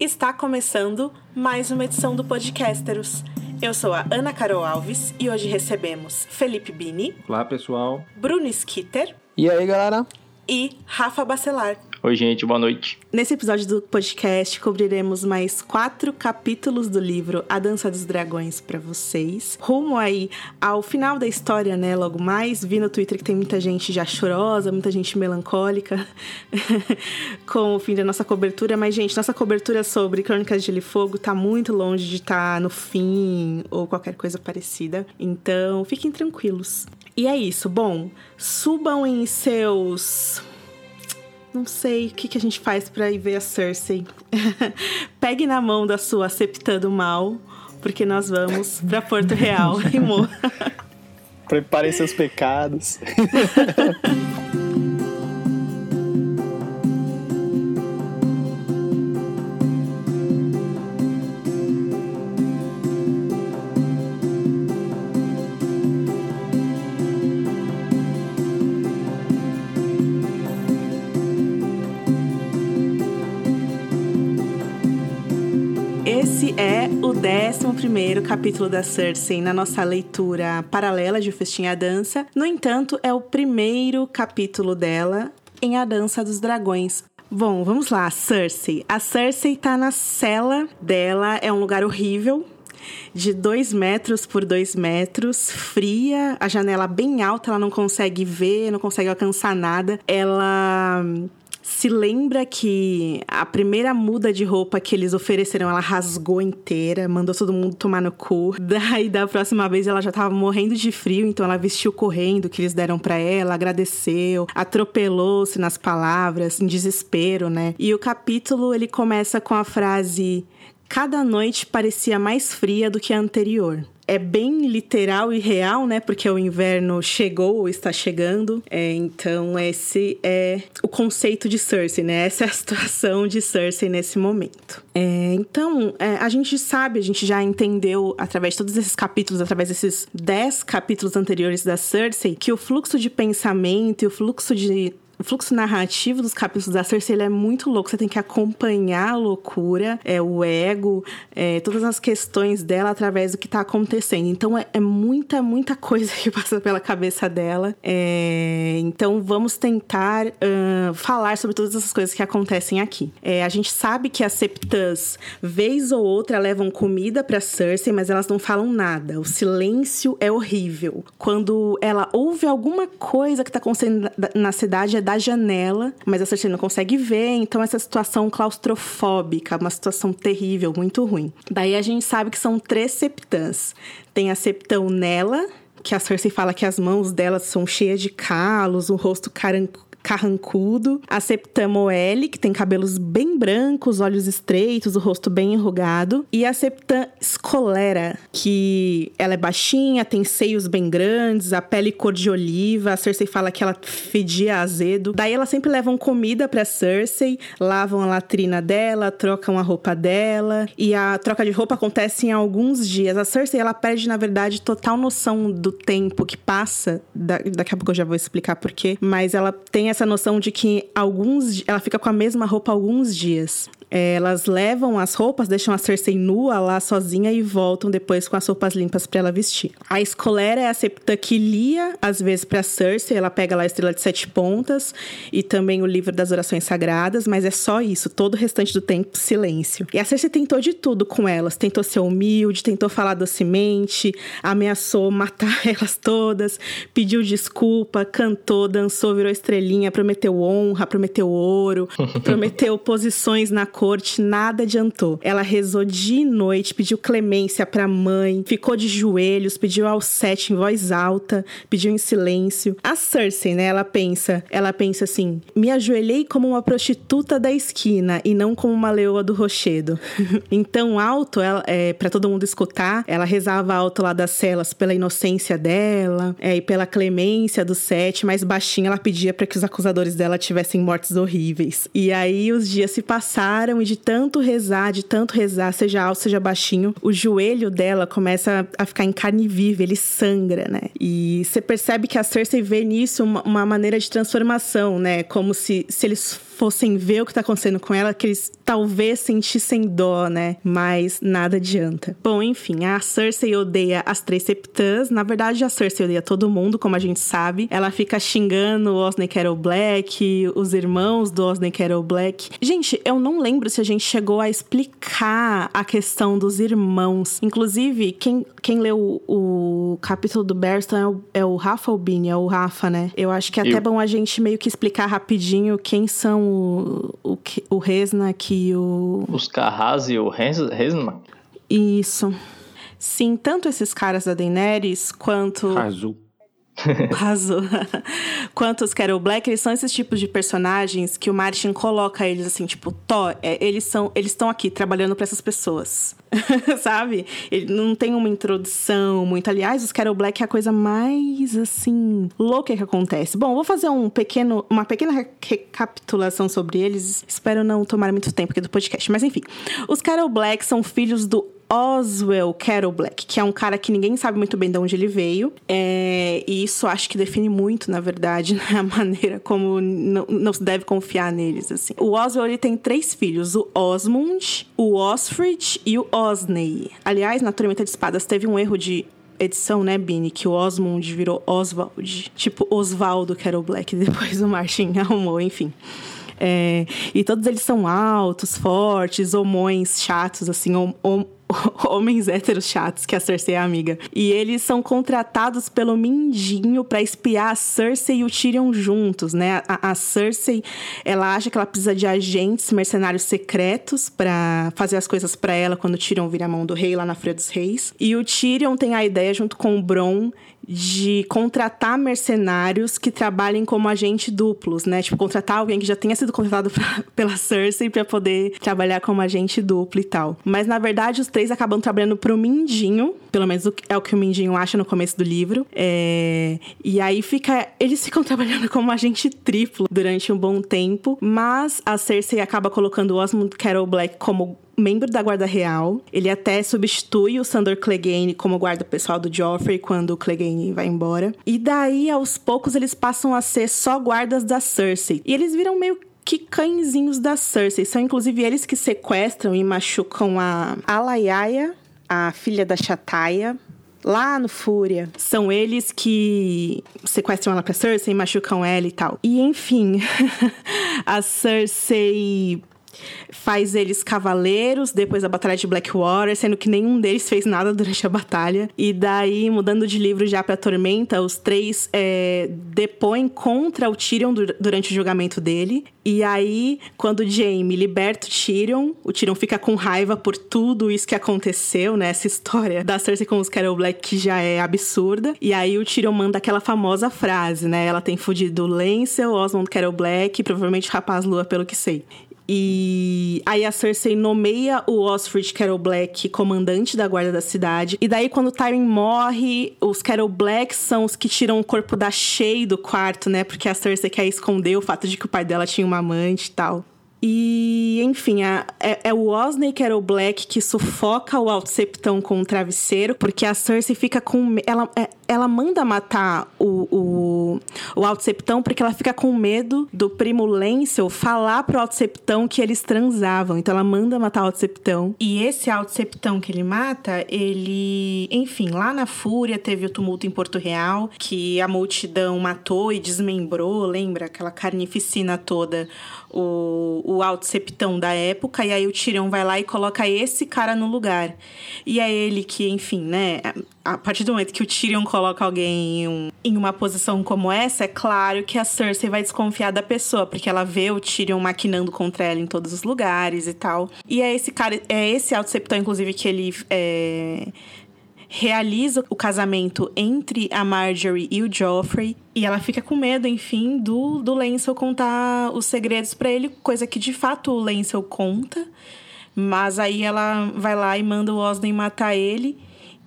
Está começando mais uma edição do Podcasteros. Eu sou a Ana Carol Alves e hoje recebemos Felipe Bini. Olá, pessoal. Bruno Skitter. E aí, galera? E Rafa Bacelar. Oi, gente, boa noite. Nesse episódio do podcast, cobriremos mais quatro capítulos do livro A Dança dos Dragões para vocês. Rumo aí ao final da história, né? Logo mais. Vi no Twitter que tem muita gente já chorosa, muita gente melancólica com o fim da nossa cobertura. Mas, gente, nossa cobertura sobre Crônicas de Gelo e Fogo tá muito longe de estar tá no fim ou qualquer coisa parecida. Então, fiquem tranquilos. E é isso. Bom, subam em seus não sei o que, que a gente faz para ir ver a Cersei. Pegue na mão da sua septã do mal, porque nós vamos para Porto Real, rimou. Prepare seus pecados. 11 capítulo da Cersei na nossa leitura paralela de Festim à Dança. No entanto, é o primeiro capítulo dela em A Dança dos Dragões. Bom, vamos lá, Cersei. A Cersei tá na cela dela, é um lugar horrível, de 2 metros por 2 metros, fria, a janela bem alta, ela não consegue ver, não consegue alcançar nada. Ela se lembra que a primeira muda de roupa que eles ofereceram, ela rasgou inteira, mandou todo mundo tomar no cu. Daí, da próxima vez, ela já tava morrendo de frio, então ela vestiu correndo que eles deram para ela, agradeceu, atropelou-se nas palavras, em desespero, né? E o capítulo, ele começa com a frase: Cada noite parecia mais fria do que a anterior é bem literal e real, né? Porque o inverno chegou ou está chegando. É, então, esse é o conceito de Cersei, né? Essa é a situação de Cersei nesse momento. É, então, é, a gente sabe, a gente já entendeu através de todos esses capítulos, através desses dez capítulos anteriores da Cersei, que o fluxo de pensamento e o fluxo de o fluxo narrativo dos capítulos da Cersei é muito louco. Você tem que acompanhar a loucura, é, o ego, é, todas as questões dela através do que tá acontecendo. Então é, é muita, muita coisa que passa pela cabeça dela. É, então vamos tentar uh, falar sobre todas essas coisas que acontecem aqui. É, a gente sabe que as septãs, vez ou outra, levam comida para Cersei, mas elas não falam nada. O silêncio é horrível. Quando ela ouve alguma coisa que tá acontecendo na cidade, é da janela, mas a Cersei não consegue ver, então essa situação claustrofóbica, uma situação terrível, muito ruim. Daí a gente sabe que são três septãs. Tem a septão nela, que a Cersei fala que as mãos dela são cheias de calos, o rosto carancudo carrancudo, a Septamoele, que tem cabelos bem brancos, olhos estreitos, o rosto bem enrugado, e a Septam Scolera, que ela é baixinha, tem seios bem grandes, a pele cor de oliva, a Cersei fala que ela fedia azedo. Daí elas sempre levam comida para Cersei, lavam a latrina dela, trocam a roupa dela, e a troca de roupa acontece em alguns dias. A Cersei, ela perde, na verdade, total noção do tempo que passa, daqui a pouco eu já vou explicar porquê, mas ela tem essa essa noção de que alguns ela fica com a mesma roupa alguns dias. É, elas levam as roupas, deixam a Cersei nua lá sozinha e voltam depois com as roupas limpas para ela vestir. A escolera é a septa que lia às vezes para Cersei, ela pega lá a estrela de sete pontas e também o livro das orações sagradas, mas é só isso, todo o restante do tempo silêncio. E a Cersei tentou de tudo com elas, tentou ser humilde, tentou falar docemente, ameaçou matar elas todas, pediu desculpa, cantou, dançou, virou estrelinha, prometeu honra, prometeu ouro, prometeu posições na corte, nada adiantou. Ela rezou dia e noite, pediu clemência pra mãe, ficou de joelhos, pediu ao sete em voz alta, pediu em silêncio. A Cersei, né, ela pensa, ela pensa assim: me ajoelhei como uma prostituta da esquina e não como uma leoa do rochedo. então, alto, ela, é, para todo mundo escutar, ela rezava alto lá das celas pela inocência dela é, e pela clemência do sete, mas baixinho ela pedia para que os acusadores dela tivessem mortes horríveis. E aí os dias se passaram e de tanto rezar, de tanto rezar, seja alto, seja baixinho, o joelho dela começa a ficar em carne viva, ele sangra, né? E você percebe que a Cersei vê nisso uma, uma maneira de transformação, né? Como se, se eles fossem ver o que tá acontecendo com ela, que eles talvez sentissem dó, né? Mas nada adianta. Bom, enfim, a Cersei odeia as três septãs. Na verdade, a Cersei odeia todo mundo, como a gente sabe. Ela fica xingando o Osney Carol Black, os irmãos do Osney Carol Black. Gente, eu não lembro se a gente chegou a explicar a questão dos irmãos. Inclusive, quem, quem leu o, o capítulo do Berston é o, é o Rafa ou Bini? É o Rafa, né? Eu acho que é até Eu. bom a gente meio que explicar rapidinho quem são o, o, o Resnak e o. Os Carras e o Resma. Isso. Sim, tanto esses caras da Daenerys quanto. Azul. Arrasou. Quanto os Carol Black, eles são esses tipos de personagens que o Martin coloca eles assim, tipo, Tó, é, eles são, eles estão aqui trabalhando para essas pessoas. Sabe? Ele não tem uma introdução muito. Aliás, os Carol Black é a coisa mais assim louca que acontece. Bom, vou fazer um pequeno, uma pequena re- recapitulação sobre eles. Espero não tomar muito tempo aqui do podcast, mas enfim. Os Carol Black são filhos do Oswell Carol Black, que é um cara que ninguém sabe muito bem de onde ele veio. É, e isso acho que define muito, na verdade, né, a maneira como não, se deve confiar neles. Assim. O Oswell ele tem três filhos: o Osmond, o Osfrid e o Osney. Aliás, na Tormenta de Espadas teve um erro de edição, né, Bini? Que o Osmond virou Oswald. Tipo Osvaldo Carol Black. Depois o Martin arrumou, enfim. É, e todos eles são altos, fortes, homões chatos, assim, hom- hom- homens héteros chatos, que a Cersei é amiga. E eles são contratados pelo Mindinho pra espiar a Cersei e o Tyrion juntos, né? A, a Cersei, ela acha que ela precisa de agentes mercenários secretos pra fazer as coisas pra ela quando o Tyrion vira a mão do rei lá na Fria dos Reis. E o Tyrion tem a ideia, junto com o Bron, de contratar mercenários que trabalhem como agente duplos, né? Tipo, contratar alguém que já tenha sido contratado pra- pela Cersei pra poder trabalhar como agente duplo e tal. Mas na verdade, os três acabam trabalhando pro Mindinho, pelo menos é o que o Mindinho acha no começo do livro. É, E aí fica. Eles ficam trabalhando como agente triplo durante um bom tempo, mas a Cersei acaba colocando o Osmond Carol Black como membro da Guarda Real. Ele até substitui o Sandor Clegane como guarda pessoal do Joffrey quando o Clegane vai embora. E daí, aos poucos, eles passam a ser só guardas da Cersei. E eles viram meio que cãezinhos da Cersei. São inclusive eles que sequestram e machucam a Alayaya, a filha da Chataia. Lá no Fúria. São eles que sequestram ela pra Cersei, machucam ela e tal. E enfim, a Cersei faz eles cavaleiros depois da batalha de Blackwater, sendo que nenhum deles fez nada durante a batalha. E daí, mudando de livro já pra Tormenta, os três é, depõem contra o Tyrion dur- durante o julgamento dele. E aí, quando Jaime liberta o Tyrion, o Tyrion fica com raiva por tudo isso que aconteceu, né? Essa história da Cersei com os Carol Black que já é absurda. E aí o Tyrion manda aquela famosa frase, né? Ela tem fudido Lancel, Osmond Carol Black provavelmente Rapaz Lua, pelo que sei. E aí a Cersei nomeia o Osfrid Carol Black comandante da guarda da cidade. E daí, quando o Tywin morre, os Carol Black são os que tiram o corpo da Shay do quarto, né? Porque a Cersei quer esconder o fato de que o pai dela tinha uma amante e tal. E, enfim, a- é, é o Osney Carol Black que sufoca o Alto Septão com o travesseiro, porque a Cersei fica com. Ela, é- ela manda matar o, o, o Alto Septão porque ela fica com medo do primo Lancel falar pro Alto Septão que eles transavam. Então ela manda matar o Alto Septão. E esse Alto Septão que ele mata, ele. Enfim, lá na Fúria teve o tumulto em Porto Real, que a multidão matou e desmembrou, lembra? Aquela carnificina toda. O, o Alto Septão da época, e aí o Tirão vai lá e coloca esse cara no lugar. E é ele que, enfim, né? A partir do momento que o Tyrion coloca alguém em, um- em uma posição como essa, é claro que a Cersei vai desconfiar da pessoa, porque ela vê o Tyrion maquinando contra ela em todos os lugares e tal. E é esse cara, é esse Alto Septão, inclusive, que ele é, realiza o casamento entre a Marjorie e o Joffrey. E ela fica com medo, enfim, do, do Lancel contar os segredos pra ele, coisa que de fato o Lancel conta. Mas aí ela vai lá e manda o Osney matar ele.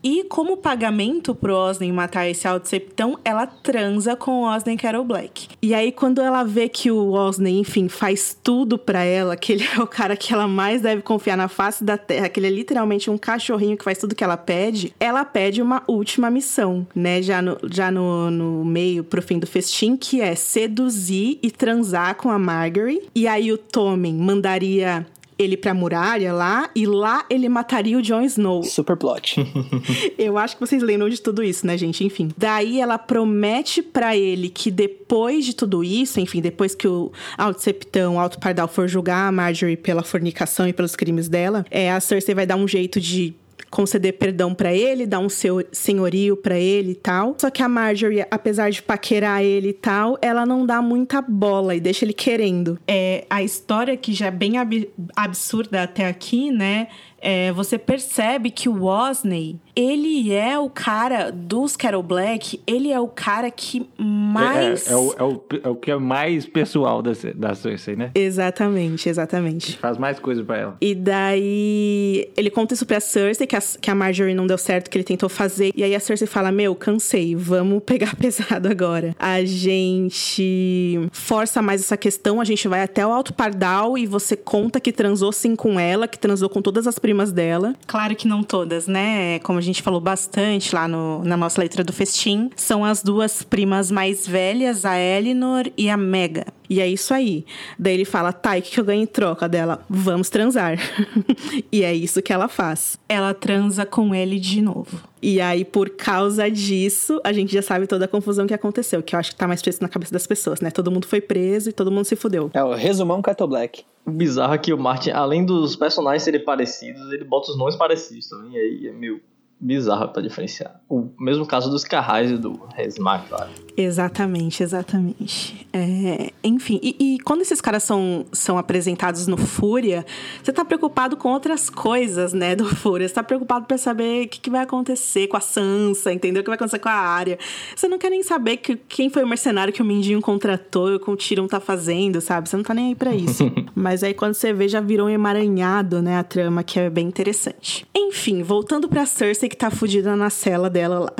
E como pagamento pro Osney matar esse Alto-Septão, ela transa com o Osney Carol Black. E aí, quando ela vê que o Osney, enfim, faz tudo pra ela, que ele é o cara que ela mais deve confiar na face da Terra, que ele é literalmente um cachorrinho que faz tudo que ela pede, ela pede uma última missão, né? Já no, já no, no meio pro fim do festim, que é seduzir e transar com a Margaret. E aí o Tommen mandaria ele pra muralha lá e lá ele mataria o Jon Snow. Super plot. Eu acho que vocês lembram de tudo isso, né, gente? Enfim. Daí ela promete para ele que depois de tudo isso, enfim, depois que o Alto Septão, o Alto Pardal for julgar a Marjorie pela fornicação e pelos crimes dela, é, a Cersei vai dar um jeito de conceder perdão para ele, dar um seu senhorio para ele e tal. Só que a Marjorie, apesar de paquerar ele e tal, ela não dá muita bola e deixa ele querendo. É a história que já é bem ab absurda até aqui, né? É, você percebe que o Osney, ele é o cara dos Carol Black, ele é o cara que mais. É, é, o, é, o, é o que é mais pessoal da, da Cersei, né? Exatamente, exatamente. Faz mais coisa pra ela. E daí ele conta isso pra Cersei, que a, que a Marjorie não deu certo, que ele tentou fazer. E aí a Cersei fala: Meu, cansei, vamos pegar pesado agora. A gente força mais essa questão, a gente vai até o Alto Pardal e você conta que transou sim com ela, que transou com todas as primas dela. Claro que não todas, né? Como a gente falou bastante lá no, na nossa letra do festim, são as duas primas mais velhas, a Elinor e a Mega. E é isso aí. Daí ele fala, tá, e o que eu ganho em troca dela? Vamos transar. e é isso que ela faz. Ela transa com ele de novo. E aí, por causa disso, a gente já sabe toda a confusão que aconteceu, que eu acho que tá mais preso na cabeça das pessoas, né? Todo mundo foi preso e todo mundo se fudeu. É o resumão Cato Black. O bizarro é que o Martin, além dos personagens serem parecidos, ele bota os nomes parecidos também. E aí é meio bizarro pra diferenciar. O mesmo caso dos Carrais e do Resmar, claro. Exatamente, exatamente. É, enfim, e, e, quando esses caras são, são apresentados no Fúria, você tá preocupado com outras coisas, né, do Fúria. Você tá preocupado pra saber o que, que vai acontecer com a Sansa, entendeu? O que vai acontecer com a área. Você não quer nem saber que, quem foi o mercenário que o Mindinho contratou e o que o Tyrion tá fazendo, sabe? Você não tá nem aí pra isso. Mas aí quando você vê, já virou um emaranhado, né, a trama, que é bem interessante. Enfim, voltando pra Cersei, que tá fudida na cela dela lá.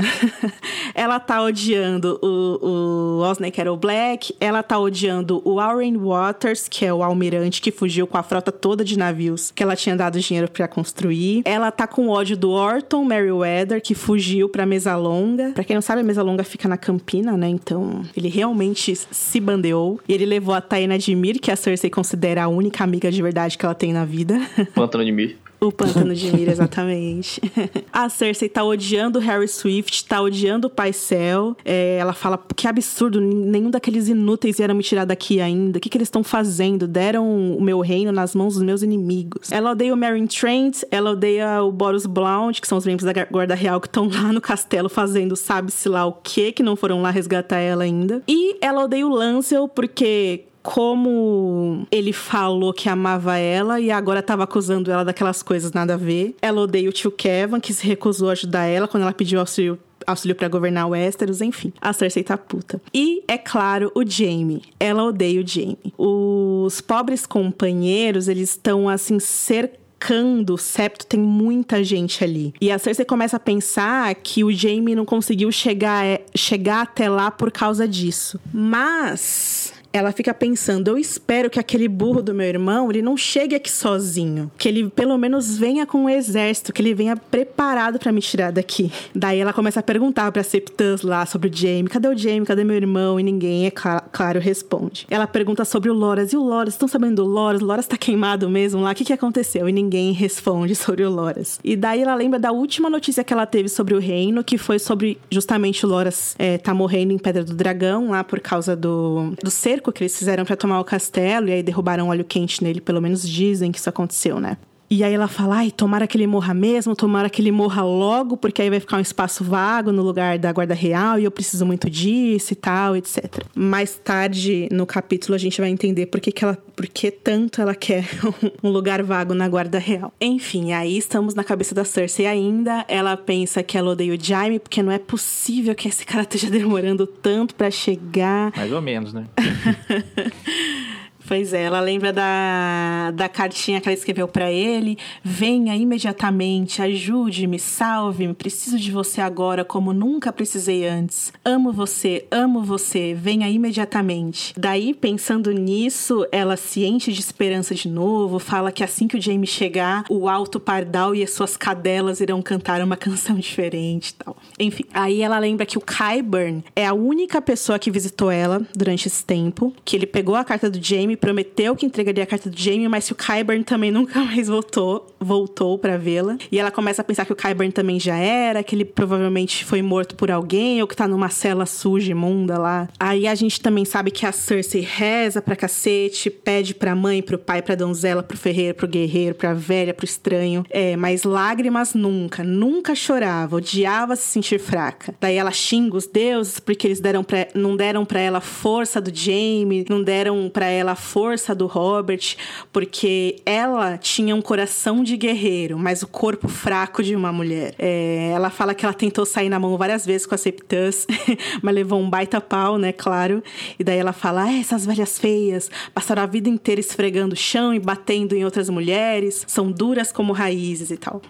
ela tá odiando o, o Osney Carol Black, ela tá odiando o Warren Waters, que é o almirante que fugiu com a frota toda de navios que ela tinha dado dinheiro para construir. Ela tá com ódio do Orton Merryweather, que fugiu pra Mesa Longa. Pra quem não sabe, a Mesa Longa fica na Campina, né? Então, ele realmente se bandeou. E ele levou a Taina de Mir, que a Cersei considera a única amiga de verdade que ela tem na vida. Pântano de Mir. O pântano de Mira, exatamente. a Cersei tá odiando Harry Swift, tá odiando o Paisel. É, ela fala, que absurdo, nenhum daqueles inúteis vieram me tirar daqui ainda. O que, que eles estão fazendo? Deram o meu reino nas mãos dos meus inimigos. Ela odeia o Meryn Trent, ela odeia o Boros Blount, que são os membros da Guarda Real que estão lá no castelo fazendo sabe-se lá o que, que não foram lá resgatar ela ainda. E ela odeia o Lancel, porque como ele falou que amava ela e agora estava acusando ela daquelas coisas nada a ver. Ela odeia o tio Kevin, que se recusou a ajudar ela quando ela pediu auxílio auxílio para governar Westeros, enfim. A Cersei tá puta. E, é claro, o Jaime. Ela odeia o Jaime. Os pobres companheiros, eles estão, assim, cercando o septo, tem muita gente ali. E a Cersei começa a pensar que o Jaime não conseguiu chegar, chegar até lá por causa disso. Mas ela fica pensando: eu espero que aquele burro do meu irmão ele não chegue aqui sozinho, que ele pelo menos venha com um exército, que ele venha preparado para me tirar daqui. Daí ela começa a perguntar para Septans lá sobre o Jaime: cadê o Jaime? Cadê meu irmão? E ninguém, é claro, responde. Ela pergunta sobre o Loras: e o Loras? Estão sabendo do Loras? O Loras tá queimado mesmo lá? O que, que aconteceu? E ninguém responde sobre o Loras. E daí ela lembra da última notícia que ela teve sobre o reino, que foi sobre justamente o Loras é, tá morrendo em Pedra do Dragão, lá por causa do, do cerco cerco que eles fizeram para tomar o castelo e aí derrubaram óleo quente nele, pelo menos dizem que isso aconteceu, né? E aí ela fala: ai, tomara que ele morra mesmo, tomara que ele morra logo, porque aí vai ficar um espaço vago no lugar da guarda real e eu preciso muito disso e tal, etc. Mais tarde no capítulo a gente vai entender por que, que ela, por que tanto ela quer um lugar vago na guarda real. Enfim, aí estamos na cabeça da Cersei ainda. Ela pensa que ela odeia o Jaime, porque não é possível que esse cara esteja demorando tanto para chegar. Mais ou menos, né? Pois é, ela lembra da, da cartinha que ela escreveu para ele. Venha imediatamente, ajude-me, salve-me. Preciso de você agora como nunca precisei antes. Amo você, amo você. Venha imediatamente. Daí, pensando nisso, ela se enche de esperança de novo. Fala que assim que o Jamie chegar, o alto pardal e as suas cadelas irão cantar uma canção diferente tal. Enfim, aí ela lembra que o Kyburn é a única pessoa que visitou ela durante esse tempo. Que ele pegou a carta do Jamie, prometeu que entregaria a carta do Jamie, mas que o Kyburn também nunca mais voltou, voltou para vê-la. E ela começa a pensar que o Kyburn também já era, que ele provavelmente foi morto por alguém ou que tá numa cela suja, imunda lá. Aí a gente também sabe que a Cersei reza pra cacete, pede pra mãe, pro pai, pra donzela, pro ferreiro, pro guerreiro, pra velha, pro estranho. É, mas lágrimas nunca, nunca chorava, odiava se sentir fraca. Daí ela xinga os deuses porque eles deram pra, não deram para ela força do Jaime, não deram para ela força do Robert, porque ela tinha um coração de guerreiro, mas o corpo fraco de uma mulher. É, ela fala que ela tentou sair na mão várias vezes com a Septus, mas levou um baita pau, né, claro. E daí ela fala: ah, essas velhas feias passaram a vida inteira esfregando o chão e batendo em outras mulheres, são duras como raízes e tal.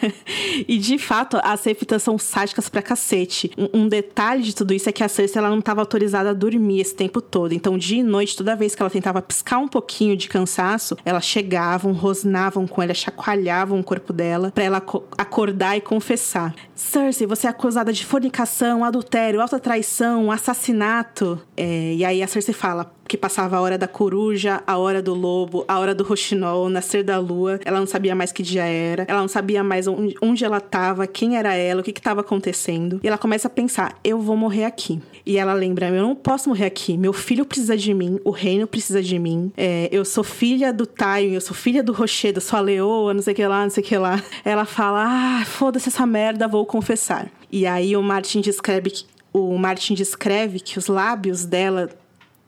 e de fato, as Septus são sádicas pra cacete. Um, um, detalhe de tudo isso é que a Cersei ela não estava autorizada a dormir esse tempo todo. Então, dia e noite, toda vez que ela tentava piscar um pouquinho de cansaço, elas chegavam, rosnavam com ela, chacoalhavam o corpo dela para ela acordar e confessar. Cersei, você é acusada de fornicação, adultério, alta traição, assassinato. É, e aí a Cersei fala: que passava a hora da coruja, a hora do lobo, a hora do roxinol, nascer da lua. Ela não sabia mais que dia era, ela não sabia mais onde ela estava, quem era ela, o que estava acontecendo. E ela começa a pensar: eu vou morrer aqui. E ela lembra: eu não posso morrer aqui. Meu filho precisa de mim, o reino precisa de mim. É, eu sou filha do Tywin, eu sou filha do Rochedo, sou a leoa, não sei o que lá, não sei o que lá. Ela fala: ah, foda-se essa merda, vou confessar. E aí o Martin descreve que o Martin descreve que os lábios dela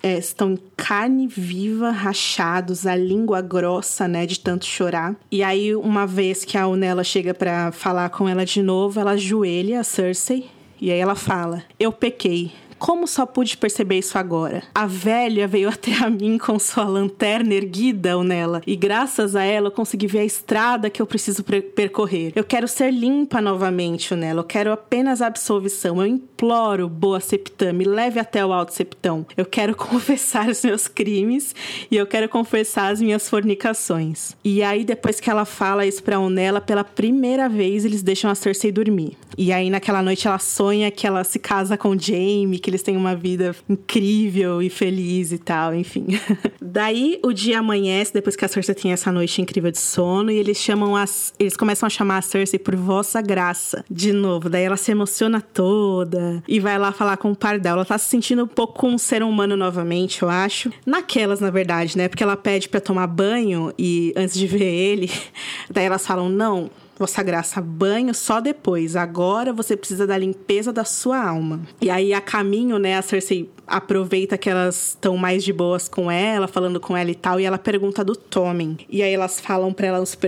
é, estão em carne viva, rachados, a língua grossa, né, de tanto chorar. E aí, uma vez que a Unela chega para falar com ela de novo, ela ajoelha a Cersei e aí ela fala: Eu pequei. Como só pude perceber isso agora? A velha veio até a mim com sua lanterna erguida nela, e graças a ela eu consegui ver a estrada que eu preciso percorrer. Eu quero ser limpa novamente, nela. Eu quero apenas absolvição. Eu imploro, boa Septã, me leve até o alto Septão. Eu quero confessar os meus crimes e eu quero confessar as minhas fornicações. E aí, depois que ela fala isso pra Onela, pela primeira vez eles deixam a Cersei dormir. E aí, naquela noite, ela sonha que ela se casa com Jaime, que eles têm uma vida incrível e feliz e tal, enfim. Daí o dia amanhece depois que a Cersei tem essa noite incrível de sono e eles chamam as eles começam a chamar a Cersei por vossa graça. De novo, daí ela se emociona toda e vai lá falar com o Pardal. Ela tá se sentindo um pouco um ser humano novamente, eu acho. Naquelas, na verdade, né? Porque ela pede para tomar banho e antes de ver ele, daí elas falam: "Não, Vossa Graça, banho só depois. Agora você precisa da limpeza da sua alma. E aí, a caminho, né, a Cersei aproveita que elas estão mais de boas com ela, falando com ela e tal, e ela pergunta do Tommen. E aí elas falam para ela não se,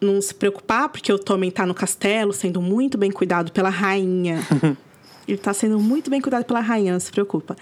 não se preocupar, porque o Tommen tá no castelo, sendo muito bem cuidado pela rainha. Ele tá sendo muito bem cuidado pela rainha, não se preocupa.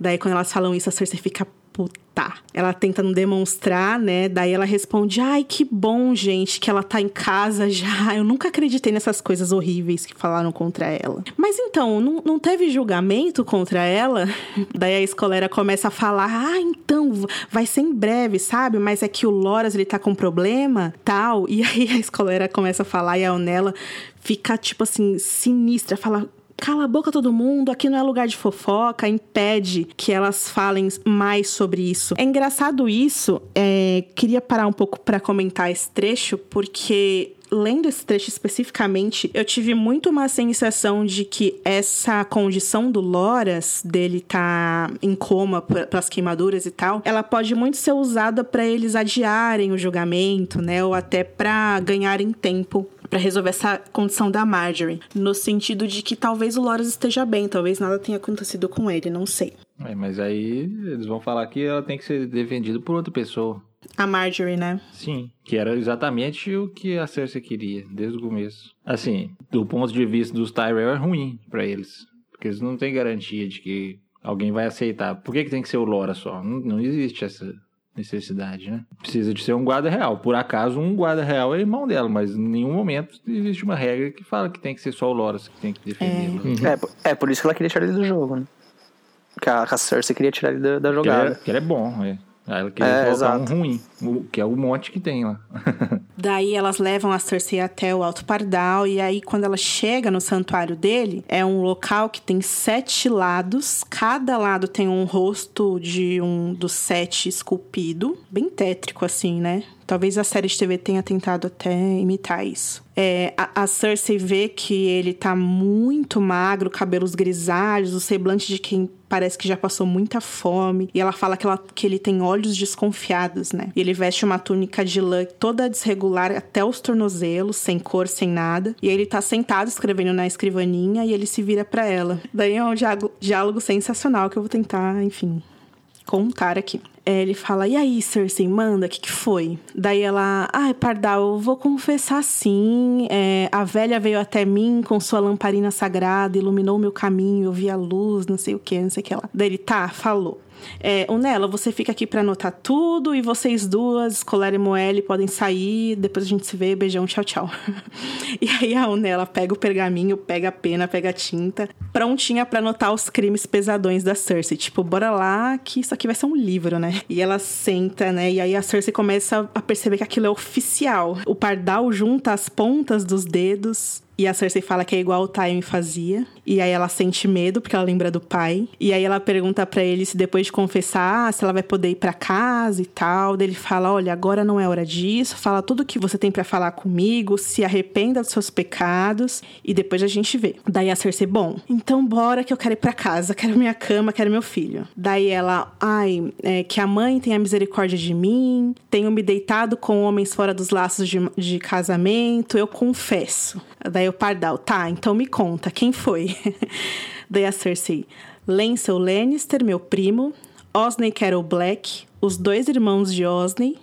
Daí, quando elas falam isso, a Cersei fica puta. Ela tenta não demonstrar, né? Daí ela responde: Ai, que bom, gente, que ela tá em casa já. Eu nunca acreditei nessas coisas horríveis que falaram contra ela. Mas então, não, não teve julgamento contra ela? Daí a escolera começa a falar: Ah, então, vai ser em breve, sabe? Mas é que o Loras, ele tá com problema, tal. E aí a escolera começa a falar e a Onela fica, tipo assim, sinistra. Fala: cala a boca todo mundo, aqui não é lugar de fofoca, impede que elas falem mais sobre isso. É engraçado isso, é, queria parar um pouco para comentar esse trecho, porque lendo esse trecho especificamente, eu tive muito uma sensação de que essa condição do Loras, dele tá em coma pelas queimaduras e tal, ela pode muito ser usada para eles adiarem o julgamento, né? Ou até para ganharem tempo para resolver essa condição da Marjorie, no sentido de que talvez o Loras esteja bem, talvez nada tenha acontecido com ele, não sei. É, mas aí eles vão falar que ela tem que ser defendida por outra pessoa. A Marjorie, né? Sim, que era exatamente o que a Cersei queria, desde o começo. Assim, do ponto de vista dos Tyrell é ruim para eles, porque eles não têm garantia de que alguém vai aceitar. Por que, que tem que ser o Lora só? Não, não existe essa necessidade, né? Precisa de ser um guarda real. Por acaso, um guarda real é irmão dela, mas em nenhum momento existe uma regra que fala que tem que ser só o Loras que tem que defender. Uhum. É, é por isso que ela queria tirar ele do jogo, né? Que a, que a Cersei queria tirar ele da, da Porque ele, jogada. é, porque ele é bom, é. Aí ela queria É, colocar exato. um ruim, que é o monte que tem lá. Daí elas levam a Cersei até o Alto Pardal, e aí quando ela chega no santuário dele, é um local que tem sete lados, cada lado tem um rosto de um dos sete esculpido, bem tétrico assim, né? Talvez a série de TV tenha tentado até imitar isso. É, a, a Cersei vê que ele tá muito magro, cabelos grisalhos, o semblante de quem parece que já passou muita fome. E ela fala que, ela, que ele tem olhos desconfiados, né? E ele veste uma túnica de lã toda desregular até os tornozelos, sem cor, sem nada. E aí ele tá sentado escrevendo na escrivaninha e ele se vira pra ela. Daí é um diálogo, diálogo sensacional que eu vou tentar, enfim, contar aqui. É, ele fala, e aí, Cersei, manda, o que, que foi? Daí ela, ai, Pardal, eu vou confessar sim. É, a velha veio até mim com sua lamparina sagrada, iluminou meu caminho, eu vi a luz, não sei o que, não sei o que lá. Daí ele, tá, falou. É, Unela, você fica aqui pra anotar tudo e vocês duas, Escolar e Moelle, podem sair. Depois a gente se vê. Beijão, tchau, tchau. e aí a Unela pega o pergaminho, pega a pena, pega a tinta, prontinha pra anotar os crimes pesadões da Cersei. Tipo, bora lá que isso aqui vai ser um livro, né? E ela senta, né? E aí a Cersei começa a perceber que aquilo é oficial. O pardal junta as pontas dos dedos e a Cersei fala que é igual o Tywin fazia. E aí ela sente medo, porque ela lembra do pai. E aí ela pergunta pra ele se depois de confessar, se ela vai poder ir pra casa e tal. Daí ele fala: Olha, agora não é hora disso. Fala tudo que você tem pra falar comigo. Se arrependa dos seus pecados. E depois a gente vê. Daí a Cersei: Bom, então bora que eu quero ir pra casa. Quero minha cama, quero meu filho. Daí ela: Ai, é, que a mãe tenha misericórdia de mim. Tenho me deitado com homens fora dos laços de, de casamento. Eu confesso. Daí o Pardal, tá, então me conta, quem foi? Daí a Cersei, Lancel Lannister, meu primo, Osney Carol Black, os dois irmãos de Osney.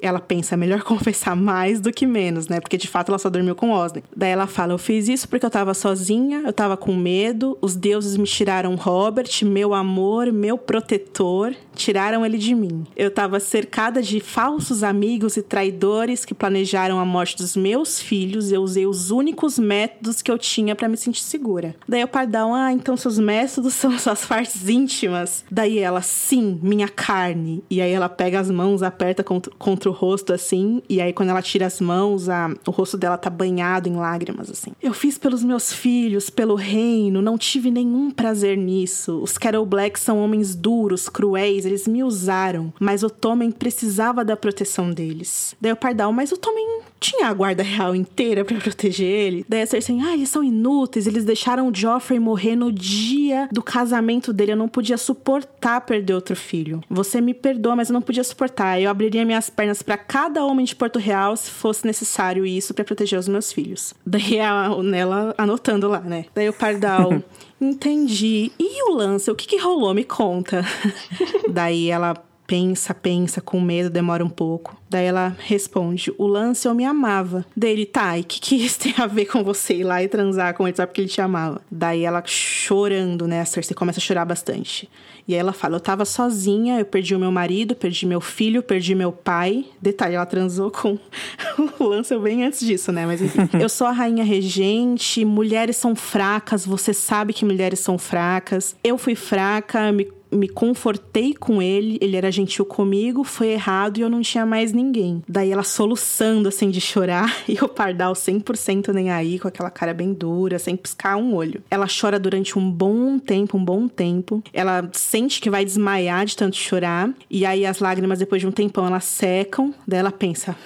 Ela pensa, melhor confessar mais do que menos, né? Porque de fato ela só dormiu com Osney. Daí ela fala: Eu fiz isso porque eu tava sozinha, eu tava com medo, os deuses me tiraram Robert, meu amor, meu protetor, tiraram ele de mim. Eu tava cercada de falsos amigos e traidores que planejaram a morte dos meus filhos. Eu usei os únicos métodos que eu tinha para me sentir segura. Daí o Pardal, ah, então seus métodos são suas partes íntimas. Daí ela, sim, minha carne. E aí ela pega as mãos, aperta contra, o rosto assim, e aí quando ela tira as mãos, a, o rosto dela tá banhado em lágrimas assim. Eu fiz pelos meus filhos, pelo reino, não tive nenhum prazer nisso. Os Carol Black são homens duros, cruéis, eles me usaram, mas o Tommen precisava da proteção deles. Daí o Pardal, mas o Tommen tinha a guarda real inteira para proteger ele. Daí a Cersei, ah, eles são inúteis, eles deixaram o Joffrey morrer no dia do casamento dele, eu não podia suportar perder outro filho. Você me perdoa, mas eu não podia suportar. Eu abriria minhas pernas para cada homem de Porto Real se fosse necessário isso para proteger os meus filhos. Daí a Nela anotando lá, né? Daí o Pardal, entendi. E o lance, o que que rolou? Me conta. Daí ela pensa, pensa, com medo, demora um pouco. Daí ela responde: O lance eu me amava. Dele, tá, e que, que isso tem a ver com você ir lá e transar com ele só porque ele te amava? Daí ela chorando, né? A Cersei começa a chorar bastante. E aí ela fala: Eu tava sozinha, eu perdi o meu marido, perdi meu filho, perdi meu pai. Detalhe, ela transou com o Lancel bem antes disso, né? Mas enfim. eu sou a rainha regente, mulheres são fracas, você sabe que mulheres são fracas. Eu fui fraca, me me confortei com ele, ele era gentil comigo, foi errado e eu não tinha mais ninguém. Daí ela soluçando assim de chorar e o Pardal 100% nem aí, com aquela cara bem dura, sem piscar um olho. Ela chora durante um bom tempo, um bom tempo. Ela sente que vai desmaiar de tanto chorar e aí as lágrimas depois de um tempão elas secam. Daí ela pensa: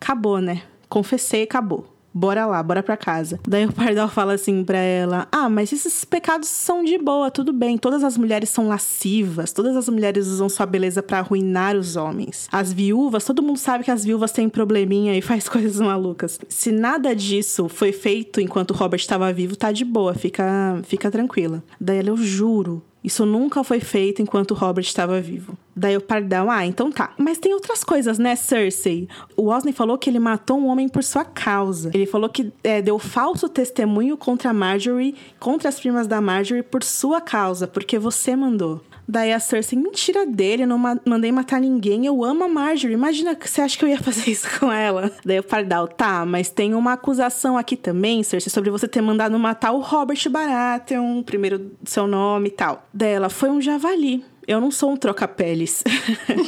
acabou, né? Confessei, acabou bora lá, bora pra casa. Daí o Pardal fala assim pra ela: Ah, mas esses pecados são de boa, tudo bem. Todas as mulheres são lascivas, todas as mulheres usam sua beleza para arruinar os homens. As viúvas, todo mundo sabe que as viúvas têm probleminha e faz coisas malucas. Se nada disso foi feito enquanto Robert estava vivo, tá de boa, fica, fica tranquila. Daí ela, eu juro, isso nunca foi feito enquanto Robert estava vivo. Daí o Pardal, ah, então tá. Mas tem outras coisas, né, Cersei? O Osney falou que ele matou um homem por sua causa. Ele falou que é, deu falso testemunho contra a Marjorie, contra as primas da Marjorie, por sua causa, porque você mandou. Daí a Cersei, mentira dele, não ma mandei matar ninguém, eu amo a Marjorie. Imagina que você acha que eu ia fazer isso com ela. Daí o Pardal, tá, mas tem uma acusação aqui também, Cersei, sobre você ter mandado matar o Robert Baratheon, primeiro seu nome e tal. Daí ela, foi um javali. Eu não sou um troca-peles.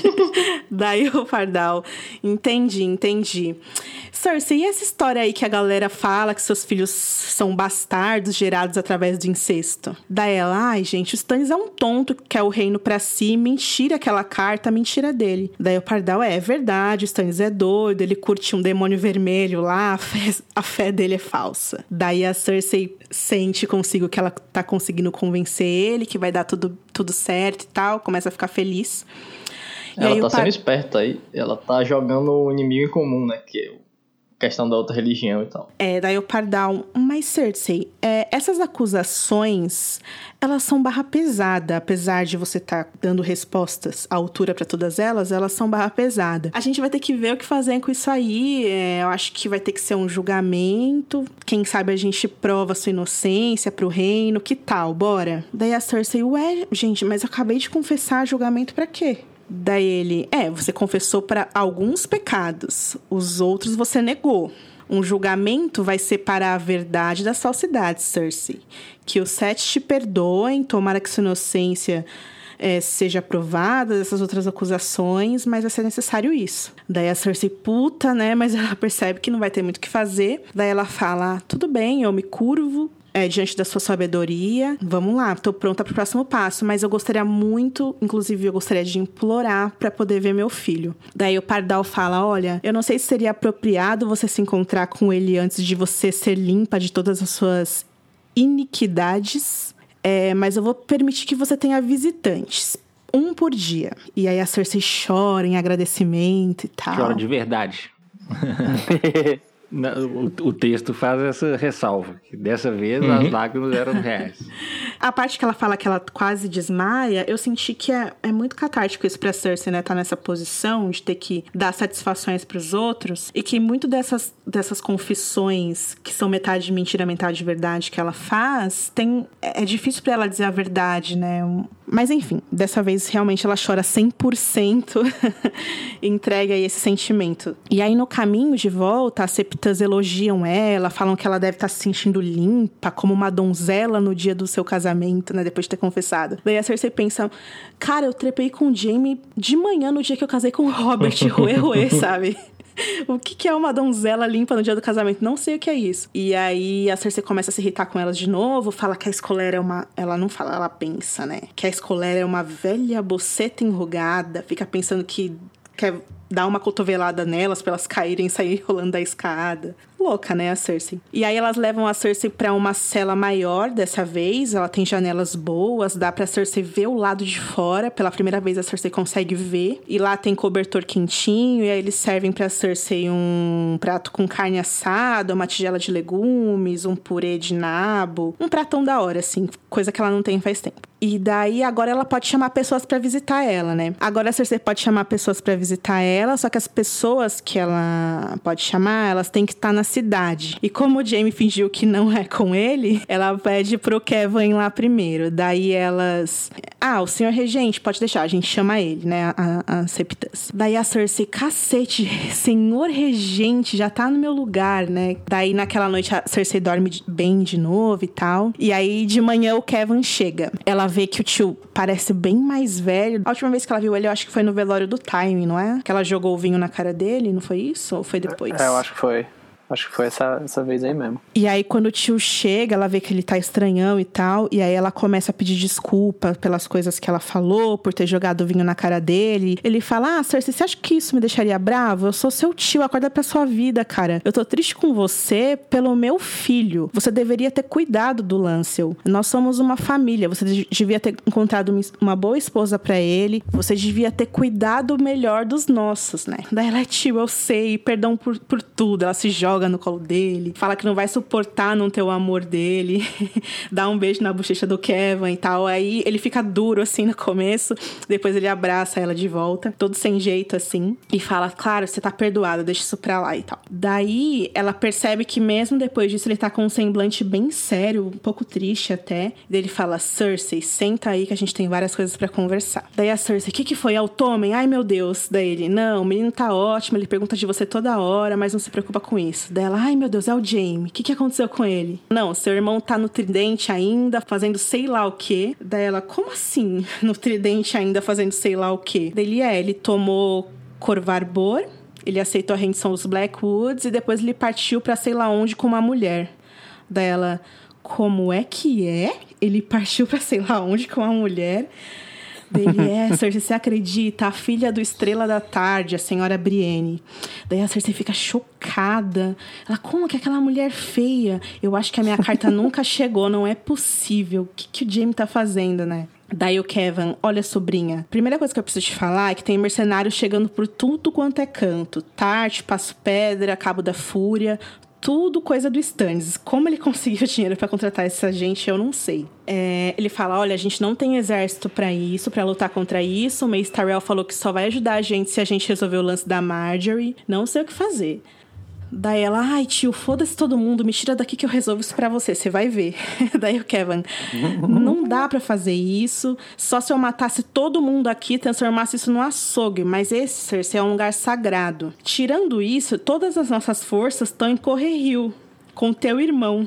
Daí o Pardal, entendi, entendi. Cersei, e essa história aí que a galera fala que seus filhos são bastardos gerados através do incesto? Daí ela, ai gente, o Stannis é um tonto que quer o reino pra si, mentira aquela carta, mentira dele. Daí o Pardal, é, é verdade, o Stannis é doido, ele curte um demônio vermelho lá, a fé, a fé dele é falsa. Daí a Cersei sente consigo que ela tá conseguindo convencer ele, que vai dar tudo, tudo certo e tal, começa a ficar feliz. E Ela tá o sendo Par- esperta aí. Ela tá jogando o inimigo em comum, né? Que é questão da outra religião e tal. É, daí o Pardal, mas Cersei, é, essas acusações, elas são barra pesada, apesar de você estar dando respostas à altura pra todas elas, elas são barra pesada. A gente vai ter que ver o que fazer com isso aí, é, eu acho que vai ter que ser um julgamento, quem sabe a gente prova sua inocência pro reino, que tal, bora? Daí a Cersei, ué, gente, mas eu acabei de confessar julgamento pra quê? Daí ele, é, você confessou para alguns pecados, os outros você negou. Um julgamento vai separar a verdade das falsidades, Cersei. Que os sete te perdoem, tomara que sua inocência eh, seja aprovada dessas outras acusações, mas vai ser necessário isso. Daí a Cersei, puta, né? Mas ela percebe que não vai ter muito o que fazer. Daí ela fala: tudo bem, eu me curvo, é, diante da sua sabedoria. Vamos lá, tô pronta pro próximo passo, mas eu gostaria muito, inclusive eu gostaria de implorar para poder ver meu filho. Daí o Pardal fala: "Olha, eu não sei se seria apropriado você se encontrar com ele antes de você ser limpa de todas as suas iniquidades, é, mas eu vou permitir que você tenha visitantes." Um por dia. E aí a Cersei chora em agradecimento e tal. Chora de verdade. Na- o, o texto faz essa ressalva. Que dessa vez as lágrimas eram reais. A parte que ela fala que ela quase desmaia, eu senti que é, é muito catártico isso pra Cersei, né? Tá nessa posição de ter que dar satisfações pros outros. E que muito dessas, dessas confissões, que são metade de mentira, metade de verdade, que ela faz, tem. É é difícil pra ela dizer a verdade, né? Mas enfim, dessa vez realmente ela chora 100% e entrega aí esse sentimento. E aí no caminho de volta, as elogiam ela, falam que ela deve estar se sentindo limpa, como uma donzela no dia do seu casamento, né? Depois de ter confessado. Daí a Cersei pensa: cara, eu trepei com o Jaime de manhã no dia que eu casei com o Robert, ruê, ruê, sabe? O que, que é uma donzela limpa no dia do casamento? Não sei o que é isso. E aí a Cersei começa a se irritar com elas de novo, fala que a escolera é uma. Ela não fala, ela pensa, né? Que a escolera é uma velha boceta enrugada, fica pensando que quer dar uma cotovelada nelas pra elas caírem e sair rolando da escada. Louca, né, a Cersei? E aí elas levam a Cersei pra uma cela maior dessa vez. Ela tem janelas boas, dá pra Cersei ver o lado de fora. Pela primeira vez a Cersei consegue ver. E lá tem cobertor quentinho. E aí eles servem pra Cersei um prato com carne assada, uma tigela de legumes, um purê de nabo. Um pratão da hora, assim. Coisa que ela não tem faz tempo. E daí agora ela pode chamar pessoas pra visitar ela, né? Agora a Cersei pode chamar pessoas pra visitar ela, só que as pessoas que ela pode chamar, elas têm que estar na cidade. E como o Jaime fingiu que não é com ele, ela pede pro Kevin ir lá primeiro. Daí elas. Ah, o senhor regente, pode deixar, a gente chama ele, né? A, a. Daí a Cersei, cacete, senhor regente, já tá no meu lugar, né? Daí naquela noite a Cersei dorme bem de novo e tal. E aí de manhã o Kevin chega. Ela vê que o tio parece bem mais velho. A última vez que ela viu ele, eu acho que foi no velório do Time, não é? Que ela jogou o vinho na cara dele, não foi isso? Ou foi depois? É, eu acho que foi. Acho que foi essa, essa vez aí mesmo. E aí, quando o tio chega, ela vê que ele tá estranhão e tal. E aí ela começa a pedir desculpa pelas coisas que ela falou, por ter jogado vinho na cara dele. Ele fala: Ah, Cersei, você acha que isso me deixaria bravo? Eu sou seu tio, acorda pra sua vida, cara. Eu tô triste com você pelo meu filho. Você deveria ter cuidado do Lancel. Nós somos uma família. Você de- devia ter encontrado uma- boa esposa pra ele. Você devia ter cuidado melhor dos nossos, né? Daí ela é tio, eu sei, perdão por, por tudo. Ela se joga joga no colo dele, fala que não vai suportar não ter o amor dele, dá um beijo na bochecha do Kevin e tal. Aí ele fica duro assim no começo, depois ele abraça ela de volta, todo sem jeito assim, e fala: Claro, você tá perdoada, deixa isso pra lá e tal. Daí ela percebe que mesmo depois disso ele tá com um semblante bem sério, um pouco triste até. Daí ele fala: Cersei, senta aí que a gente tem várias coisas para conversar. Daí a Cersei: O que, que foi? É o Tommen? Ai meu Deus. Daí ele: Não, o menino tá ótimo, ele pergunta de você toda hora, mas não se preocupa com isso. Daí ela: Ai meu Deus, é o Jaime. O que, que aconteceu com ele? Não, seu irmão tá no tridente ainda, fazendo sei lá o quê. Daí ela: Como assim? No tridente ainda fazendo sei lá o quê? Daí ele é: Ele tomou Corvar Bor ele aceitou a rendição dos Blackwoods e depois ele partiu para sei lá onde com uma mulher. Daí ela, como é que é? Ele partiu para sei lá onde com uma mulher. Dele é, Cersei, você acredita? A filha do Estrela da Tarde, a senhora Brienne. Daí a Cersei fica chocada. Ela, como que aquela mulher feia? Eu acho que a minha carta nunca chegou, não é possível. O que, que o Jaime tá fazendo, né? Daí o Kevin, olha sobrinha, primeira coisa que eu preciso te falar é que tem mercenários chegando por tudo quanto é canto. Tarte, Passo Pedra, Cabo da Fúria, tudo coisa do Stannis. Como ele conseguiu dinheiro para contratar essa gente, eu não sei. É, ele fala: olha, a gente não tem exército para isso, para lutar contra isso. O Mace Tyrell falou que só vai ajudar a gente se a gente resolver o lance da Marjorie. Não sei o que fazer. Daí ela, ai tio, foda-se todo mundo, me tira daqui que eu resolvo isso pra você, você vai ver. Daí o Kevin, não dá para fazer isso, só se eu matasse todo mundo aqui transformasse isso num açougue, mas esse, Cersei, é um lugar sagrado. Tirando isso, todas as nossas forças estão em Correrio, com teu irmão.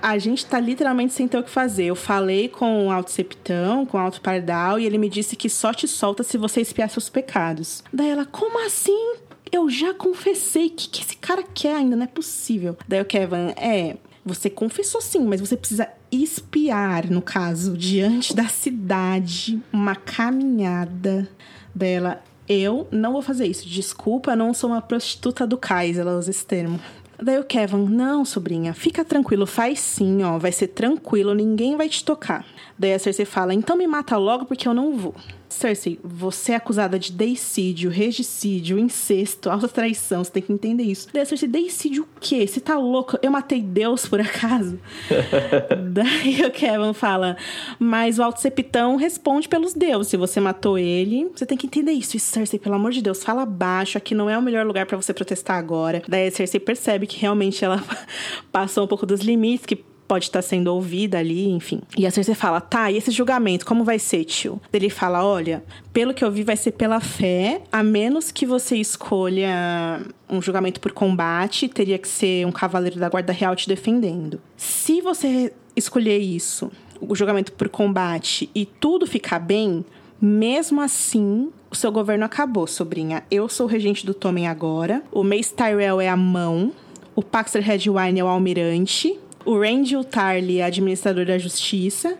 A gente tá literalmente sem ter o que fazer. Eu falei com o Alto Septão, com o Alto Pardal, e ele me disse que só te solta se você espiar seus pecados. Daí ela, como assim? Eu já confessei. O que, que esse cara quer ainda? Não é possível. Daí o Kevin, é. Você confessou sim, mas você precisa espiar, no caso, diante da cidade, uma caminhada dela. Eu não vou fazer isso. Desculpa, eu não sou uma prostituta do cais, ela usa esse termo. Daí o Kevin, não, sobrinha, fica tranquilo, faz sim, ó, vai ser tranquilo, ninguém vai te tocar. Daí a Cersei fala, então me mata logo porque eu não vou. Cersei, você é acusada de deicídio, regicídio, incesto, alta traição. Você tem que entender isso. Daí, Cersei, deicídio o quê? Você tá louco? Eu matei Deus, por acaso? Daí o Kevin fala, mas o Alto Septão responde pelos deuses. Se você matou ele, você tem que entender isso. E Cersei, pelo amor de Deus, fala baixo. Aqui não é o melhor lugar para você protestar agora. Daí a Cersei percebe que realmente ela passou um pouco dos limites, que pode estar sendo ouvida ali, enfim. E a Cersei fala: tá, e esse julgamento, como vai ser, tio? Ele fala: olha, pelo que eu vi, vai ser pela fé, a menos que você escolha um julgamento por combate, teria que ser um cavaleiro da Guarda Real te defendendo. Se você escolher isso, o julgamento por combate, e tudo ficar bem, mesmo assim, o seu governo acabou, sobrinha. Eu sou o regente do Tommen agora. O Mace Tyrell é a mão. O Paxter Redwine é o almirante o Randall Tarly é administrador da justiça.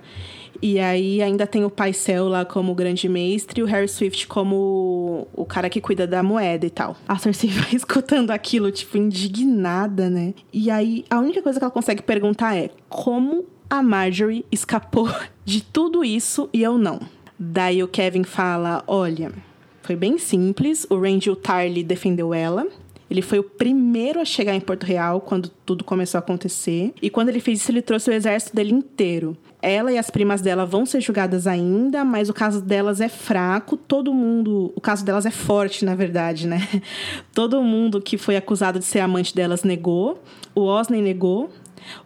E aí ainda tem o Paisel lá como grande mestre e o Harry Swift como o cara que cuida da moeda e tal. A Cersei vai escutando aquilo, tipo, indignada, né? E aí a única coisa que ela consegue perguntar é como a Marjorie escapou de tudo isso e eu não. Daí o Kevin fala: olha, foi bem simples, o Randall Tarly defendeu ela. Ele foi o primeiro a chegar em Porto Real quando tudo começou a acontecer. E quando ele fez isso, ele trouxe o exército dele inteiro. Ela e as primas dela vão ser julgadas ainda, mas o caso delas é fraco. Todo mundo. O caso delas é forte, na verdade, né? Todo mundo que foi acusado de ser amante delas negou. O Osney negou.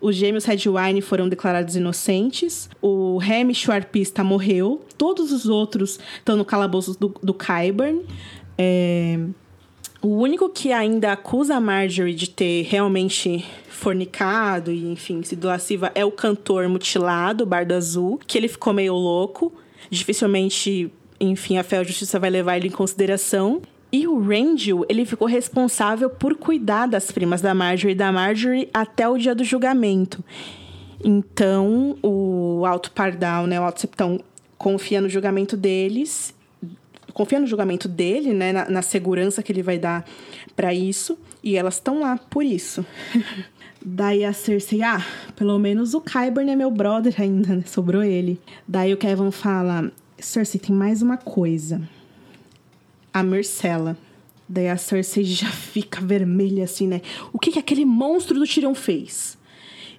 Os gêmeos Redwine foram declarados inocentes. O Hamish, o arpista, morreu. Todos os outros estão no calabouço do, do Kyburn. É... O único que ainda acusa a Marjorie de ter realmente fornicado e, enfim, sido lasciva é o cantor mutilado, Bardo Azul, que ele ficou meio louco. Dificilmente, enfim, a fé a justiça vai levar ele em consideração. E o Randall, ele ficou responsável por cuidar das primas da Marjorie e da Marjorie até o dia do julgamento. Então, o Alto Pardal, né, o Alto Septão, confia no julgamento deles confia no julgamento dele, né, na, na segurança que ele vai dar para isso, e elas estão lá por isso. Daí a Cersei, ah, pelo menos o Kyburn é meu brother ainda, né? sobrou ele. Daí o Kevin fala, Cersei, tem mais uma coisa. A Myrcella. Daí a Cersei já fica vermelha assim, né? O que, que aquele monstro do Tyrion fez?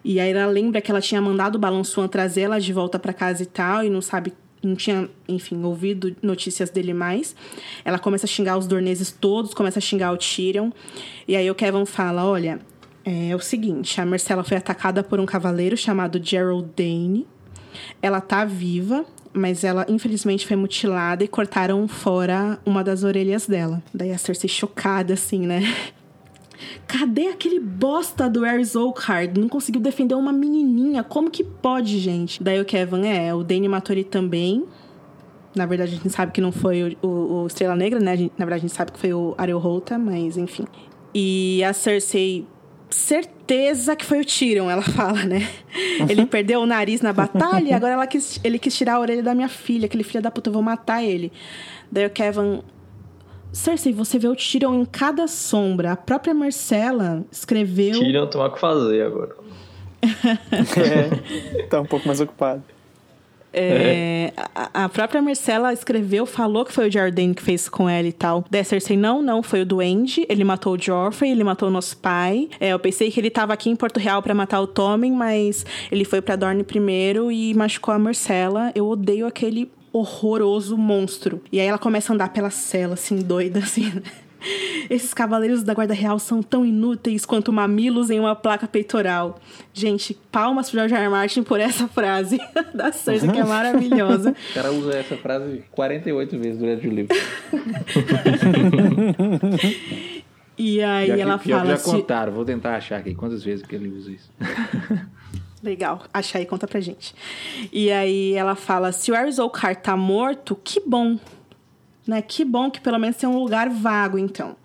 E aí ela lembra que ela tinha mandado o Balançoan trazer ela de volta para casa e tal, e não sabe, não tinha, enfim, ouvido notícias dele mais. Ela começa a xingar os dorneses todos, começa a xingar o Tyrion. E aí o Kevin fala: Olha, é o seguinte, a Marcela foi atacada por um cavaleiro chamado Gerald Dane. Ela tá viva, mas ela infelizmente foi mutilada e cortaram fora uma das orelhas dela. Daí a Cersei chocada, assim, né? Cadê aquele bosta do Ares Oakhart? Não conseguiu defender uma menininha. Como que pode, gente? Daí o Kevin, é, o Dane matou ele também. Na verdade, a gente sabe que não foi o, o, o Estrela Negra, né? Gente, na verdade, a gente sabe que foi o Ariel Rota, mas enfim. E a Cersei certeza que foi o Tyrion, ela fala, né? Ele perdeu o nariz na batalha e agora ela quis, ele quis tirar a orelha da minha filha. Aquele filho da puta, eu vou matar ele. Daí o Kevin... Cersei, você vê o Tyrion em cada sombra. A própria Marcela escreveu... Tyrion tem o que fazer agora. É, tá um pouco mais ocupado. É, a, a, própria Marcela escreveu, falou que foi o Jardine que fez com ela e tal. Daí a Cersei, não, não, foi o Duende. Ele matou o Joffrey, ele matou o nosso pai. É, eu pensei que ele tava aqui em Porto Real para matar o Tommen, mas ele foi para Dorne primeiro e machucou a Marcela. Eu odeio aquele horroroso monstro. E aí ela começa a andar pela cela, assim, doida, assim, né? Esses cavaleiros da Guarda Real são tão inúteis quanto mamilos em uma placa peitoral. Gente, palmas pro George R. R. Martin por essa frase da Cersei, que é maravilhosa. O cara usa essa frase 48 vezes durante o livro. e aí já ela que, já, fala... Já contaram, vou tentar achar aqui quantas vezes que ele usa isso. Legal, acha aí, conta pra gente. E aí ela fala: se o Ares Oakhart tá morto, que bom. Né? Que bom que pelo menos tem um lugar vago, então.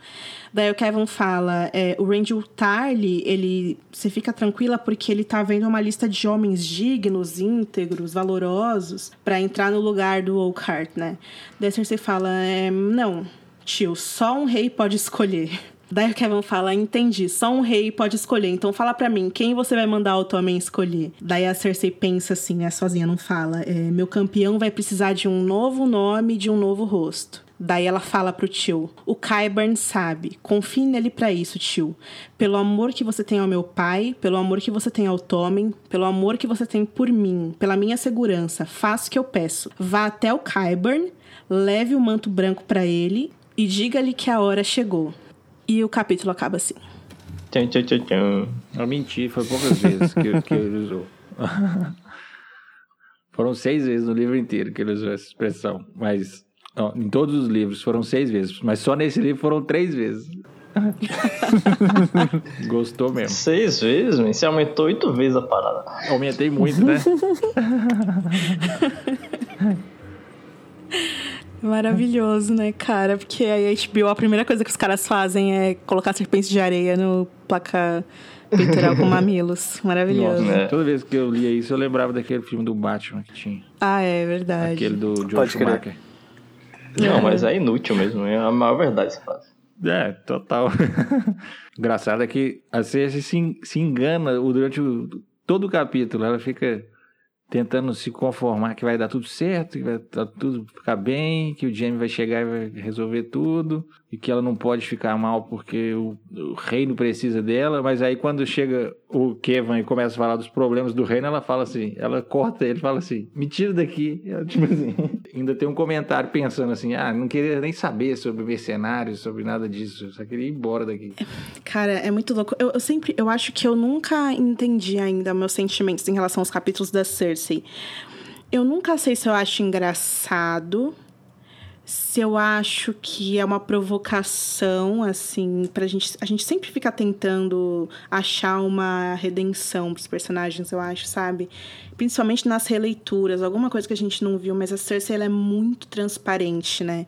Daí o Kevin fala: é, o Randall Tarly, ele. Você fica tranquila porque ele tá vendo uma lista de homens dignos, íntegros, valorosos, pra entrar no lugar do Oakhart, né? Daí Cersei fala: é, não, tio, só um rei pode escolher. Daí Kevin fala, entendi, só um rei pode escolher, então fala pra mim, quem você vai mandar o Tommen escolher? Daí a Cersei pensa assim, né, sozinha, não fala, é, meu campeão vai precisar de um novo nome de um novo rosto. Daí ela fala pro tio, o Kyburn sabe, confie nele pra isso, tio. Pelo amor que você tem ao meu pai, pelo amor que você tem ao Tommen, pelo amor que você tem por mim, pela minha segurança, faça o que eu peço. Vá até o Kyburn, leve o manto branco pra ele e diga-lhe que a hora chegou. E o capítulo acaba assim. Tchan, tchan, tchan, tchan. Eu menti, foi poucas vezes que, que ele usou. foram seis vezes no livro inteiro que ele usou essa expressão. Mas ó, em todos os livros foram seis vezes. Mas só nesse livro foram três vezes. Gostou mesmo. Seis vezes, man. Você aumentou oito vezes a parada. Aumentei muito, né? Maravilhoso, né, cara? Porque aí a HBO, a primeira coisa que os caras fazem é colocar serpentes de areia no placa peitoral com mamilos. Maravilhoso. Nossa, É. toda vez que eu lia isso, eu lembrava daquele filme do Batman que tinha. Ah, é verdade. Aquele do Pode George crer. Schumacher. Não, mas é inútil mesmo. É a maior verdade essa frase. É, total. Engraçado é que a Cersei se, se engana durante o, todo o capítulo. Ela fica tentando se conformar que vai dar tudo certo, que vai dar tudo ficar bem, que o Jaime vai chegar e vai resolver tudo, e que ela não pode ficar mal porque o, o reino precisa dela. Mas aí quando chega o Kevin e começa a falar dos problemas do reino, ela fala assim, ela corta ele, fala assim, me tira daqui. Ela, tipo assim, ainda tem um comentário pensando assim, ah, não queria nem saber sobre mercenários, sobre nada disso, só queria ir embora daqui. Cara, é muito louco. Eu, eu sempre, eu acho que eu nunca entendi ainda meus sentimentos em relação aos capítulos da Cersei. Eu nunca sei se eu acho engraçado, se eu acho que é uma provocação, assim, pra gente. A gente sempre fica tentando achar uma redenção pros personagens, eu acho, sabe? Principalmente nas releituras, alguma coisa que a gente não viu, mas a Cersei ela é muito transparente, né?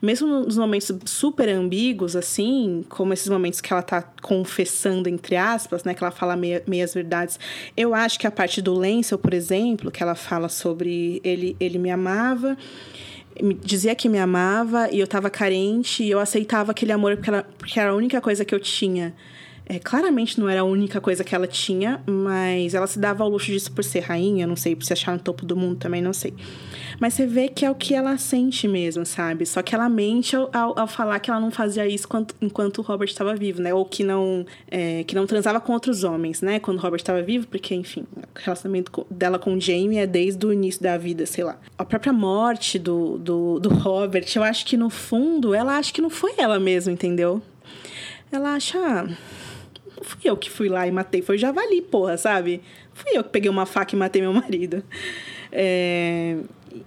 Mesmo nos momentos super ambíguos, assim, como esses momentos que ela tá confessando, entre aspas, né? Que ela fala meia, meias verdades. Eu acho que a parte do Lancel, por exemplo, que ela fala sobre ele, ele me amava dizia que me amava e eu tava carente e eu aceitava aquele amor porque, ela, porque era a única coisa que eu tinha. É, claramente não era a única coisa que ela tinha, mas ela se dava ao luxo disso por ser rainha, não sei, por se achar no topo do mundo também, não sei. Mas você vê que é o que ela sente mesmo, sabe? Só que ela mente ao, ao, ao falar que ela não fazia isso enquanto, enquanto o Robert estava vivo, né? Ou que não, é, que não transava com outros homens, né? Quando o Robert estava vivo, porque, enfim, o relacionamento dela com o Jamie é desde o início da vida, sei lá. A própria morte do, do, do Robert, eu acho que no fundo, ela acha que não foi ela mesma, entendeu? Ela acha. Ah, não fui eu que fui lá e matei, foi o javali, porra, sabe? Fui eu que peguei uma faca e matei meu marido. É,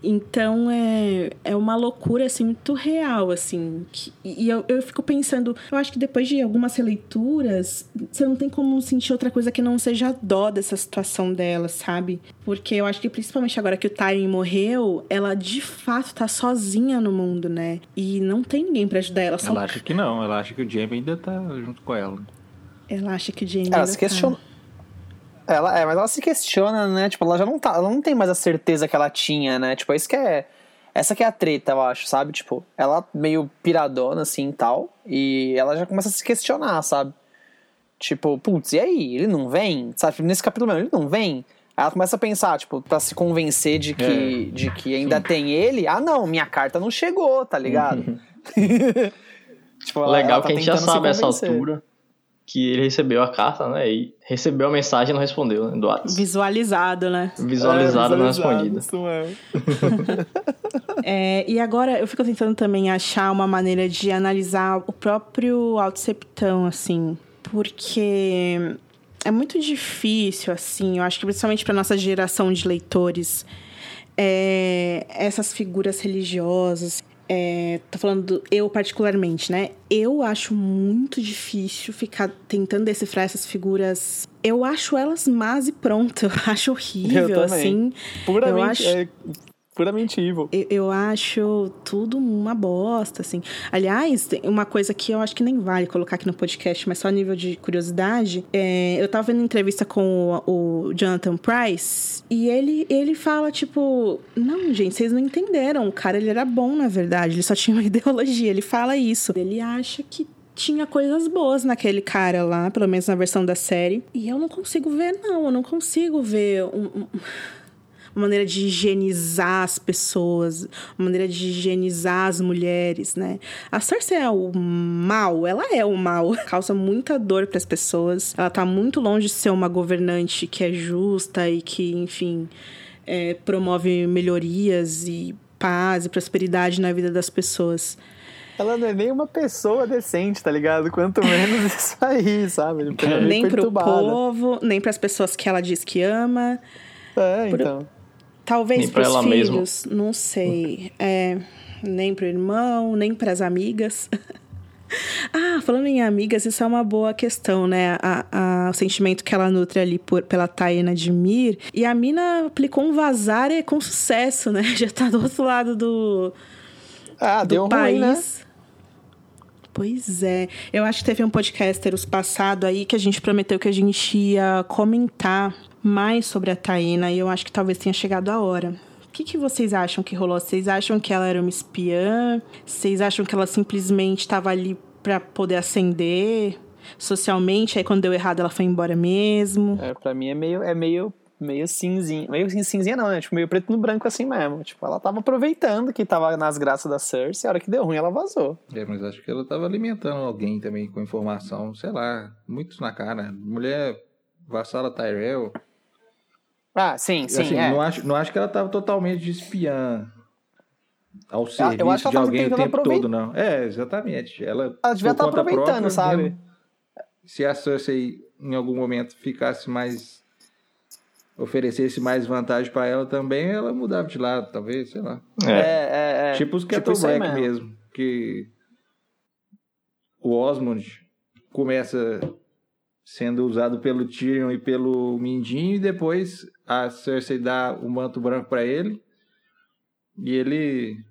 então é, é uma loucura assim muito real assim que, e eu, eu fico pensando eu acho que depois de algumas releituras você não tem como sentir outra coisa que não seja dó dessa situação dela sabe porque eu acho que principalmente agora que o Tyrion morreu ela de fato tá sozinha no mundo né e não tem ninguém para ajudar ela só... Ela acha que não, ela acha que o Jamie ainda tá junto com ela. Ela acha que Jamie Ela se tá. questiona. Ela, é, mas ela se questiona, né? Tipo, ela já não tá. Ela não tem mais a certeza que ela tinha, né? Tipo, isso que é. Essa que é a treta, eu acho, sabe? Tipo, ela meio piradona, assim e tal. E ela já começa a se questionar, sabe? Tipo, putz, e aí? Ele não vem? Sabe? Nesse capítulo mesmo, ele não vem? Aí ela começa a pensar, tipo, pra se convencer de que, É. de que ainda tem ele. Ah, não, minha carta não chegou, tá ligado? tipo, ela- Legal ela tá que a gente já sabe essa altura que ele recebeu a carta, né? E recebeu a mensagem e não respondeu, né? Do WhatsApp. visualizado né Visualizada, É, não visualizado, respondida. isso mesmo. É, e agora eu fico tentando também achar uma maneira de analisar o próprio autoceptão, assim, porque é muito difícil, assim, eu acho que principalmente para nossa geração de leitores, é, essas figuras religiosas. É, tô falando do, eu particularmente, né? Eu acho muito difícil ficar tentando decifrar essas figuras. Eu acho elas más e pronto. Eu acho horrível, também. assim. Puramente, Eu acho- é, puramente evil. Eu, eu acho tudo uma bosta, assim. Aliás, uma coisa que eu acho que nem vale colocar aqui no podcast, mas só a nível de curiosidade. É, eu tava vendo entrevista com o, o Jonathan Price e ele, ele fala, tipo... Não, gente, vocês não entenderam. O cara, ele era bom, na verdade. Ele só tinha uma ideologia. Ele fala isso. Ele acha que tinha coisas boas naquele cara lá, pelo menos na versão da série. E eu não consigo ver, não. Eu não consigo ver um- um, uma maneira de higienizar as pessoas, uma maneira de higienizar as mulheres, né? A Cersei é o mal, ela é o mal, causa muita dor para as pessoas. Ela tá muito longe de ser uma governante que é justa e que, enfim, é, promove melhorias e paz e prosperidade na vida das pessoas. Ela não é nem uma pessoa decente, tá ligado? Quanto menos isso aí, sabe? Nem pro perturbada. povo, nem para as pessoas que ela diz que ama. É, Por- então. Talvez pra pros ela mesma. filhos, não sei. É, nem pro irmão, nem pras amigas. ah, falando em amigas, isso é uma boa questão, né? A, a- o sentimento que ela nutre ali por, pela Taina de Mir. E a mina aplicou um vazar com sucesso, né? Já tá do outro lado do, Ah, do deu país. ruim, né? Pois é. Eu acho que teve um podcaster os passado aí que a gente prometeu que a gente ia comentar mais sobre a Taina e eu acho que talvez tenha chegado a hora. O que, que vocês acham que rolou? Vocês acham que ela era uma espiã? Vocês acham que ela simplesmente estava ali pra poder ascender socialmente? Aí quando deu errado ela foi embora mesmo? É, pra mim é meio, é meio, meio cinzinha. Meio cin- cinzinha não, né? Tipo, meio preto no branco assim mesmo. Tipo, ela tava aproveitando que tava nas graças da Cersei, a hora que deu ruim ela vazou. É, mas acho que ela tava alimentando alguém também com informação, sei lá, muito na cara. Mulher vassala Tyrell. Ah, sim, sim, assim, é. não, acho, não acho que ela tava totalmente de espiã ao eu acho que ela serviço de alguém o tempo todo, não. É, exatamente. Ela, Ela devia estar conta aproveitando, própria, sabe? mesmo, se a Cersei em algum momento ficasse mais oferecesse mais vantagem pra ela também, ela mudava de lado, talvez, sei lá. É, É. é, é. Tipo os Tipo Kettle aí Black mesmo. mesmo. que o Osmond começa sendo usado pelo Tyrion e pelo Mindinho e depois a Cersei dá o manto branco pra ele e ele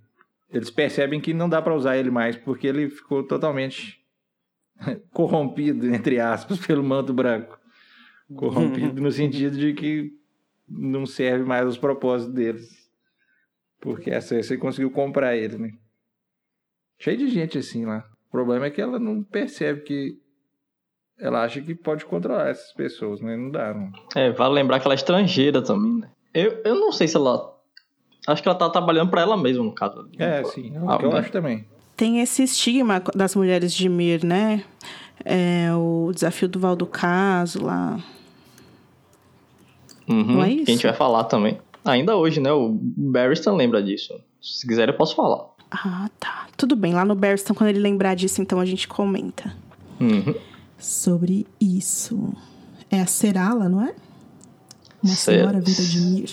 eles percebem que não dá pra usar ele mais porque ele ficou totalmente corrompido entre aspas pelo manto branco corrompido no sentido de que não serve mais aos propósitos deles porque a Cersei conseguiu comprar ele, né? Cheio de gente assim lá. O problema é que ela não percebe que ela acha que pode controlar essas pessoas, né? Não dá, não. É, vale lembrar que ela é estrangeira também, né? Eu, eu não sei se ela. Acho que ela tá trabalhando pra ela mesma, no caso. É, sim, é o Ah, que eu né? acho também. Tem esse estigma das mulheres de Mir, né? É, o desafio do Val do Caso lá. Uhum, Não é Que a gente isso? vai falar também. Ainda hoje, né? O Barristan lembra disso. Se quiser, eu posso falar. Ah, tá. Tudo bem. Lá no Berston, quando ele lembrar disso, então a gente comenta. Uhum. Sobre isso. É a Serala, não é? Uma senhora vida de Mir.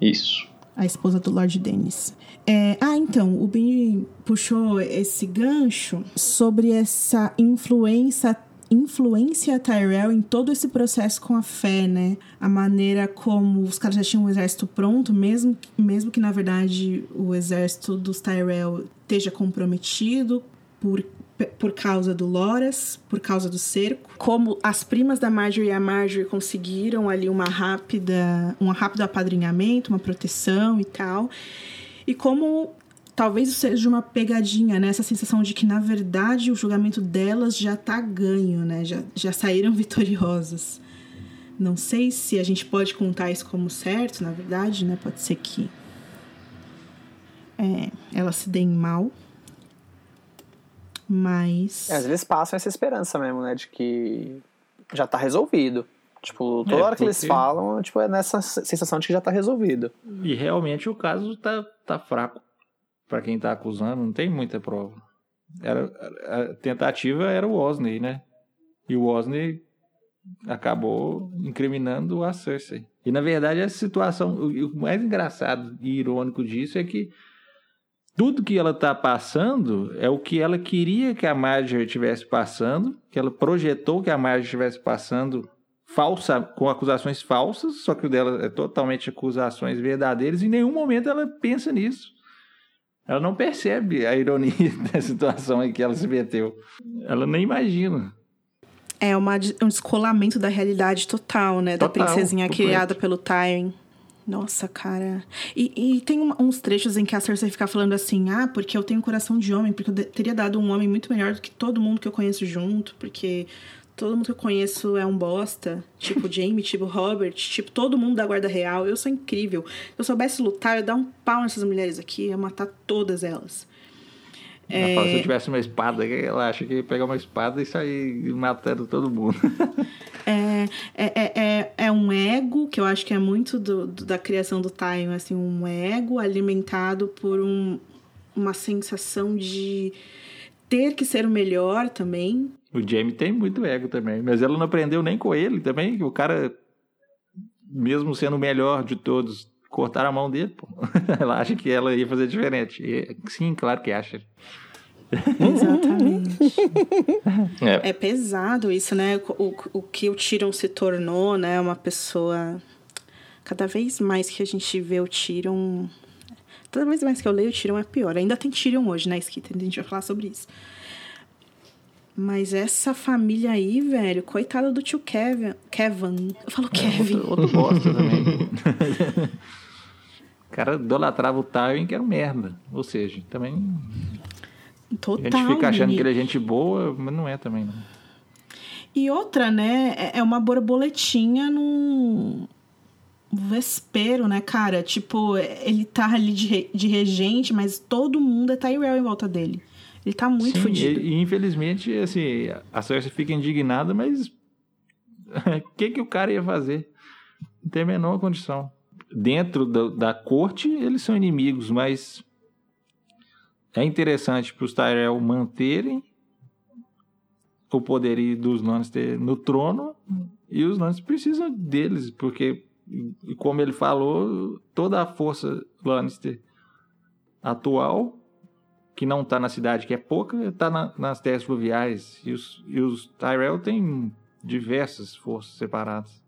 Isso. a esposa do Lord Dennis. É, ah, então, o Ben puxou esse gancho sobre essa influência influência Tyrell em todo esse processo com a fé, né? A maneira como os caras já tinham um exército pronto, mesmo, mesmo que na verdade o exército dos Tyrell esteja comprometido por por causa do Loras, por causa do cerco. Como as primas da Marjorie e a Marjorie conseguiram ali uma rápida, um rápido apadrinhamento, uma proteção e tal. E como talvez isso seja uma pegadinha, né? Essa sensação de que, na verdade, o julgamento delas já tá ganho, né? Já, já saíram vitoriosas. Não sei se a gente pode contar isso como certo, na verdade, né? Pode ser que é, elas se deem mal. Mas. É, às vezes passam essa esperança mesmo, né? De que já tá resolvido. Tipo, toda É, hora que eles falam, tipo, é nessa sensação de que já tá resolvido. E realmente o caso tá, tá fraco. Pra quem tá acusando, não tem muita prova. Era, a tentativa era o Osney, né? E o Osney acabou incriminando a Cersei. E na verdade essa situação, o mais engraçado e irônico disso é que tudo que ela tá passando é o que ela queria que a Marjorie estivesse passando, que ela projetou que a Marjorie estivesse passando falsa, com acusações falsas, só que o dela é totalmente acusações verdadeiras, e em nenhum momento ela pensa nisso. Ela não percebe a ironia da situação em que ela se meteu. Ela nem imagina. É uma, um descolamento da realidade total, né? da Total, princesinha completo. criada pelo Tywin. Nossa, cara. E, e tem um- uns trechos em que a Cersei fica falando assim: ah, porque eu tenho coração de homem, porque eu de- teria dado um homem muito melhor do que todo mundo que eu conheço junto, porque todo mundo que eu conheço é um bosta. Tipo Jaime, tipo Robert, tipo todo mundo da Guarda Real. Eu sou incrível. Se eu soubesse lutar, eu ia dar um pau nessas mulheres aqui, ia matar todas elas. Ela fala, se eu tivesse uma espada, ela acha que ia pegar uma espada e sair matando todo mundo. É, é, é, é, é um ego, que eu acho que é muito do, do- da criação do Tywin, assim, um ego alimentado por um, uma sensação de ter que ser o melhor também. O Jamie tem muito ego também, mas ela não aprendeu nem com ele também, que o cara, mesmo sendo o melhor de todos, cortaram a mão dele, pô. Ela acha que ela ia fazer diferente. E, sim, claro que acha. Exatamente. É, é pesado isso, né? O, o que o Tyrion se tornou, né? Uma pessoa... Cada vez mais que a gente vê o Tyrion... Toda vez mais que eu leio o Tyrion é pior. Ainda tem Tyrion hoje na escrita, a gente vai falar sobre isso. Mas essa família aí, velho, coitada do tio Kevin. Kevin. Eu falo Kevin. Outro, outro bosta também. o cara idolatrava o Tywin, que era um merda. Ou seja, também. Total. A gente fica achando que ele é gente boa, mas não é também, não. E outra, né? é- É uma borboletinha num vespeiro, né, cara? Tipo, ele tá ali de, re- de regente, mas todo mundo é Tyrell em volta dele. Ele tá muito Sim, fodido. E, e, infelizmente, assim, a Cersei fica indignada, mas o que, que o cara ia fazer? Não tem a menor condição. Dentro da, da corte, eles são inimigos, mas é interessante para os Tyrell manterem o poderio dos Lannister no trono e os Lannister precisam deles, porque, como ele falou, toda a força Lannister atual que não tá na cidade, que é pouca, tá na- nas terras fluviais. E os, e os Tyrell têm diversas forças separadas.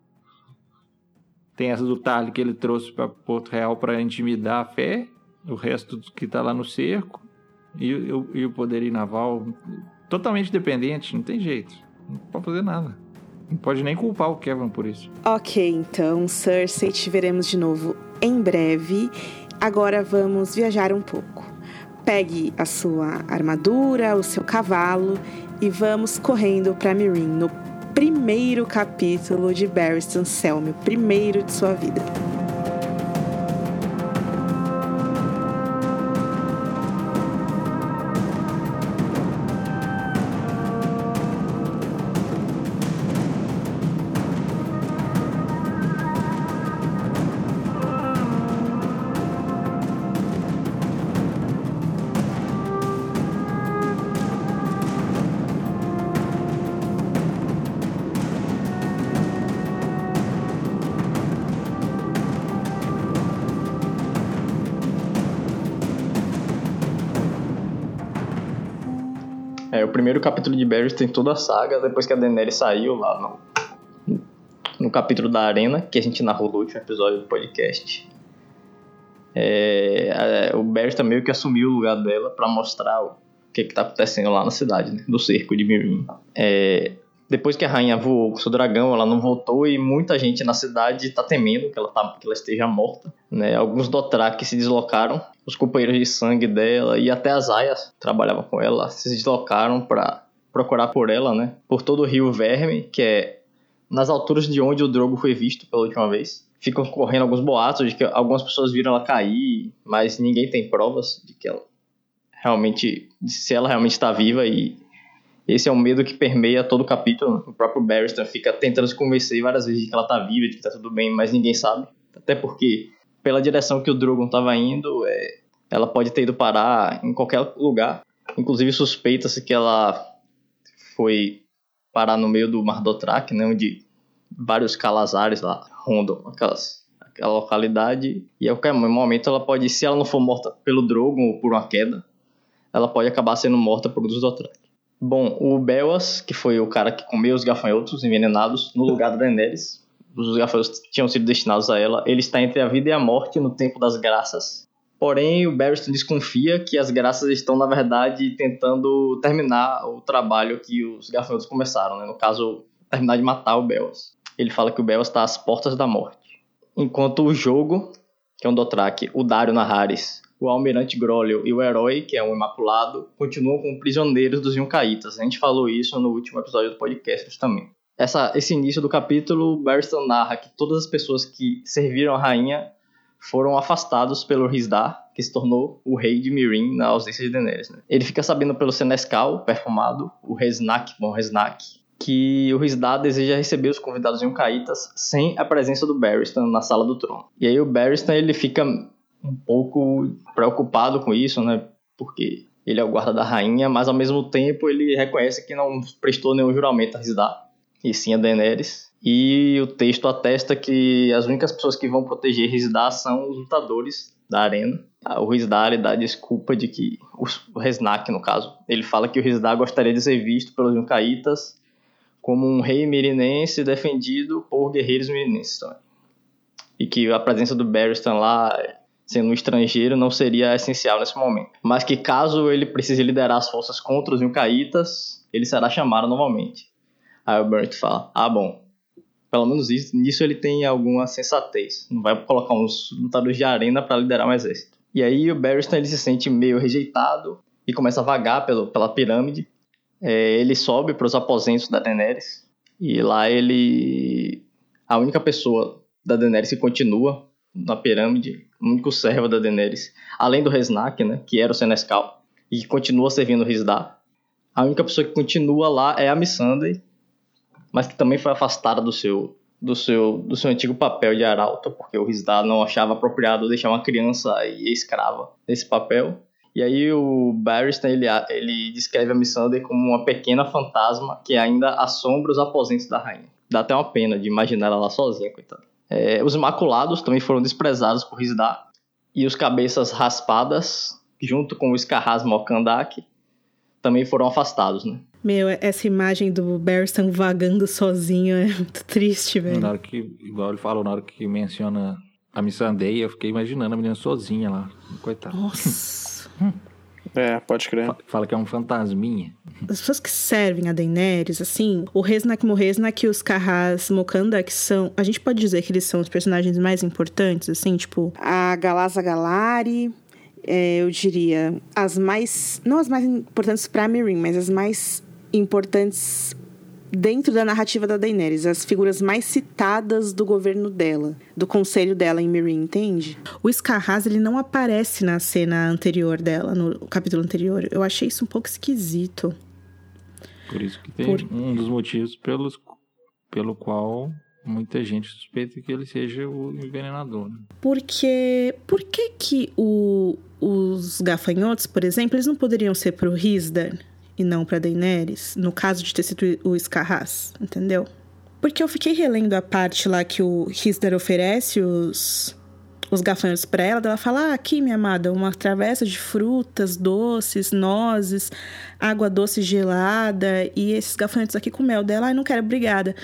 Tem essa do Tarly que ele trouxe para Porto Real para intimidar a fé, o resto que tá lá no cerco, e, o- e o poderio naval totalmente dependente, não tem jeito. Não pode fazer nada. Não pode nem culpar o Kevin por isso. Ok, então, Cersei, te veremos de novo em breve. Agora vamos viajar um pouco. Pegue a sua armadura, o seu cavalo e vamos correndo para Mirin no primeiro capítulo de Barristan Selmy, o primeiro de sua vida. Primeiro capítulo de Barry tem toda a saga, depois que a Daenerys saiu lá no, no capítulo da Arena, que a gente narrou no último episódio do podcast. É, o Barry tá meio que assumiu o lugar dela para mostrar o que que tá acontecendo lá na cidade, né, do cerco de Mirin. É, depois que a rainha voou com seu dragão, ela não voltou e muita gente na cidade tá temendo que ela, tá, que ela esteja morta. Né? Alguns Dothraki se deslocaram, os companheiros de sangue dela e até as aias que trabalhavam com ela se deslocaram para procurar por ela, né? Por todo o rio Verme, que é nas alturas de onde o Drogo foi visto pela última vez. Ficam correndo alguns boatos de que algumas pessoas viram ela cair, mas ninguém tem provas de que ela realmente, se ela realmente está viva e esse é um medo que permeia todo o capítulo. O próprio Barristan fica tentando se convencer várias vezes de que ela tá viva, de que tá tudo bem, mas ninguém sabe. Até porque, pela direção que o Drogon estava indo, é, ela pode ter ido parar em qualquer lugar. Inclusive, suspeita-se que ela foi parar no meio do Mar Dothraki, né, onde vários calazares lá rondam aquelas, aquela localidade. E a qualquer momento ela pode, se ela não for morta pelo Drogon ou por uma queda, ela pode acabar sendo morta por um dos Dothraki. Bom, o Belwas, que foi o cara que comeu os gafanhotos envenenados no lugar da Daenerys, os gafanhotos tinham sido destinados a ela, ele está entre a vida e a morte no tempo das graças. Porém, o Barristan desconfia que as graças estão, na verdade, tentando terminar o trabalho que os gafanhotos começaram, né? no caso, terminar de matar o Belwas. Ele fala que o Belwas está às portas da morte. Enquanto o jogo, que é um Dothraki, o Dario Naharis o Almirante Grolio e o Herói, que é um Imaculado, continuam como prisioneiros dos Yunkaitas. A gente falou isso no último episódio do podcast também. Essa, esse início do capítulo, Barristan narra que todas as pessoas que serviram a rainha foram afastados pelo Rizdar, que se tornou o rei de Mirin na ausência de Daenerys. Né? Ele fica sabendo pelo Senescal, perfumado, o Resnak, bom Resnak, que o Rizdar deseja receber os convidados Yunkaitas sem a presença do Barristan na sala do trono. E aí o Barristan ele fica um pouco preocupado com isso, né? Porque ele é o guarda da rainha, mas ao mesmo tempo ele reconhece que não prestou nenhum juramento a Rizdar, e sim a Daenerys. E o texto atesta que as únicas pessoas que vão proteger Rizdar são os lutadores da arena. O Rizdar dá a desculpa de que, o Resnak no caso, ele fala que o Rizdar gostaria de ser visto pelos Yunkaitas como um rei mirinense defendido por guerreiros mirinenses também. E que a presença do Barristan lá sendo um estrangeiro, não seria essencial nesse momento. Mas que caso ele precise liderar as forças contra os Yunkaitas, ele será chamado novamente. Aí o Bert fala, ah bom, pelo menos isso, nisso ele tem alguma sensatez. Não vai colocar uns lutadores de arena para liderar um exército. E aí o Barristan ele se sente meio rejeitado e começa a vagar pelo, pela pirâmide. É, ele sobe para os aposentos da Daenerys e lá ele a única pessoa da Daenerys que continua na pirâmide, o único servo da Daenerys, além do Resnak, né, que era o Senescal, e que continua servindo o Rizdar. A única pessoa que continua lá é a Missandei, mas que também foi afastada do seu do seu do seu antigo papel de arauto, porque o Rizdar não achava apropriado deixar uma criança e escrava nesse papel. E aí o Barristan ele, ele descreve a Missandei como uma pequena fantasma que ainda assombra os aposentos da rainha. Dá até uma pena de imaginar ela lá sozinha, coitada. É, os Imaculados também foram desprezados por Rizdar. E os Cabeças Raspadas, junto com o Scarras Mokandak, também foram afastados, né? Meu, essa imagem do Barristan vagando sozinho é muito triste, velho. Na hora que, igual ele falou, na hora que menciona a Missandei, eu fiquei imaginando a menina sozinha lá. Coitada. Nossa. É, pode crer. Fala que é um fantasminha. As pessoas que servem a Daenerys, assim, o Resnak Morresnak e os Carras Mokanda, que são. A gente pode dizer que eles são os personagens mais importantes, assim, tipo, a Galaza Galari. É, eu diria as mais. Não as mais importantes pra Mirin, mas as mais importantes dentro da narrativa da Daenerys, as figuras mais citadas do governo dela, do conselho dela em Meereen, entende? O Scarraz, ele não aparece na cena anterior dela, no capítulo anterior. Eu achei isso um pouco esquisito. Por isso que tem Por- um dos motivos pelos, pelo qual muita gente suspeita que ele seja o envenenador. né? Porque por que que o- os gafanhotos, por exemplo, eles não poderiam ser pro Risdar e não pra Daenerys, no caso de ter sido o Scarraz, entendeu? Porque eu fiquei relendo a parte lá que o Risdar oferece os os gafanhotos pra ela, ela fala: ah, aqui, minha amada, uma travessa de frutas, doces, nozes, água doce gelada e esses gafanhotos aqui com mel dela. Ai, não quero, obrigada.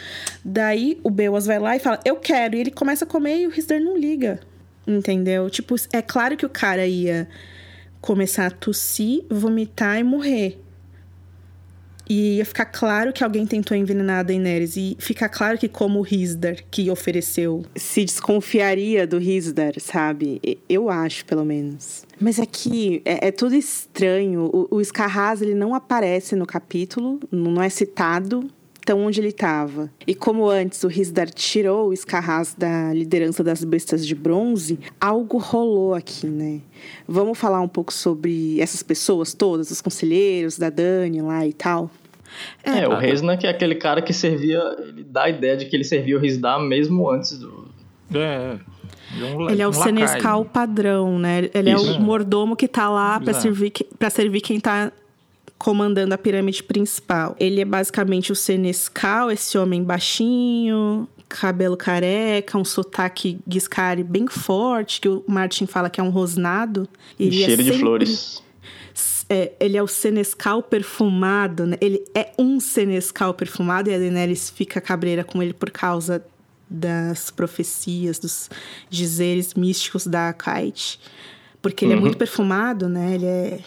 Daí o Beoas vai lá e fala: eu quero. E ele começa a comer e o Risdar não liga. Entendeu? Tipo, é claro que o cara ia começar a tossir, vomitar e morrer. E ia ficar claro que alguém tentou envenenar a Daenerys. E fica claro que, como o Risdar que ofereceu, se desconfiaria do Risdar, sabe? Eu acho, pelo menos. Mas aqui é, é tudo estranho. O, o Scarraz, ele não aparece no capítulo, não é citado. Então, onde ele estava. E como antes o Risdar tirou o Scarraz da liderança das bestas de bronze, algo rolou aqui, né? Vamos falar um pouco sobre essas pessoas todas, os conselheiros da Dani lá e tal. É, o Resna que é aquele cara que servia, ele dá a ideia de que ele servia o Rizdar mesmo antes do... É. Ele é, um, Ele é o um lacaio. senescal padrão, né? Ele Isso. é o mordomo que tá lá pra Exato. servir, pra servir quem tá comandando a pirâmide principal. Ele é basicamente o senescal, esse homem baixinho, cabelo careca, um sotaque guiscari bem forte, que o Martin fala que é um rosnado. e Ele é cheiro de sempre- flores. É, ele é o senescal perfumado, né? Ele é um senescal perfumado e a Daenerys fica cabreira com ele por causa das profecias, dos dizeres místicos da Kite. Porque ele é Uhum. muito perfumado, né? Ele é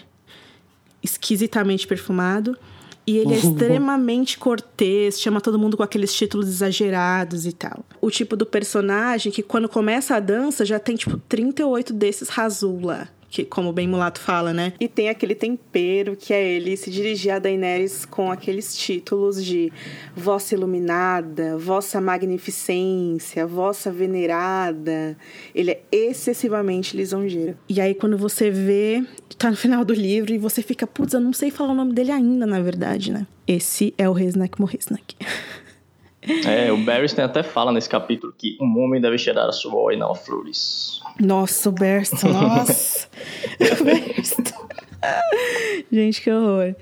esquisitamente perfumado. E ele é extremamente cortês, chama todo mundo com aqueles títulos exagerados e tal. O tipo do personagem que, quando começa a dança, já tem, tipo, 38 desses Razula. Que, como o Ben Mulato fala, né? E tem aquele tempero que é ele se dirigir a Daenerys com aqueles títulos de Vossa Iluminada, Vossa Magnificência, Vossa Venerada. Ele é excessivamente lisonjeiro. E aí, quando você vê, tá no final do livro e você fica, putz, eu não sei falar o nome dele ainda, na verdade, né? Esse é o Resnack Morresnack. É, o Barristan até fala nesse capítulo que um homem deve cheirar a suor e não a flores. Nossa, o Berston, nossa. o Berston. Gente, que horror.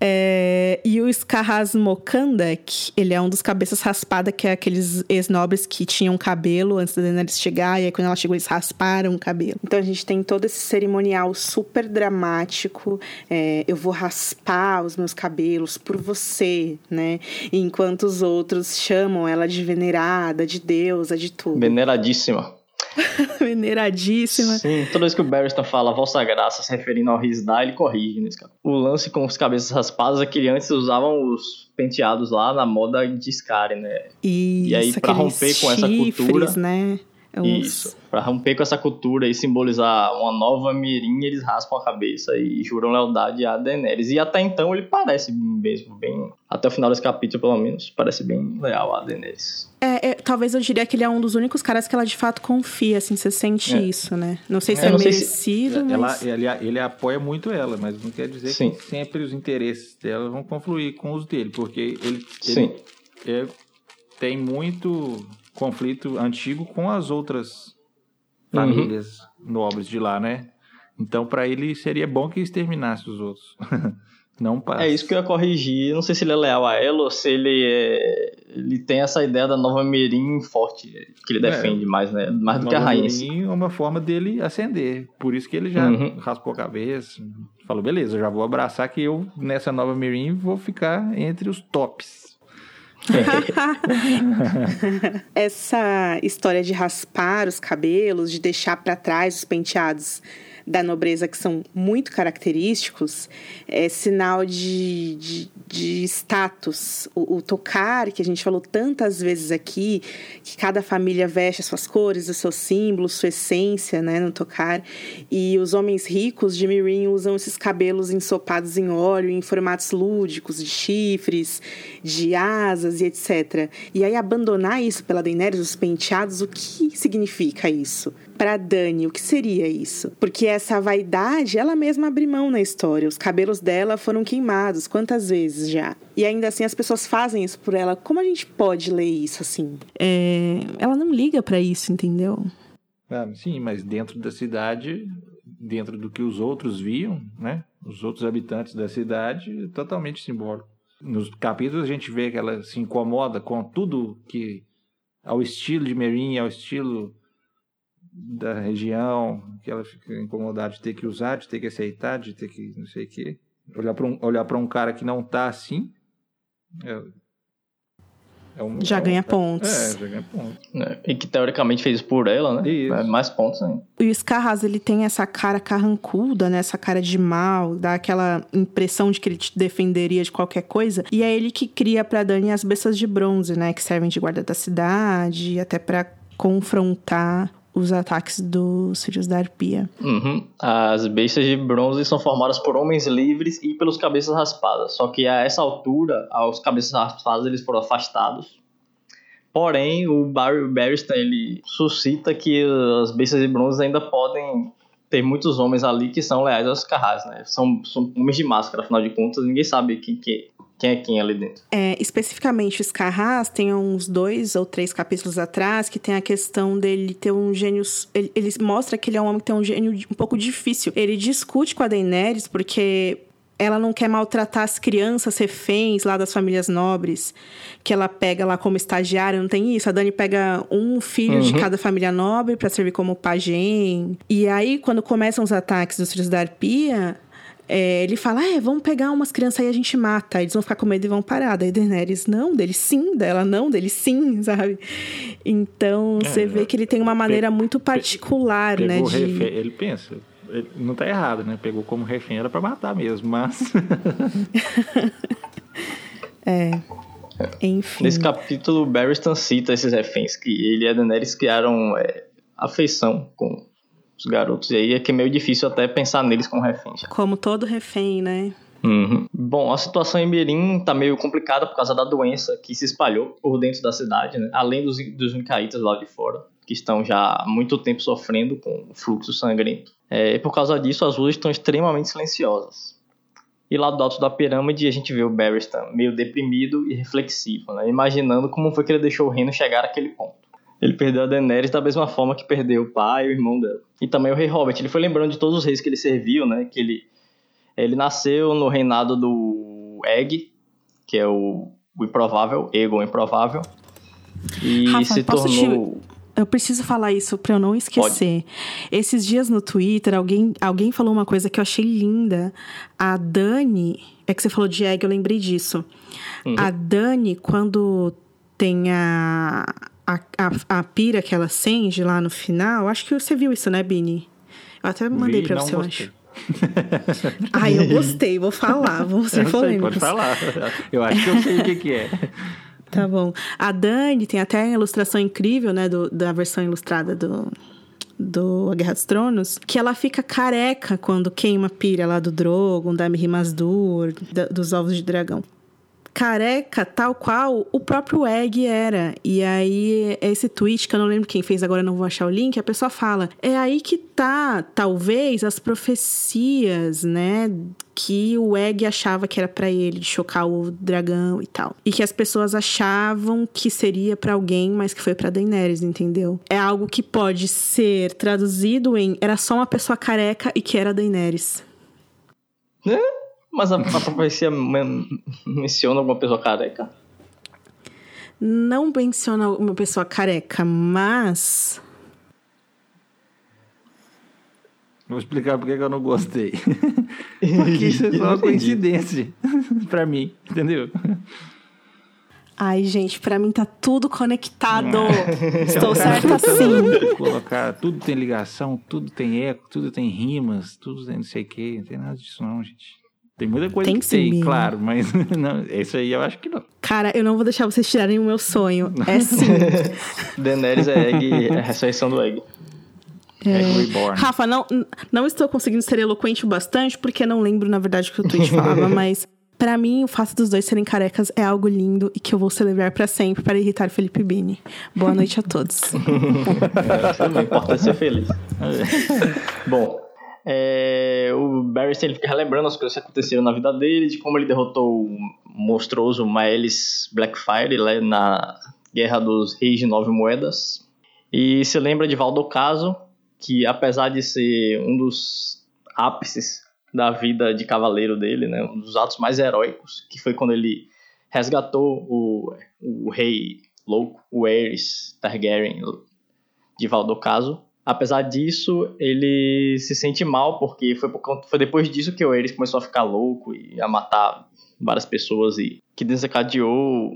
É, e o Scarraz Mokandak, ele é um dos cabeças raspada, que é aqueles ex-nobres que tinham cabelo antes da Daenerys chegar, e aí quando ela chegou eles rasparam o cabelo. Então a gente tem todo esse cerimonial super dramático, é, eu vou raspar os meus cabelos por você, né? Enquanto os outros chamam ela de venerada, de deusa, de tudo. Veneradíssima. Veneradíssima. Sim, toda vez que o Barristan fala Vossa Graça se referindo ao Rizdar, ele corrige nesse capítulo. O lance com os cabeças raspadas é que antes usavam os penteados lá na moda de Scary, né? Isso, E aí, pra romper com essa chifres, cultura- né? Uns- Isso. Pra romper com essa cultura e simbolizar uma nova mirim, eles raspam a cabeça e juram lealdade a Daenerys. E até então ele parece mesmo bem... Até o final desse capítulo, pelo menos, parece bem leal a Daenerys. É, é, talvez eu diria que ele é um dos únicos caras que ela de fato confia, assim, você sente É. isso, né? Não sei se É, é, não sei se- merecido, Ela, mas... ele, ele apoia muito ela, mas não quer dizer Sim. que sempre os interesses dela vão confluir com os dele, porque ele, Sim. ele é- tem muito conflito antigo com as outras Uhum. famílias nobres de lá, né? Então, para ele seria bom que exterminasse os outros. não para. É isso que eu ia corrigir. Não sei se ele é leal a ela ou se ele é... Ele tem essa ideia da nova mirim forte, que ele É. defende mais, né? Mais do que a rainha. si. é uma forma dele ascender. Por isso que ele já Uhum. raspou a cabeça. Falou, beleza, eu já vou abraçar que eu, nessa nova Mirim, vou ficar entre os tops. Essa história de raspar os cabelos, de deixar pra trás os penteados da nobreza que são muito característicos, é sinal de, de, de status. O, o, tocar, que a gente falou tantas vezes aqui, que cada família veste as suas cores, os seus símbolos, sua essência né, no tocar. E os homens ricos de Mirim usam esses cabelos ensopados em óleo, em formatos lúdicos, de chifres, de asas e etc. E aí abandonar isso pela Daenerys, os penteados, o que significa isso? Para Dani, o que seria isso? Porque essa vaidade, ela mesma abre mão na história. Os cabelos dela foram queimados quantas vezes já? E ainda assim as pessoas fazem isso por ela. Como a gente pode ler isso assim? É... Ela não liga para isso, entendeu? Ah, sim, mas dentro da cidade, dentro do que os outros viam, né? Os outros habitantes da cidade, totalmente simbólico. Nos capítulos a gente vê que ela se incomoda com tudo que ao estilo de Merin, ao estilo da região, que ela fica incomodada de ter que usar, de ter que aceitar, de ter que não sei o quê. Olhar para um, olhar um cara que não tá assim. É, é um, já é ganha pontos. É, já ganha pontos. É, e que teoricamente fez por ela, né? Isso. É mais pontos ainda. E o Scarras, ele tem essa cara carrancuda, né? Essa cara de mal, dá aquela impressão de que ele te defenderia de qualquer coisa. E é ele que cria pra Dani as bestas de bronze, né? Que servem de guarda da cidade, até para confrontar os ataques dos filhos da arpia. Uhum. As bestas de bronze são formadas por homens livres e pelos cabeças raspadas. Só que a essa altura, os cabeças raspadas eles foram afastados. Porém, o Barry Barristan ele suscita que as bestas de bronze ainda podem ter muitos homens ali que são leais aos carras, né? São, são homens de máscara, afinal de contas, ninguém sabe quem que quem é quem ali dentro. É, especificamente o Scarras tem uns dois ou três capítulos atrás que tem a questão dele ter um gênio. Ele, ele mostra que ele é um homem que tem um gênio um pouco difícil. Ele discute com a Daenerys porque ela não quer maltratar as crianças reféns lá das famílias nobres, que ela pega lá como estagiária, não tem isso? A Dani pega um filho uhum. de cada família nobre para servir como pajem. E aí, quando começam os ataques dos filhos da Arpia, é, ele fala, é, vamos pegar umas crianças aí a gente mata. Eles vão ficar com medo e vão parar. Daí Daenerys, não, dele sim. Dela, não, dele sim, sabe? Então, é, você vê que ele tem uma maneira muito particular, né? De... Refém, ele pensa, não tá errado, né? Pegou como refém, era pra matar mesmo, mas... é... Enfim. Nesse capítulo, Barristan cita esses reféns que ele e a Daenerys criaram é, afeição com os garotos. E aí é que é meio difícil até pensar neles como reféns. Como todo refém, né? Uhum. Bom, a situação em Mirim tá meio complicada por causa da doença que se espalhou por dentro da cidade, né? além dos, dos Micaítas lá de fora, que estão já há muito tempo sofrendo com o fluxo sangrento. É, e por causa disso, as ruas estão extremamente silenciosas. E lá do alto da pirâmide a gente vê o Barristan meio deprimido e reflexivo, né? imaginando como foi que ele deixou o reino chegar àquele ponto. Ele perdeu a Daenerys da mesma forma que perdeu o pai e o irmão dela. E também o rei Robert. Ele foi lembrando de todos os reis que ele serviu, né? Que ele, ele nasceu no reinado do Egg, que é o, o improvável, Egon improvável. E Rafa, se tornou... Te... Eu preciso falar isso para eu não esquecer. Pode. Esses dias no Twitter, alguém, alguém falou uma coisa que eu achei linda. A Dani, é que você falou de Egg, eu lembrei disso. Uhum. A Dani, quando tem a, a, a, a, pira que ela acende lá no final. Acho que você viu isso, né, Bini? Eu até mandei Vi, pra você, eu acho. Ai, eu gostei, vou falar, vou ser polêmicos. Pode falar. Eu acho que eu sei o que, que é. Tá bom. A Dani tem até a ilustração incrível, né, do, da versão ilustrada do, do A Guerra dos Tronos, que ela fica careca quando queima a pilha lá do Drogon, da Mirimasdur, dos ovos de dragão careca tal qual o próprio Egg era. E aí, esse tweet, que eu não lembro quem fez, agora não vou achar o link, a pessoa fala: é aí que tá, talvez, as profecias, né? Que o Egg achava que era para ele, de chocar o dragão e tal. E que as pessoas achavam que seria para alguém, mas que foi pra Daenerys, entendeu? É algo que pode ser traduzido em: era só uma pessoa careca e que era Daenerys. É? Mas a, a profecia menciona alguma pessoa careca? Não menciona uma pessoa careca, mas. Vou explicar porque eu não gostei. porque isso é só uma coincidência pra mim, entendeu? Ai, gente, pra mim tá tudo conectado. Estou certa sim. Colocar, tudo tem ligação, tudo tem eco, tudo tem rimas, tudo tem não sei o que. Não tem nada disso, não, gente. Tem muita coisa Tem que sim, tem, claro, mas não, esse aí eu acho que não. Cara, eu não vou deixar vocês tirarem o meu sonho. É sim. Daenerys é Egg, é a ressurreição do Egg. Egg Reborn. Rafa, não, não estou conseguindo ser eloquente o bastante, porque não lembro, na verdade, o que o tweet falava, mas pra mim, o fato dos dois serem carecas é algo lindo e que eu vou celebrar pra sempre para irritar Felipe Bini. Boa noite a todos. Também importante ser feliz. Bom, é, o Barristan ele fica relembrando as coisas que aconteceram na vida dele, de como ele derrotou o monstruoso Maelis Blackfire lá na Guerra dos Reis de Nove Moedas. E se lembra de Valdocaso, que apesar de ser um dos ápices da vida de cavaleiro dele, né, um dos atos mais heróicos, que foi quando ele resgatou o, o rei louco, o Aerys Targaryen de Valdocaso. Apesar disso, ele se sente mal porque foi, por foi depois disso que o Aerys começou a ficar louco e a matar várias pessoas e que desencadeou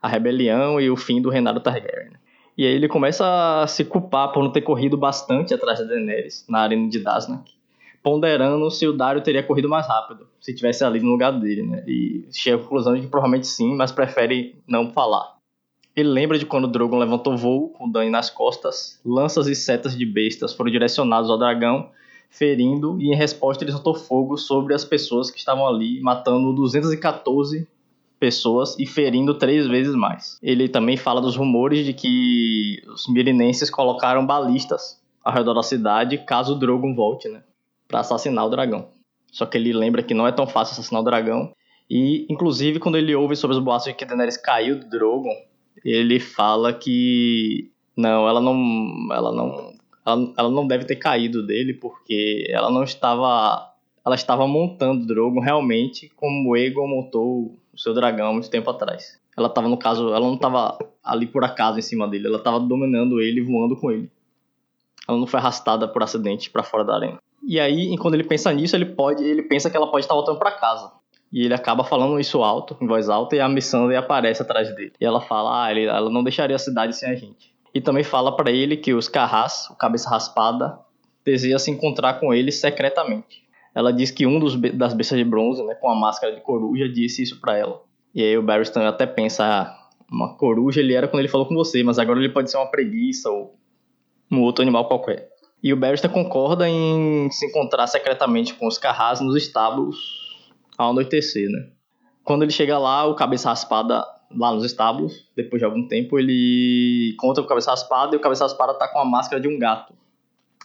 a rebelião e o fim do reinado Targaryen. E aí ele começa a se culpar por não ter corrido bastante atrás da Daenerys na arena de Daznak, ponderando se o Dario teria corrido mais rápido, se tivesse ali no lugar dele, né? E chega à conclusão de que provavelmente sim, mas prefere não falar. Ele lembra de quando Drogon levantou voo com Dany nas costas, lanças e setas de bestas foram direcionados ao dragão, ferindo, e em resposta ele soltou fogo sobre as pessoas que estavam ali, matando 214 pessoas e ferindo três vezes mais. Ele também fala dos rumores de que os mirinenses colocaram balistas ao redor da cidade caso o Drogon volte, né, para assassinar o dragão. Só que ele lembra que não é tão fácil assassinar o dragão. E, inclusive, quando ele ouve sobre os boatos de que Daenerys caiu do Drogon, ele fala que não, ela não, ela não, ela, ela não deve ter caído dele porque ela não estava, ela estava montando o Drogon realmente como o Aegon montou o seu dragão muito tempo atrás. Ela estava no caso, ela não estava ali por acaso em cima dele, ela estava dominando ele, voando com ele. Ela não foi arrastada por acidente para fora da arena. E aí, quando ele pensa nisso, ele pode, ele pensa que ela pode estar voltando para casa. E ele acaba falando isso alto, em voz alta, e a Missandei aparece atrás dele. E ela fala, ah, ele, ela não deixaria a cidade sem a gente. E também fala para ele que os Carrás, o Cabeça Raspada, deseja se encontrar com ele secretamente. Ela diz que um dos das bestas de bronze, né, com a máscara de coruja, disse isso para ela. E aí o Barristan até pensa, ah, uma coruja ele era quando ele falou com você, mas agora ele pode ser uma preguiça ou um outro animal qualquer. E o Barristan concorda em se encontrar secretamente com os Carrás nos estábulos ao anoitecer, né? Quando ele chega lá, o Cabeça Raspada, lá nos estábulos, depois de algum tempo, ele encontra o Cabeça Raspada e o Cabeça Raspada tá com a máscara de um gato.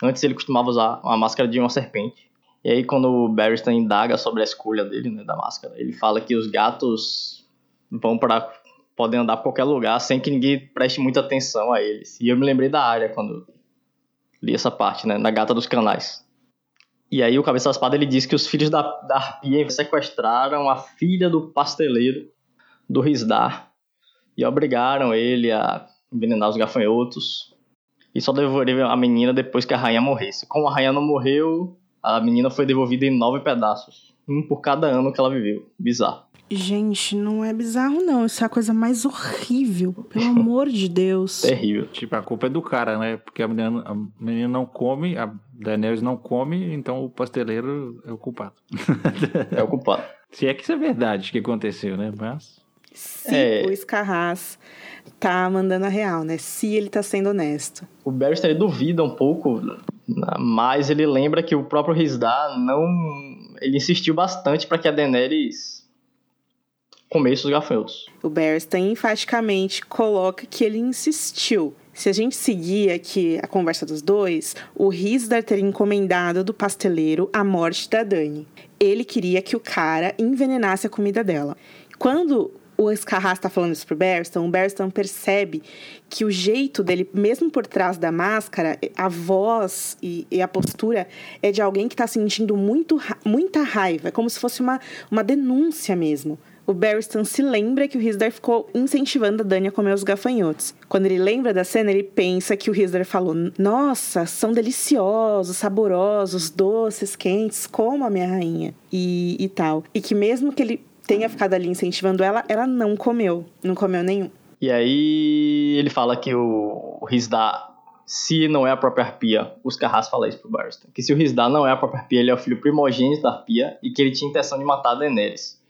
Antes ele costumava usar a máscara de uma serpente. E aí quando o Barristan indaga sobre a escolha dele, né, da máscara, ele fala que os gatos vão para podem andar pra qualquer lugar sem que ninguém preste muita atenção a eles. E eu me lembrei da área quando li essa parte, né, na Gata dos Canais. E aí o Cabeça da Espada ele diz que os filhos da, da Arpia sequestraram a filha do pasteleiro do Risdar e obrigaram ele a envenenar os gafanhotos e só devolveram a menina depois que a rainha morresse. Como a rainha não morreu, a menina foi devolvida em nove pedaços, um por cada ano que ela viveu. Bizarro. Gente, não é bizarro, não. Isso é a coisa mais horrível. Pelo amor de Deus. Terrível. Tipo, a culpa é do cara, né? Porque a menina, a menina não come, a Daenerys não come, então o pasteleiro é o culpado. É o culpado. Se é que isso é verdade que aconteceu, né? Mas. Se É. o Escarraz tá mandando a real, né? Se ele tá sendo honesto. O Barristan ele duvida um pouco, mas ele lembra que o próprio Risdar não. Ele insistiu bastante para que a Daenerys comesse os gafanhotos. O Barristan enfaticamente coloca que ele insistiu. Se a gente seguir aqui a conversa dos dois, o Risdar teria encomendado do pasteleiro a morte da Dani. Ele queria que o cara envenenasse a comida dela. Quando o Escarraz está falando isso pro Barristan, o Barristan percebe que o jeito dele, mesmo por trás da máscara, a voz e, e a postura é de alguém que está sentindo muito, muita raiva. É como se fosse uma, uma denúncia mesmo. O Barristan se lembra que o Risdar ficou incentivando a Dani a comer os gafanhotos. Quando ele lembra da cena, ele pensa que o Risdar falou: Nossa, são deliciosos, saborosos, doces, quentes, como a minha rainha. E, e tal. E que mesmo que ele tenha ficado ali incentivando ela, ela não comeu. Não comeu nenhum. E aí ele fala que o, o Rizda, se não é a própria arpia, os Carrascos falam isso pro Barristan, que se o Rizda não é a própria arpia, ele é o filho primogênito da arpia e que ele tinha intenção de matar a Daenerys.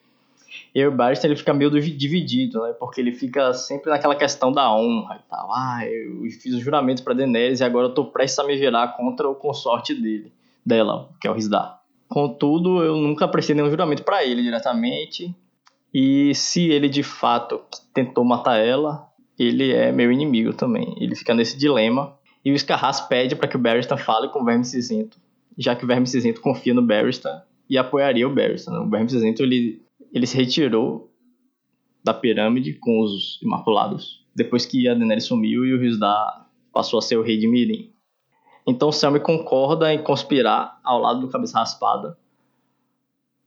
E o Barristan ele fica meio dividido, né? Porque ele fica sempre naquela questão da honra e tal. Ah, eu fiz o juramento para Daenerys e agora eu tô prestes a me virar contra o consorte dele, dela, que é o Rizda. Contudo, eu nunca prestei nenhum juramento para ele diretamente. E se ele de fato tentou matar ela, ele é meu inimigo também. Ele fica nesse dilema. E o Scarras pede para que o Barristan fale com o Verme Cinzento, já que o Verme Cinzento confia no Barristan e apoiaria o Barristan. O Verme Cinzento ele, ele se retirou da pirâmide com os Imaculados depois que a Daenerys sumiu e o Rizda passou a ser o rei de Mirim. Então Selmy concorda em conspirar ao lado do Cabeça Raspada,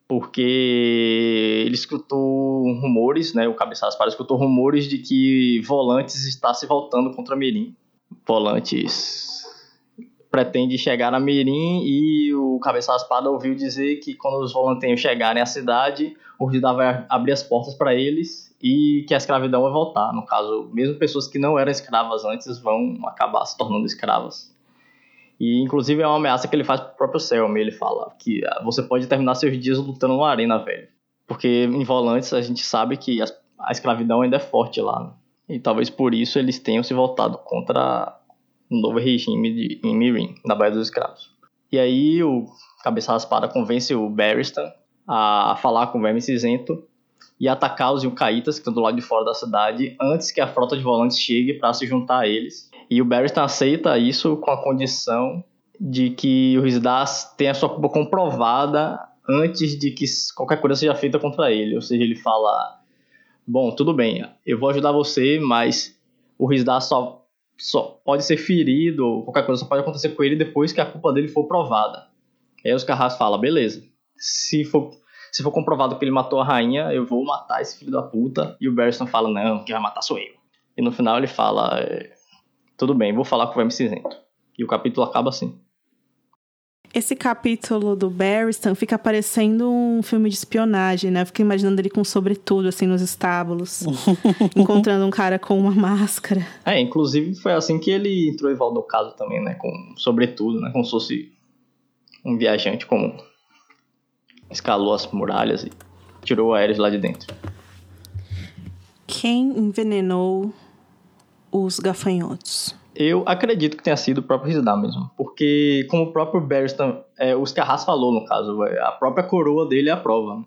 porque ele escutou rumores, né, o Cabeça Raspada escutou rumores de que Volantes está se voltando contra Mirim. Volantes pretende chegar a Mirim e o Cabeça Raspada ouviu dizer que quando os volantenhos chegarem à cidade, o Ridá vai abrir as portas para eles e que a escravidão vai voltar. No caso, mesmo pessoas que não eram escravas antes vão acabar se tornando escravas. E inclusive é uma ameaça que ele faz pro próprio Selmy. Ele fala que ah, você pode terminar seus dias lutando numa arena, velho. Porque em Volantes a gente sabe que a, a escravidão ainda é forte lá. Né? E talvez por isso eles tenham se voltado contra um novo regime de, em Mirim, na Baía dos Escravos. E aí o Cabeça Raspada convence o Barristan a falar com o Verme Cinzento e atacar os Yucaitas que estão do lado de fora da cidade antes que a frota de volantes chegue para se juntar a eles. E o Barristan aceita isso com a condição de que o Rizdas tenha sua culpa comprovada antes de que qualquer coisa seja feita contra ele. Ou seja, ele fala: Bom, tudo bem, eu vou ajudar você, mas o Rizdas só, só pode ser ferido, qualquer coisa só pode acontecer com ele depois que a culpa dele for provada. Aí os Carrascos falam: Beleza, se for, se for comprovado que ele matou a rainha, eu vou matar esse filho da puta. E o Barristan fala: Não, quem vai matar sou eu. E no final ele fala: tudo bem, vou falar com o Verme Cinzento. E o capítulo acaba assim. Esse capítulo do Barristan fica parecendo um filme de espionagem, né? Eu fico imaginando ele com sobretudo, assim, nos estábulos. encontrando um cara com uma máscara. É, inclusive foi assim que ele entrou em Valdocado também, né? Com sobretudo, né? Como se fosse um viajante comum. Escalou as muralhas e tirou o Ares lá de dentro. Quem envenenou os gafanhotos? Eu acredito que tenha sido o próprio Rizda mesmo. Porque, como o próprio Barristan, é, os Carras falou, no caso, é, a própria coroa dele é a prova.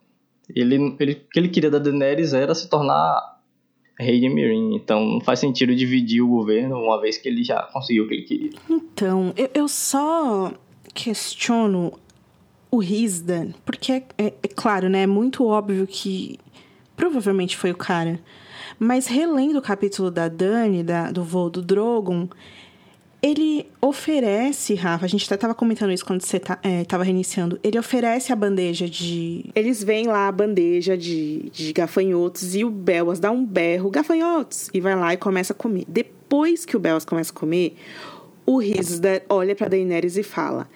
Ele, ele, o que ele queria da Daenerys era se tornar rei de Mirin. Então, não faz sentido dividir o governo, uma vez que ele já conseguiu o que ele queria. Então, eu, eu só questiono o Rizdan, porque é, é, é claro, né? É muito óbvio que provavelmente foi o cara. Mas relendo o capítulo da Dani, da, do voo do Drogon, ele oferece, Rafa, a gente até tava comentando isso quando você tá, é, reiniciando. Ele oferece a bandeja de. Eles veem lá a bandeja de, de gafanhotos e o Belas dá um berro, gafanhotos! E vai lá e começa a comer. Depois que o Belas começa a comer, o Risda olha pra Daenerys e fala: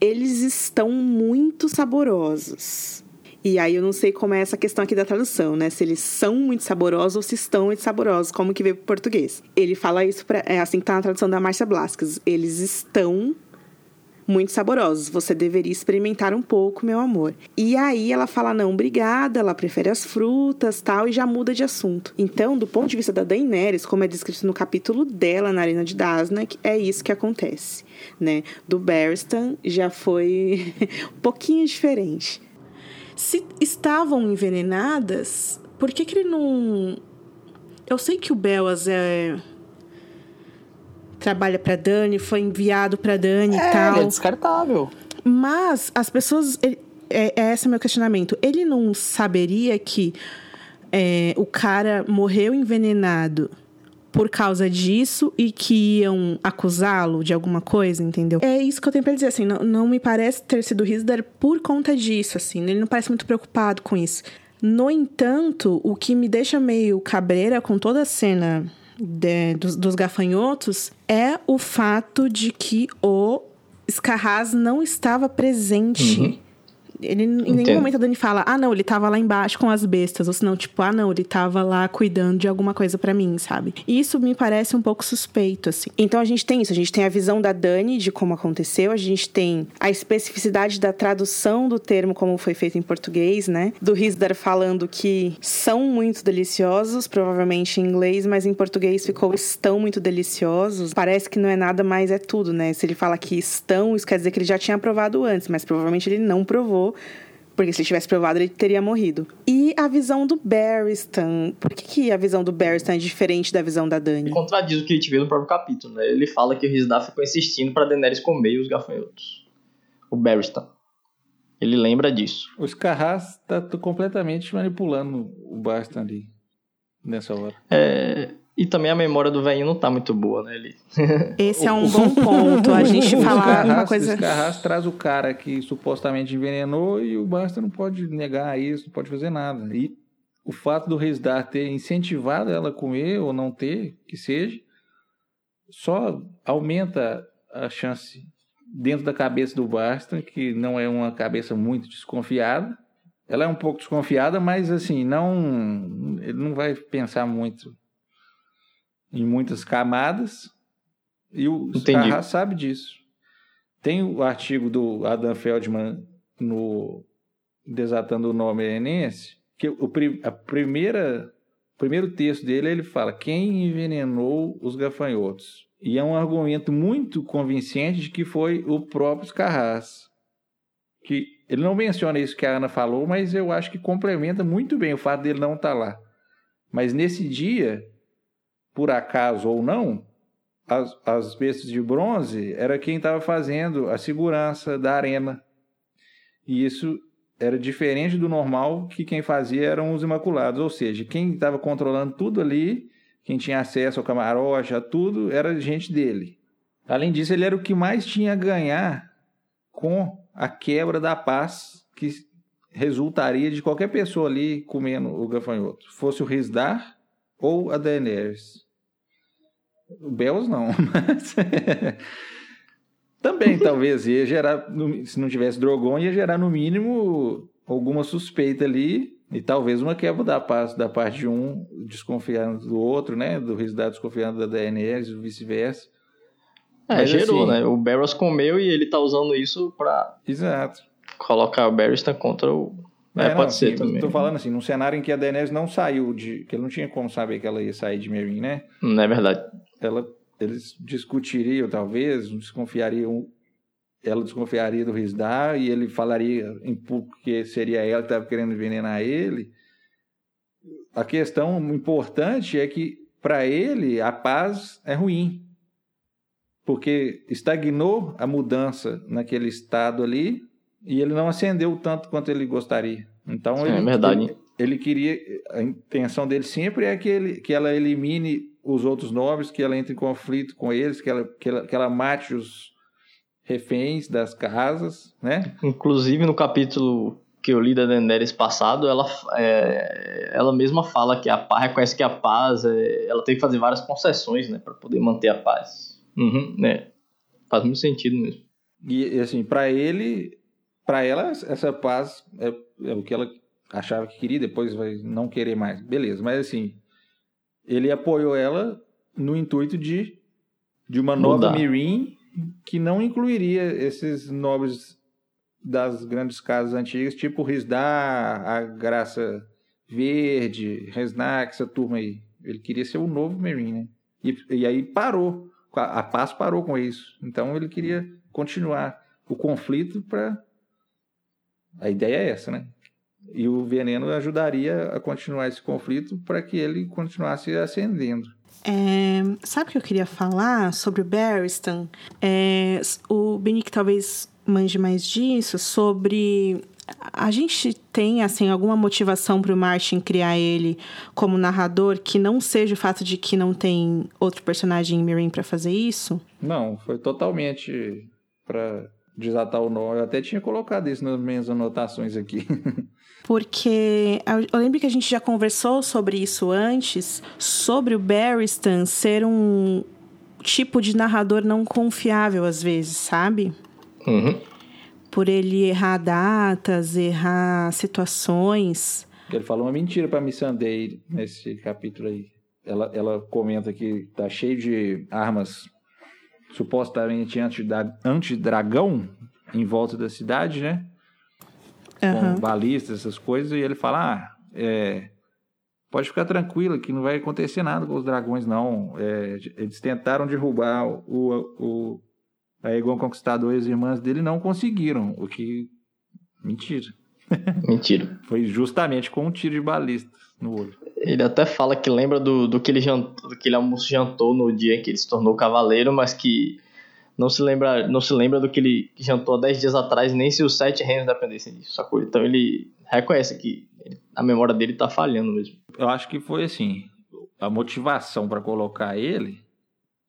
Eles estão muito saborosos. E aí eu não sei como é essa questão aqui da tradução, né? Se eles são muito saborosos ou se estão muito saborosos, como que veio pro português. Ele fala isso, pra, é assim que tá na tradução da Márcia Blasques. Eles estão muito saborosos. Você deveria experimentar um pouco, meu amor. E aí ela fala não, obrigada, ela prefere as frutas, tal, e já muda de assunto. Então, do ponto de vista da Daenerys, como é descrito no capítulo dela na Arena de Dasnak, é isso que acontece, né? Do Barristan já foi um pouquinho diferente. Se estavam envenenadas, por que, que ele não. Eu sei que o Belas é. Trabalha para Dani, foi enviado para Dani é, e tal. Ele é descartável. Mas as pessoas. Ele, é, é esse meu questionamento. Ele não saberia que é, o cara morreu envenenado por causa disso e que iam acusá-lo de alguma coisa, entendeu? É isso que eu tenho pra dizer, assim, não, não me parece ter sido Risdar por conta disso, assim, ele não parece muito preocupado com isso. No entanto, o que me deixa meio cabreira com toda a cena de, dos, dos gafanhotos é o fato de que o Scarraz não estava presente. Uhum Ele, em nenhum momento a Dani fala, ah, não, ele tava lá embaixo com as bestas. Ou senão, tipo, ah, não, ele tava lá cuidando de alguma coisa pra mim, sabe? E isso me parece um pouco suspeito, assim. Então a gente tem isso, a gente tem a visão da Dani de como aconteceu, a gente tem a especificidade da tradução do termo como foi feito em português, né? Do Risdar falando que são muito deliciosos, provavelmente em inglês, mas em português ficou estão muito deliciosos. Parece que não é nada, mas é tudo, né? Se ele fala que estão, isso quer dizer que ele já tinha provado antes, mas provavelmente ele não provou. Porque se ele tivesse provado, ele teria morrido. E a visão do Barristan. Por que, que a visão do Barristan é diferente da visão da Dani? Ele contradiz o que a gente vê no próprio capítulo, né? Ele fala que o Rizdar ficou insistindo pra Daenerys comer os gafanhotos. O Barristan. Ele lembra disso. O Scarras tá completamente manipulando o Bastan ali. Nessa hora. É, E também a memória do velhinho não tá muito boa, né? Ele... Esse é um bom ponto. A gente O falar uma coisa. O Scarras traz o cara que supostamente envenenou e o Basta não pode negar isso, não pode fazer nada. E o fato do Resdar ter incentivado ela a comer ou não ter, que seja, só aumenta a chance dentro da cabeça do Basta, que não é uma cabeça muito desconfiada. Ela é um pouco desconfiada, mas assim, não ele não vai pensar muito em muitas camadas. E o Entendi. Scarra sabe disso. Tem o artigo do Adam Feldman no Desatando o Nome Enense, que o, a primeira, o primeiro texto dele ele fala quem envenenou os gafanhotos. E é um argumento muito convincente de que foi o próprio Scarras. Que ele não menciona isso que a Ana falou, mas eu acho que complementa muito bem o fato dele não estar lá. Mas nesse dia, por acaso ou não, as, as bestas de bronze era quem estava fazendo a segurança da arena. E isso era diferente do normal, que quem fazia eram os Imaculados. Ou seja, quem estava controlando tudo ali, quem tinha acesso ao camarote, a tudo, era gente dele. Além disso, ele era o que mais tinha a ganhar com a quebra da paz que resultaria de qualquer pessoa ali comendo o gafanhoto. Fosse o Risdar ou a Daenerys. O Bells não, mas... Também, talvez, ia gerar, se não tivesse Drogon, ia gerar no mínimo alguma suspeita ali e talvez uma quebra da paz da parte de um desconfiando do outro, né? Do Risdar desconfiando da e vice-versa. É, Mas, gerou, assim- né? O Barrows comeu e ele tá usando isso pra Exato. colocar o Barristan contra o. É, não, pode ser assim, também. Tô falando assim, num cenário em que a Daenerys não saiu de. que ele não tinha como saber que ela ia sair de Meereen, né? Não é verdade. Ela, eles discutiriam, talvez, desconfiariam. Ela desconfiaria do Risdar e ele falaria em público que seria ela que estava querendo envenenar ele. A questão importante é que, para ele, a paz é ruim. Porque estagnou a mudança naquele estado ali e ele não ascendeu tanto quanto ele gostaria. Então, É ele, verdade. ele, ele queria. A intenção dele sempre é que, ele, que ela elimine os outros nobres, que ela entre em conflito com eles, que ela, que ela, que ela mate os reféns das casas, né? Inclusive no capítulo que eu li da Daenerys passado, ela, é, ela mesma fala que a paz reconhece que a paz, é, ela tem que fazer várias concessões, né, para poder manter a paz. Uhum, né? Faz muito sentido mesmo. E assim, para ele, para ela, essa paz é, é o que ela achava que queria, depois vai não querer mais. Beleza, mas assim, ele apoiou ela no intuito de, de uma nova Mudar. Mirim que não incluiria esses nobres das grandes casas antigas, tipo Risdar, a Graça Verde, Resnack, essa turma aí. Ele queria ser o novo Mirim, né? E, e aí parou. A a paz parou com isso. Então ele queria continuar o conflito para. A ideia é essa, né? E o veneno ajudaria a continuar esse conflito para que ele continuasse ascendendo. É, sabe o que eu queria falar sobre o Barristan? É, o Benick talvez manje mais disso, sobre... A gente tem, assim, alguma motivação para o Martin criar ele como narrador que não seja o fato de que não tem outro personagem em Mirin para fazer isso? Não, foi totalmente para desatar o nó. Eu até tinha colocado isso nas minhas anotações aqui. Porque eu- lembro que a gente já conversou sobre isso antes, sobre o Barristan ser um tipo de narrador não confiável às vezes, sabe? Uhum. por ele errar datas, errar situações. Ele falou uma mentira pra Missandei nesse capítulo aí. Ela, ela comenta que tá cheio de armas supostamente antidragão em volta da cidade, né? Aham. Com balistas, essas coisas, e ele fala: ah, é, pode ficar tranquilo que não vai acontecer nada com os dragões, não. É, eles tentaram derrubar o, o Aegon Conquistador e as irmãs dele não conseguiram, o que. Mentira. Mentira. Foi justamente com um tiro de balista no olho. Ele até fala que lembra do, do, que ele jantou, do que ele almoço jantou no dia em que ele se tornou cavaleiro, mas que não se lembra, não se lembra do que ele jantou há 10 dias atrás, nem se os sete reinos dependessem disso, sacou? Então ele reconhece que a memória dele tá falhando mesmo. Eu acho que foi assim. A motivação para colocar ele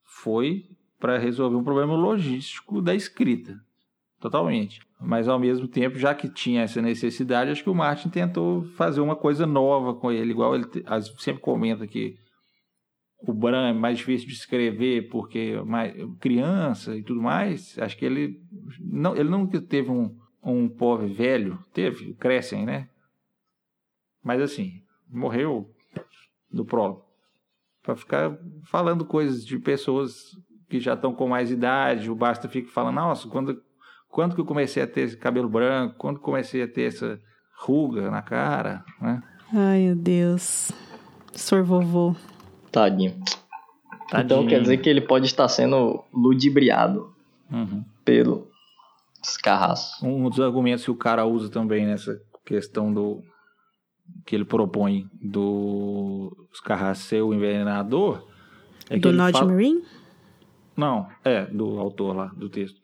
foi para resolver um problema logístico da escrita. Totalmente. Mas ao mesmo tempo, já que tinha essa necessidade, acho que o Martin tentou fazer uma coisa nova com ele, igual ele sempre comenta que o Bran é mais difícil de escrever porque é mais criança e tudo mais. Acho que ele não, ele nunca teve um, um pobre velho, teve, crescem, né? Mas assim, morreu do prólogo. Pra ficar falando coisas de pessoas que já estão com mais idade, o Basta fica falando, nossa, quando, quando que eu comecei a ter esse cabelo branco? Quando comecei a ter essa ruga na cara? Né? Ai, meu Deus. Sor vovô. Tadinho. Então Tadinho. quer dizer que ele pode estar sendo ludibriado Uhum. pelo escarraço. Um dos argumentos que o cara usa também nessa questão do que ele propõe do Scarra ser o envenenador é do Nod fala- Marine? Não, é, do autor lá, do texto.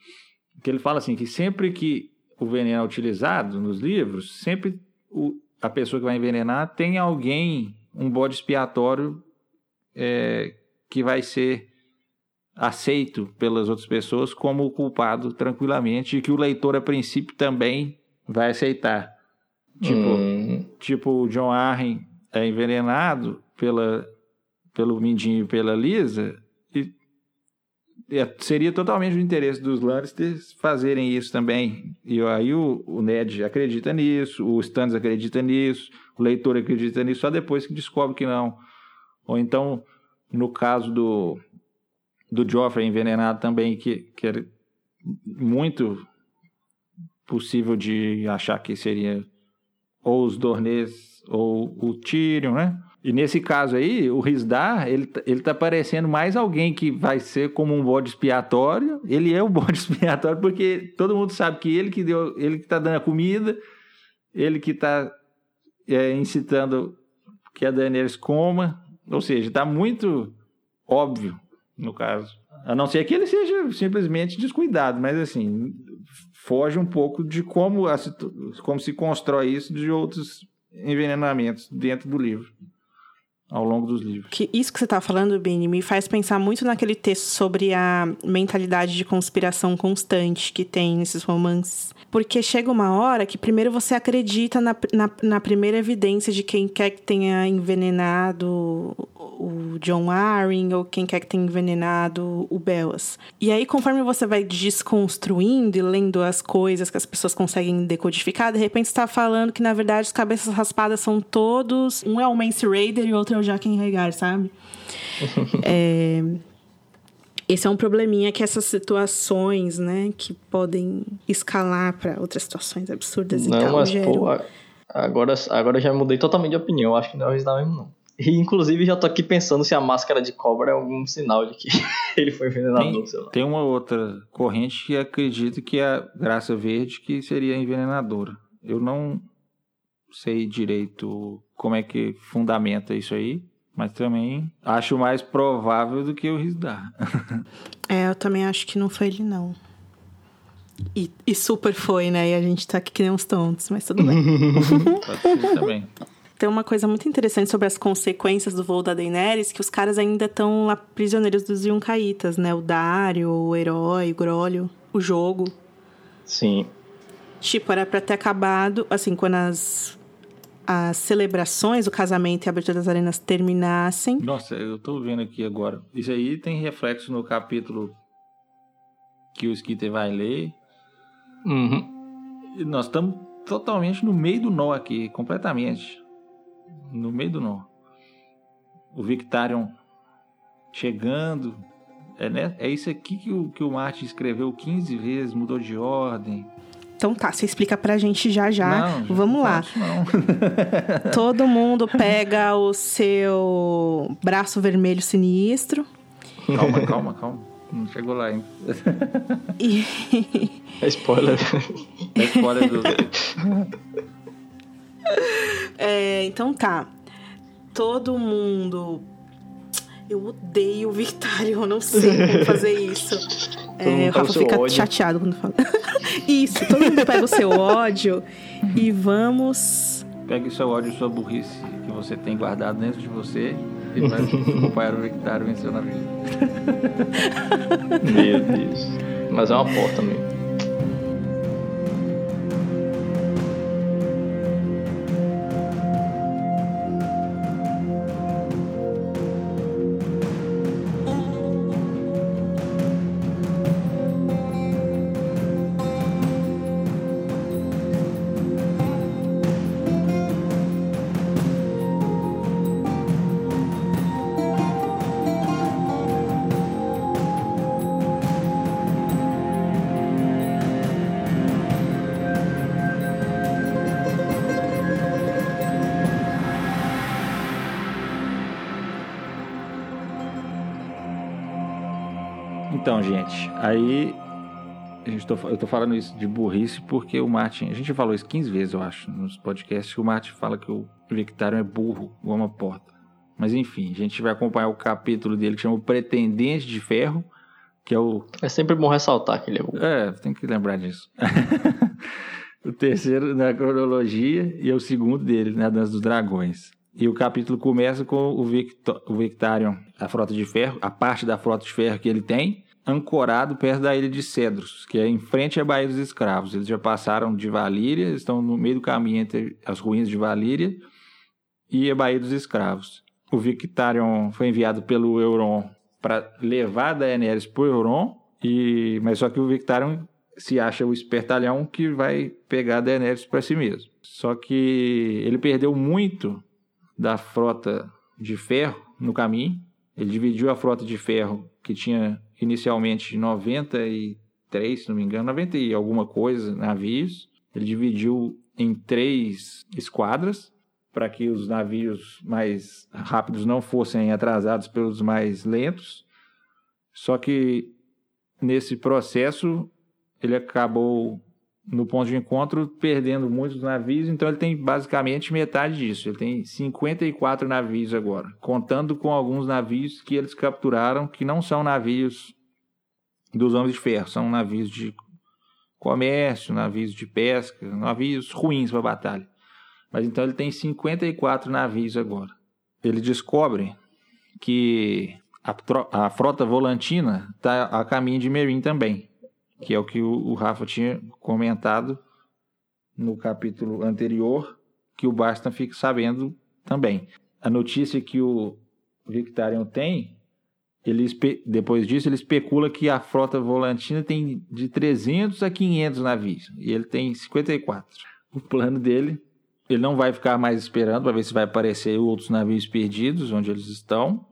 Que ele fala assim, que sempre que o veneno é utilizado nos livros, sempre o- a pessoa que vai envenenar tem alguém, um bode expiatório é, que vai ser aceito pelas outras pessoas como o culpado tranquilamente e que o leitor, a princípio, também vai aceitar. Tipo, Hum, tipo o John Arryn é envenenado pela, pelo Mindinho e pela Lisa, e é- seria totalmente do interesse dos Lannisters fazerem isso também. E aí o, o Ned acredita nisso, o Stannis acredita nisso, o leitor acredita nisso, só depois que descobre que não. Ou então, no caso do, do Joffrey envenenado também, que, que era muito possível de achar que seria ou os Dornês ou o Tyrion, né? E nesse caso aí, o Rizdar, ele, tá- ele tá parecendo mais alguém que vai ser como um bode expiatório. Ele é o bode expiatório porque todo mundo sabe que ele que deu, ele que tá dando a comida, ele que tá é, incitando que a Daenerys coma. Ou seja, tá muito óbvio no caso. A não ser que ele seja simplesmente descuidado, mas assim, foge um pouco de como, a como se constrói isso de outros envenenamentos dentro do livro, ao longo dos livros. Que isso que você tá falando, Bini, me faz pensar muito naquele texto sobre a mentalidade de conspiração constante que tem nesses romances. Porque chega uma hora que primeiro você acredita na, na, na primeira evidência de quem quer que tenha envenenado o John Arryn ou quem quer que tenha envenenado o Bellas. E aí, conforme você vai desconstruindo e lendo as coisas que as pessoas conseguem decodificar, de repente você tá falando que, na verdade, os cabeças raspadas são todos... Um é o Mance Raider e o outro é o Jaqen Rhaegar, sabe? é... Esse é um probleminha que essas situações, né, que podem escalar para outras situações absurdas e não, tal, mas geram- pô, agora, agora já mudei totalmente de opinião. Acho que não é o mesmo, não. E inclusive já tô aqui pensando se a máscara de cobra é algum sinal de que ele foi envenenador, Tem, sei lá. tem uma outra corrente que acredita que é a Graça Verde que seria envenenadora. Eu não sei direito como é que fundamenta isso aí, mas também acho mais provável do que o Rizdar. É, eu também acho que não foi ele, não. E, e super foi, né? E a gente tá aqui que nem uns tontos, mas tudo bem. Pode ser também. Tem uma coisa muito interessante sobre as consequências do voo da Daenerys, que os caras ainda estão lá prisioneiros dos Yuncaitas, né? O Dario, o Herói, o Grólio, o jogo. Sim. Tipo, era pra ter acabado, assim, quando as, as celebrações, o casamento e a abertura das arenas terminassem. Nossa, eu tô vendo aqui agora. Isso aí tem reflexo no capítulo que o Skitter vai ler. Uhum. E nós estamos totalmente no meio do nó aqui, completamente. No meio do nó. O Victarion chegando. É, né? é isso aqui que o, que o Martin escreveu 15 vezes, mudou de ordem. Então tá, você explica pra gente já já. Não, Vamos lá. Não. Todo mundo pega o seu braço vermelho sinistro. calma, calma, calma. Não chegou lá ainda. E É spoiler. É spoiler do. É, então tá. Todo mundo. Eu odeio o Victário, eu não sei como fazer isso. É, o pega Rafa seu fica ódio. chateado quando fala. isso, todo mundo pega o seu ódio e vamos. Pegue o seu ódio e sua burrice que você tem guardado dentro de você e vai acompanhar o Victário venceu na vida. Meu Deus. Mas é uma porta mesmo. Aí tô- eu tô falando isso de burrice porque o Martin, a gente já falou isso 15 vezes, eu acho, nos podcasts, que o Martin fala que o Victarion é burro, igual uma porta. Mas enfim, a gente vai acompanhar o capítulo dele que chama O Pretendente de Ferro, que é o É sempre bom ressaltar que ele é o. É, tem que lembrar disso. o terceiro na cronologia e é o segundo dele, na Dança dos Dragões. E o capítulo começa com o, Victo o Victarion, a frota de ferro, a parte da frota de ferro que ele tem, ancorado perto da ilha de Cedros, que é em frente à Baía dos Escravos. Eles já passaram de Valíria, estão no meio do caminho entre as ruínas de Valíria e a Baía dos Escravos. O Victarion foi enviado pelo Euron para levar Daenerys para o Euron, e, mas só que o Victarion se acha o espertalhão que vai pegar Daenerys para si mesmo. Só que ele perdeu muito da frota de ferro no caminho. Ele dividiu a frota de ferro que tinha inicialmente 93, se não me engano, 90 e alguma coisa navios. Ele dividiu em três esquadras para que os navios mais rápidos não fossem atrasados pelos mais lentos. Só que nesse processo ele acabou no ponto de encontro perdendo muitos navios, então ele tem basicamente metade disso. Ele tem 54 navios agora, contando com alguns navios que eles capturaram que não são navios dos homens de ferro, são navios de comércio, navios de pesca, navios ruins para batalha. Mas então ele tem 54 navios agora. Ele descobre que a, a frota volantina está a caminho de Merim também, que é o que o, Rafa tinha comentado no capítulo anterior, que o Bastan fica sabendo também. A notícia que o Victarion tem, ele, depois disso, ele especula que a frota volantina tem de 300 a 500 navios, e ele tem 54. O plano dele ele não vai ficar mais esperando para ver se vai aparecer outros navios perdidos onde eles estão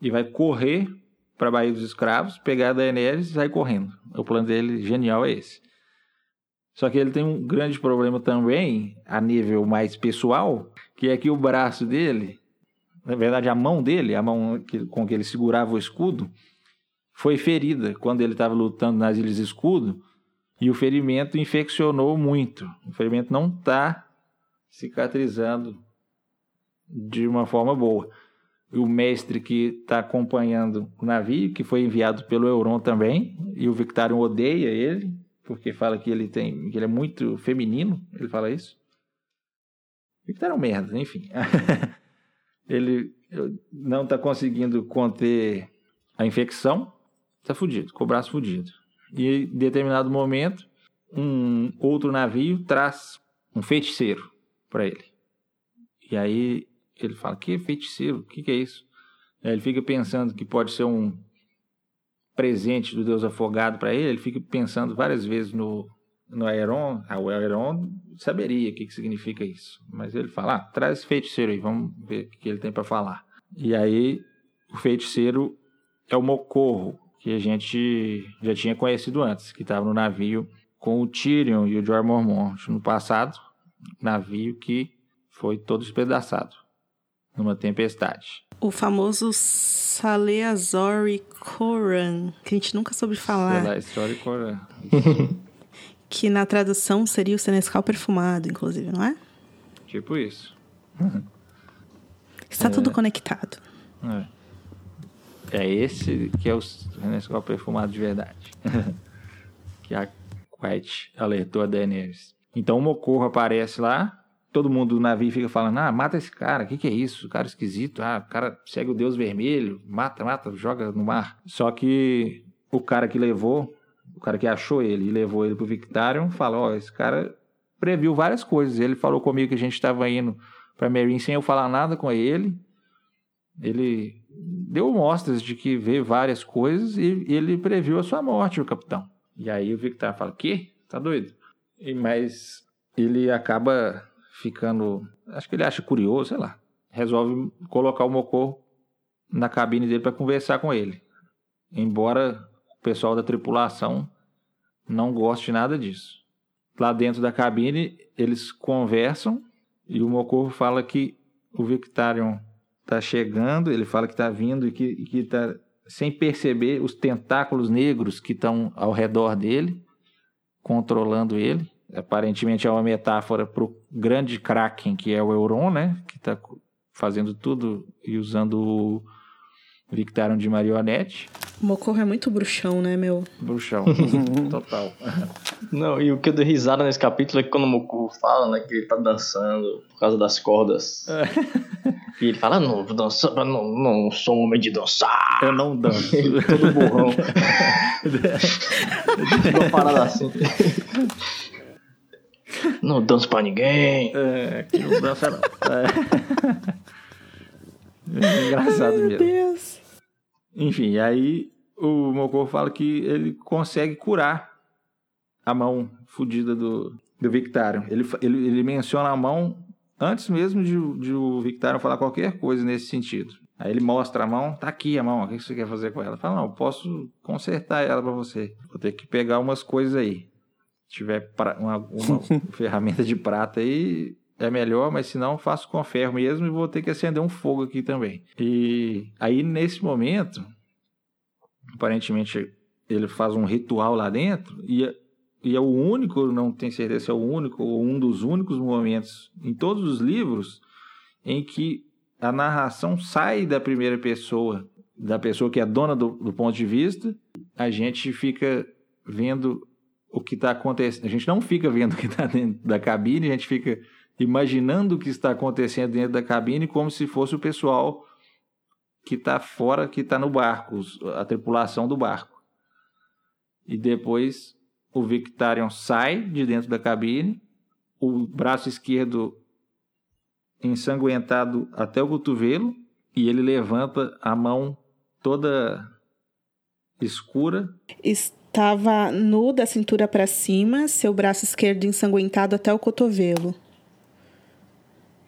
e vai correr para a Baía dos Escravos, pegar a Daenerys e sair correndo. O plano dele genial é esse. Só que ele tem um grande problema também, a nível mais pessoal, que é que o braço dele, na verdade a mão dele, a mão que- com que ele segurava o escudo, foi ferida quando ele estava lutando nas Ilhas Escudo e o ferimento infeccionou muito. O ferimento não está cicatrizando de uma forma boa. O mestre que está acompanhando o navio, que foi enviado pelo Euron também, e o Victarion odeia ele, porque fala que ele tem, que ele é muito feminino, ele fala isso. Victarion é merda, enfim. ele não está conseguindo conter a infecção, está fudido, com o braço fudido. E em determinado momento, um outro navio traz um feiticeiro para ele. E aí ele fala: Que feiticeiro? O que, que é isso? Aí ele fica pensando que pode ser um presente do Deus afogado para ele. Ele fica pensando várias vezes no no Aeron, ah, o Aeron saberia o que, que significa isso. Mas ele fala, ah, traz esse feiticeiro aí, vamos ver o que ele tem para falar. E aí o feiticeiro é o Mocorro, que a gente já tinha conhecido antes, que estava no navio com o Tyrion e o Jorah Mormont no passado, navio que foi todo espedaçado numa tempestade. O famoso Saleazori Koran, que a gente nunca soube falar. Saleazori Koran. que na tradução seria o Senescal perfumado, inclusive, não é? Tipo isso. Está é. tudo conectado. É. é esse que é o Senescal perfumado de verdade. que a White alertou a Daenerys. Então o Mocorro aparece lá, todo mundo do navio fica falando: ah, mata esse cara, o que, que é isso? O cara esquisito, ah, o cara segue o Deus Vermelho, mata, mata, joga no mar. Só que o cara que levou, o cara que achou ele e levou ele pro Victarion, falou: ó, oh, esse cara previu várias coisas. Ele falou comigo que a gente estava indo para Meereen sem eu falar nada com ele. Ele deu mostras de que vê várias coisas e ele previu a sua morte, o capitão. E aí o Victor fala: "Que? Tá doido?" E mas ele acaba ficando, acho que ele acha curioso, sei lá. Resolve colocar o Mocô na cabine dele para conversar com ele. Embora o pessoal da tripulação não goste nada disso. Lá dentro da cabine, eles conversam e o Mocorro fala que o Victarion está chegando, ele fala que está vindo e que está sem perceber os tentáculos negros que estão ao redor dele, controlando ele. Aparentemente é uma metáfora para o grande Kraken, que é o Euron, né? Que está fazendo tudo e usando o Victarion de marionete. O Mocorro é muito bruxão, né, meu? Bruxão, total. Não, e o que eu dei risada nesse capítulo é que quando o Mocorro fala, né, que ele tá dançando por causa das cordas. É. E ele fala, não, dançar, não, não sou um homem de dançar. Eu não danço. Todo burrão. Uma parada assim. Não danço pra ninguém. É, que não dança não. É. É engraçado Ai, mesmo. Meu Deus. Enfim, aí o Mokor fala que ele consegue curar a mão fodida do, do Victarion. Ele, ele, ele menciona a mão antes mesmo de, de o Victarion falar qualquer coisa nesse sentido. Aí ele mostra a mão, tá aqui a mão, o que você quer fazer com ela? Fala, não, posso consertar ela para você. Vou ter que pegar umas coisas aí. Tiver pra, uma, uma ferramenta de prata aí, é melhor, mas se não, faço com ferro mesmo e vou ter que acender um fogo aqui também. E aí, nesse momento, aparentemente ele faz um ritual lá dentro e, e é o único, não tenho certeza se é o único ou um dos únicos momentos em todos os livros em que a narração sai da primeira pessoa, da pessoa que é dona do, do ponto de vista, a gente fica vendo o que está acontecendo. A gente não fica vendo o que está dentro da cabine, a gente fica imaginando o que está acontecendo dentro da cabine como se fosse o pessoal que está fora, que está no barco, a tripulação do barco. E depois o Victarion sai de dentro da cabine, o braço esquerdo ensanguentado até o cotovelo, e ele levanta a mão toda escura. Estava nu da cintura para cima, seu braço esquerdo ensanguentado até o cotovelo.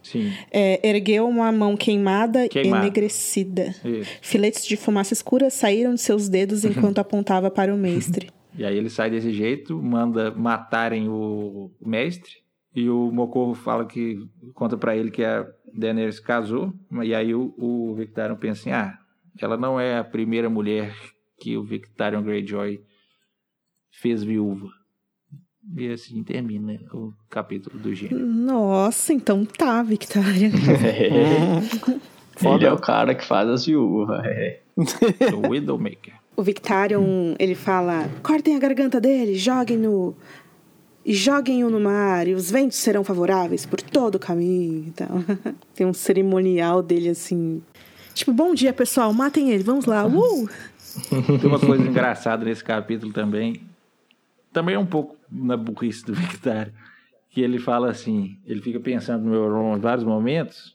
Sim. É, ergueu uma mão queimada, queimada. enegrecida. Isso. Filetes de fumaça escura saíram de seus dedos enquanto apontava para o mestre. E aí ele sai desse jeito, manda matarem o mestre. E o Mocorro fala que conta para ele que a Daenerys casou. E aí o, o Victarion pensa assim: ah, ela não é a primeira mulher que o Victarion Greyjoy fez viúva. E assim termina o capítulo do gênero. Nossa, então tá, Victoria. É. Ele é o cara que faz as viúvas. É. o Widowmaker. O Victarion, ele fala: cortem a garganta dele, joguem-no. E joguem-o no mar, e os ventos serão favoráveis por todo o caminho. Então, tem um cerimonial dele assim. Tipo, bom dia, pessoal, matem ele, vamos lá. Uh! Tem uma coisa engraçada nesse capítulo também. Também é um pouco na burrice do Victor, que ele fala assim, ele fica pensando no Euron em vários momentos,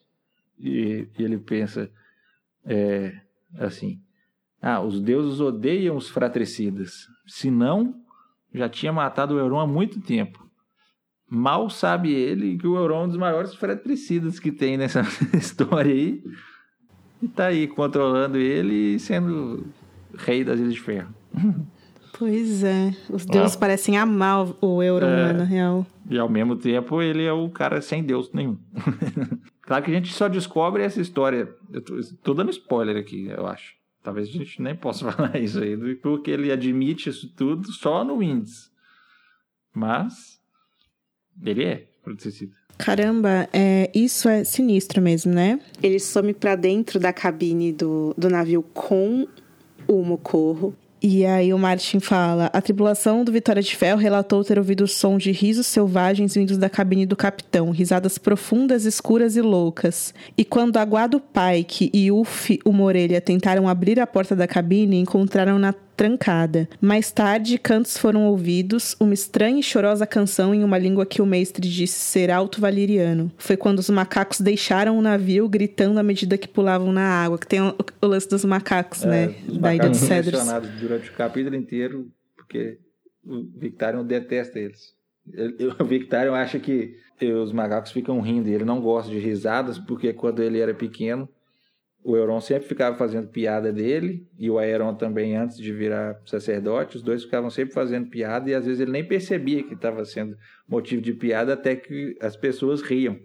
e, e ele pensa é, assim, ah, os deuses odeiam os fratricidas, senão já tinha matado o Euron há muito tempo. Mal sabe ele que o Euron é um dos maiores fratricidas que tem nessa história aí. E tá aí controlando ele e sendo rei das Ilhas de Ferro. Pois é. Os deuses ah. parecem amar o Euron, é, na real. E ao mesmo tempo ele é o cara sem deus nenhum. claro que a gente só descobre essa história. Eu tô, tô dando spoiler aqui, eu acho. Talvez a gente nem possa falar isso aí, porque ele admite isso tudo só no Winds. Mas ele é protegicida. Caramba, é, isso é sinistro mesmo, né? Ele some para dentro da cabine do, do navio com o Mocorro. E aí o Martin fala: a tripulação do Vitória de Ferro relatou ter ouvido o som de risos selvagens vindos da cabine do capitão, risadas profundas, escuras e loucas. E quando Aguado Pike e Uff, uma orelha, tentaram abrir a porta da cabine, encontraram-na trancada. Mais tarde, cantos foram ouvidos, uma estranha e chorosa canção em uma língua que o mestre disse ser alto-valiriano. Foi quando os macacos deixaram o navio gritando à medida que pulavam na água, que tem o, o lance dos macacos, é, né? da Ilha de Cedros. durante o capítulo inteiro, porque o Victarion detesta eles. O Victarion acha que os macacos ficam rindo e ele não gosta de risadas, porque quando ele era pequeno, o Euron sempre ficava fazendo piada dele, e o Aeron também, antes de virar sacerdote, os dois ficavam sempre fazendo piada, e às vezes ele nem percebia que estava sendo motivo de piada, até que as pessoas riam.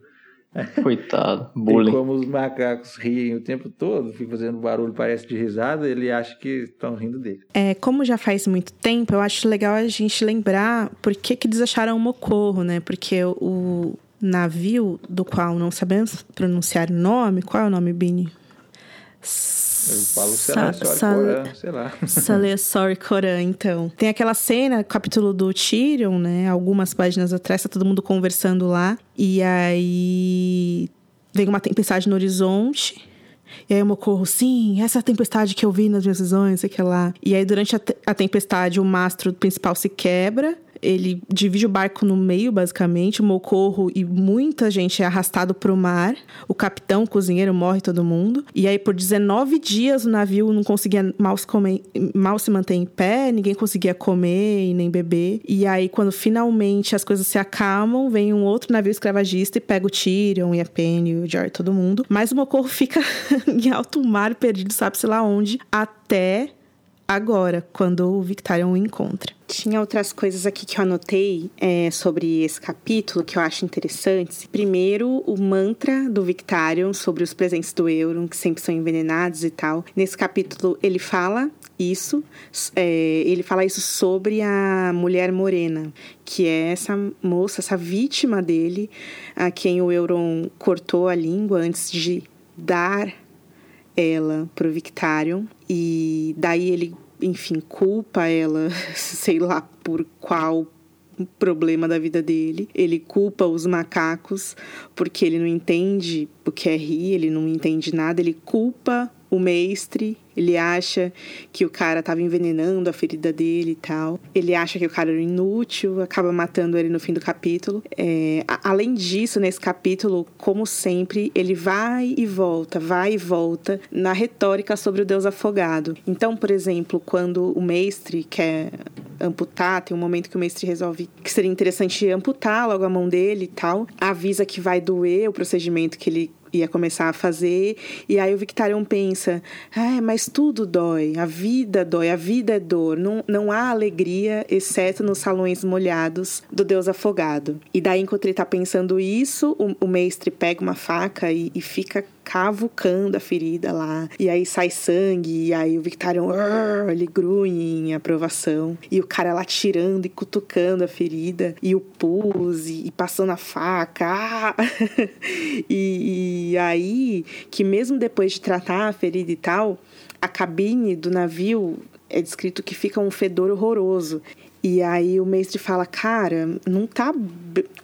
Coitado, bullying. E como os macacos riem o tempo todo, ficam fazendo barulho, parece de risada, ele acha que estão rindo dele. É, como já faz muito tempo, eu acho legal a gente lembrar por que, que eles acharam o Mocorro, né? Porque o navio, do qual não sabemos pronunciar o nome, qual é o nome, Bini? Eu falo Salesor sei lá. Salesor Coran, então. Tem aquela cena, capítulo do Tyrion, né? Algumas páginas atrás, tá todo mundo conversando lá. E aí vem uma tempestade no horizonte. E aí eu me corro, sim, essa é a tempestade que eu vi nas minhas visões, sei que lá. E aí durante a, te a tempestade o mastro principal se quebra ele divide o barco no meio, basicamente. O Mocorro e muita gente é arrastado para o mar. O capitão, o cozinheiro, morre todo mundo. E aí, por 19 dias, o navio não conseguia mal se, comer, mal se manter em pé, ninguém conseguia comer e nem beber. E aí, quando finalmente as coisas se acalmam, vem um outro navio escravagista e pega o Tyrion e a Penny, o Jar, todo mundo. Mas o Mocorro fica em alto mar, perdido, sabe-se lá onde, até agora, quando o Victarion o encontra. Tinha outras coisas aqui que eu anotei é, sobre esse capítulo que eu acho interessantes. Primeiro, o mantra do Victarion sobre os presentes do Euron, que sempre são envenenados e tal. Nesse capítulo, ele fala isso, é, ele fala isso sobre a mulher morena, que é essa moça, essa vítima dele, a quem o Euron cortou a língua antes de dar ela pro Victarion e daí ele, enfim, culpa ela, sei lá por qual problema da vida dele. Ele culpa os macacos porque ele não entende o que é rir, ele não entende nada, ele culpa o mestre, ele acha que o cara estava envenenando a ferida dele e tal. Ele acha que o cara era inútil, acaba matando ele no fim do capítulo. É, além disso, nesse capítulo, como sempre, ele vai e volta, vai e volta na retórica sobre o Deus afogado. Então, por exemplo, quando o mestre quer amputar, tem um momento que o mestre resolve que seria interessante amputar logo a mão dele e tal, avisa que vai doer o procedimento que ele ia começar a fazer. E aí o Victarion pensa: ah, mas tudo dói, a vida dói, a vida é dor. Não, não há alegria, exceto nos salões molhados do Deus afogado. E daí, enquanto ele está pensando isso, o, o mestre pega uma faca e, e fica cavucando a ferida lá. E aí sai sangue, e aí o Victarion, ele grunhe em aprovação. E o cara lá tirando e cutucando a ferida. E o pus, e, e passando a faca. Ah! e, e aí, que mesmo depois de tratar a ferida e tal, a cabine do navio é descrito que fica um fedor horroroso. E aí o mestre fala, cara, não tá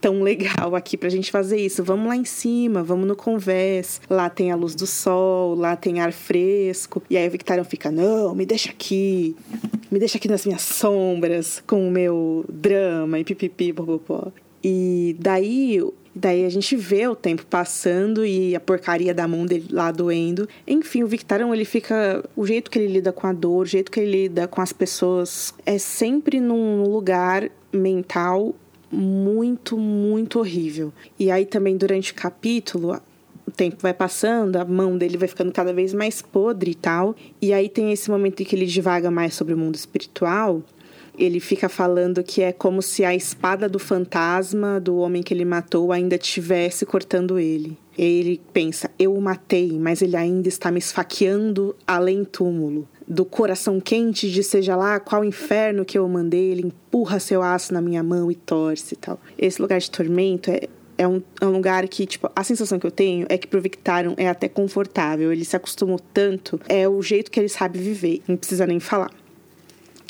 tão legal aqui pra gente fazer isso. Vamos lá em cima, vamos no convés. Lá tem a luz do sol, lá tem ar fresco. E aí o Victarion fica, não, me deixa aqui. Me deixa aqui nas minhas sombras, com o meu drama e pipipi, popopó. E daí Daí a gente vê o tempo passando e a porcaria da mão dele lá doendo. Enfim, o Victarion, ele fica. O jeito que ele lida com a dor, o jeito que ele lida com as pessoas, é sempre num lugar mental muito, muito horrível. E aí também durante o capítulo, o tempo vai passando, a mão dele vai ficando cada vez mais podre e tal. E aí tem esse momento em que ele divaga mais sobre o mundo espiritual. Ele fica falando que é como se a espada do fantasma do homem que ele matou ainda estivesse cortando ele. Ele pensa: eu o matei, mas ele ainda está me esfaqueando além túmulo. Do coração quente de seja lá qual inferno que eu mandei, ele empurra seu aço na minha mão e torce e tal. Esse lugar de tormento é, é um, é um, lugar que, tipo, a sensação que eu tenho é que pro Victarion é até confortável. Ele se acostumou tanto, é o jeito que ele sabe viver, não precisa nem falar.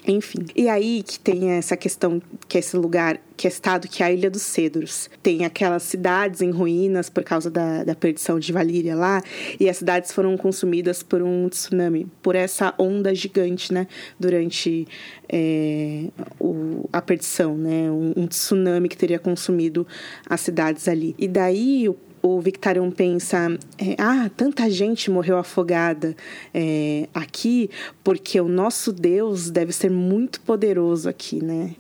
Enfim. E aí que tem essa questão, que é esse lugar, que é estado, que é a Ilha dos Cedros. Tem aquelas cidades em ruínas por causa da, da perdição de Valíria lá, e as cidades foram consumidas por um tsunami, por essa onda gigante, né? Durante é, o, a perdição, né? Um, um tsunami que teria consumido as cidades ali. E daí o o Victarion pensa: é, ah, tanta gente morreu afogada é, aqui, porque o nosso Deus deve ser muito poderoso aqui, né?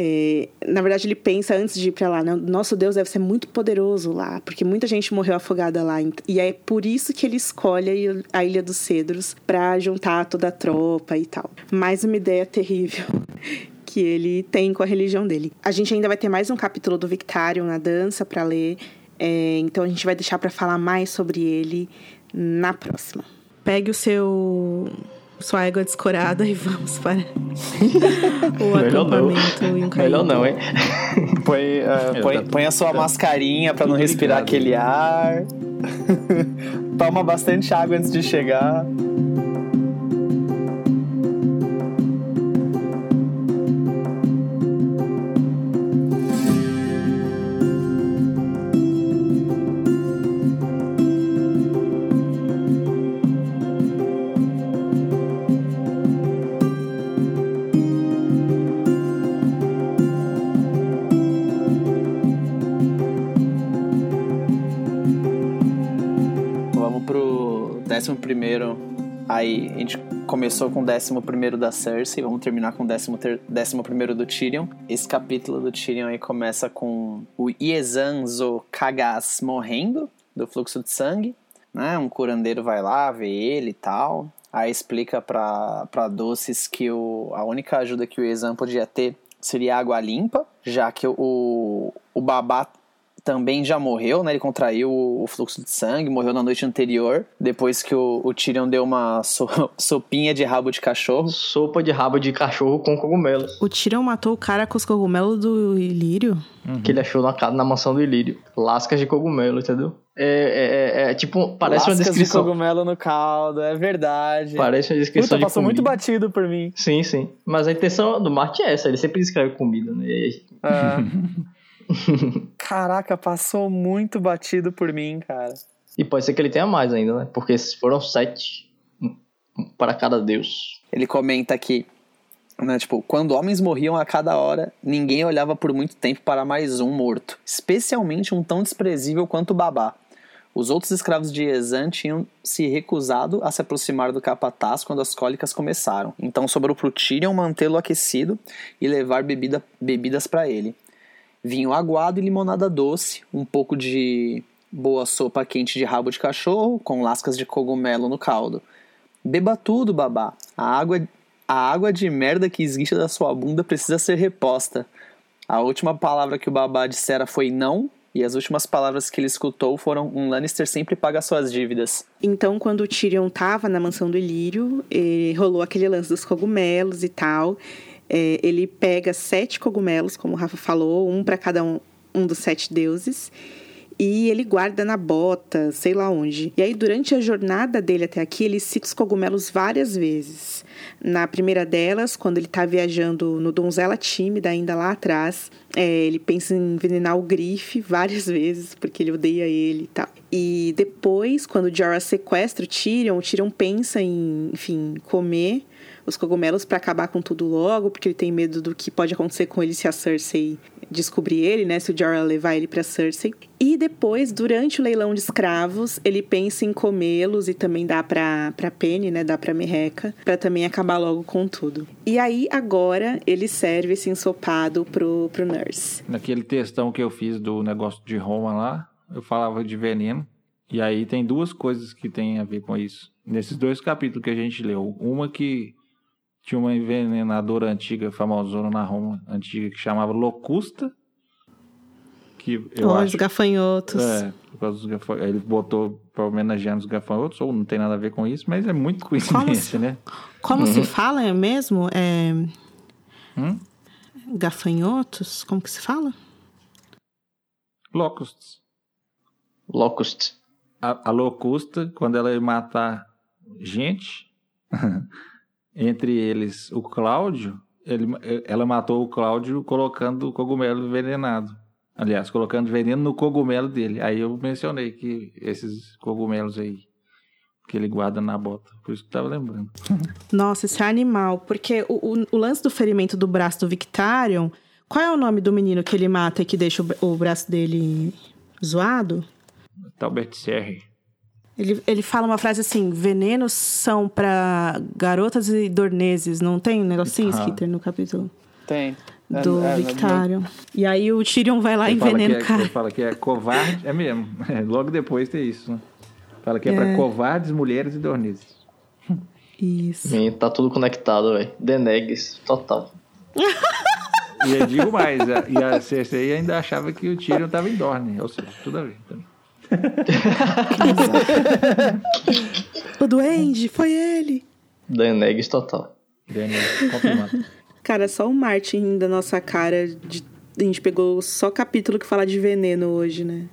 É, na verdade, ele pensa antes de ir para lá, né? nosso Deus deve ser muito poderoso lá, porque muita gente morreu afogada lá. E é por isso que ele escolhe a Ilha dos Cedros para juntar toda a tropa e tal. Mais uma ideia terrível que ele tem com a religião dele. A gente ainda vai ter mais um capítulo do Victarion na dança para ler. É, então a gente vai deixar para falar mais sobre ele na próxima. Pegue o seu sua égua descorada e vamos para o acampamento não. e um Melhor não, hein? põe, uh, põe, põe, a sua mascarinha para não respirar aquele ar. Toma bastante água antes de chegar. Décimo primeiro, aí a gente começou com o décimo primeiro da Cersei, vamos terminar com o décimo, ter, décimo primeiro do Tyrion. Esse capítulo do Tyrion aí começa com o Iezanzo Kagas morrendo do fluxo de sangue, né? Um curandeiro vai lá, vê ele e tal. Aí explica pra, pra Doces que o, a única ajuda que o Iezan podia ter seria água limpa, já que o, o babá também já morreu, né? Ele contraiu o fluxo de sangue, morreu na noite anterior, depois que o, o Tyrion deu uma so, sopinha de rabo de cachorro. Sopa de rabo de cachorro com cogumelos. O Tyrion matou o cara com os cogumelos do Ilírio? Uhum. Que ele achou na, na mansão do Ilírio. Lascas de cogumelo, entendeu? É, é, é, é tipo, parece Lascas uma descrição. de cogumelo no caldo, é verdade. Parece uma descrição Puta, de passou comida. muito batido por mim. Sim, sim. Mas a intenção do Martin é essa, ele sempre descreve comida, né? É. Caraca, passou muito batido por mim, cara. E pode ser que ele tenha mais ainda, né? Porque foram sete para cada deus. Ele comenta aqui, né, tipo, quando homens morriam a cada hora, ninguém olhava por muito tempo para mais um morto, especialmente um tão desprezível quanto o babá. Os outros escravos de Ezan tinham se recusado a se aproximar do capataz quando as cólicas começaram. Então sobrou pro Tyrion mantê-lo aquecido e levar bebida, bebidas para ele vinho aguado e limonada doce, um pouco de boa sopa quente de rabo de cachorro com lascas de cogumelo no caldo. Beba tudo, babá. A água, a água de merda que esguicha da sua bunda precisa ser reposta. A última palavra que o babá dissera foi não, e as últimas palavras que ele escutou foram: um Lannister sempre paga suas dívidas. Então, quando o Tyrion tava na mansão do Ilírio, eh, rolou aquele lance dos cogumelos e tal. É, ele pega sete cogumelos, como o Rafa falou, um para cada um, um dos sete deuses e ele guarda na bota, sei lá onde. E aí, durante a jornada dele até aqui, ele cita os cogumelos várias vezes. Na primeira delas, quando ele está viajando no Donzela Tímida, ainda lá atrás, é, ele pensa em envenenar o Grife várias vezes, porque ele odeia ele e tal. E depois, quando Jorah sequestra o Tyrion, o Tyrion pensa em, enfim, comer os cogumelos para acabar com tudo logo, porque ele tem medo do que pode acontecer com ele se a Cersei descobrir ele, né? Se o Jorah levar ele pra Cersei. E depois, durante o leilão de escravos, ele pensa em comê-los e também dá pra, pra Penny, né? Dá pra Merreca, pra também acabar logo com tudo. E aí, agora, ele serve esse ensopado pro, pro Nurse. Naquele textão que eu fiz do negócio de Roma lá, eu falava de veneno. E aí tem duas coisas que tem a ver com isso. Nesses dois capítulos que a gente leu. Uma que tinha uma envenenadora antiga, famosona na Roma antiga, que chamava Locusta. Que eu Ó, acho os gafanhotos. É, por causa dos gafanhotos. Ele botou pra homenagear os gafanhotos, ou não tem nada a ver com isso, mas é muito coincidência, né? Como se fala é mesmo? É... Hum? Gafanhotos? Como que se fala? Locusts. Locust. A, a locusta, quando ela ia matar gente, entre eles o Cláudio, ele, ela matou o Cláudio colocando o cogumelo envenenado. Aliás, colocando veneno no cogumelo dele. Aí eu mencionei que esses cogumelos aí que ele guarda na bota. Por isso que tava lembrando. Nossa, esse é animal. Porque o, o, o lance do ferimento do braço do Victarion... Qual é o nome do menino que ele mata e que deixa o, o braço dele zoado? Talbert Serri. Ele, ele fala uma frase assim: venenos são pra garotas e dorneses. Não tem um negocinho, Ah. Skitter, no capítulo Tem. É, do é, Victarion? E aí o Tyrion vai lá e envenena é, o cara. ele fala que é covarde. É mesmo. É, logo depois tem isso. Né? Fala que é, É. pra covardes, mulheres e dorneses. Isso. Menino, tá tudo conectado, velho. Denegues, total. E eu digo mais, a- e a Cersei ainda achava que o Tyrion tava em Dorne. Ou seja, tudo a ver. também. O duende, foi ele. Denegues, total. Confirmado. Cara, só o Martin da nossa cara. De... A gente pegou só capítulo que fala de veneno hoje, né?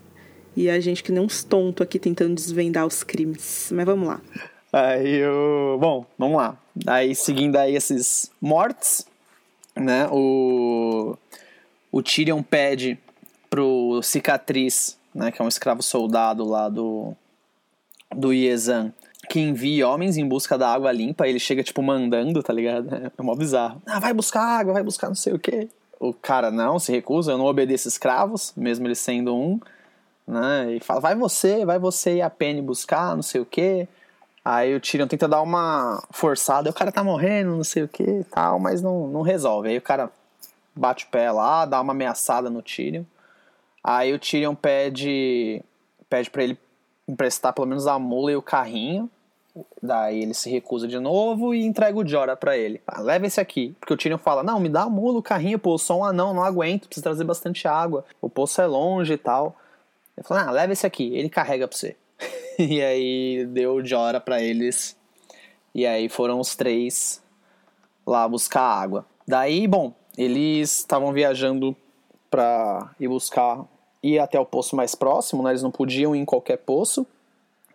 E a gente que nem uns tontos aqui tentando desvendar os crimes. Mas vamos lá. Aí eu. Bom, vamos lá. Aí seguindo aí esses mortes, né? O. O Tyrion pede pro Cicatriz, né? Que é um escravo soldado lá do. Do Iezan. Que envie homens em busca da água limpa. Ele chega, tipo, mandando, tá ligado? É mó bizarro. Ah, vai buscar água, vai buscar não sei o quê. O cara não, se recusa. Eu não obedeço escravos, mesmo ele sendo um. Né? E fala, vai você, vai você e a Penny buscar, não sei o quê. Aí o Tyrion tenta dar uma forçada, o cara tá morrendo, não sei o que e tal, mas não, não resolve. Aí o cara bate o pé lá, dá uma ameaçada no Tyrion. Aí o Tyrion pede pede para ele emprestar pelo menos a mula e o carrinho. Daí ele se recusa de novo e entrega o Jorah pra ele. Ah, leva esse aqui. Porque o Tyrion fala: Não, me dá a mula, o carrinho, pô, eu sou um anão, não aguento, preciso trazer bastante água. O poço é longe e tal. Ele fala: Ah, leva esse aqui, ele carrega pra você. e aí deu o Jorah pra eles. E aí foram os três lá buscar água. Daí, bom, eles estavam viajando pra ir buscar, ir até o poço mais próximo, né? Eles não podiam ir em qualquer poço,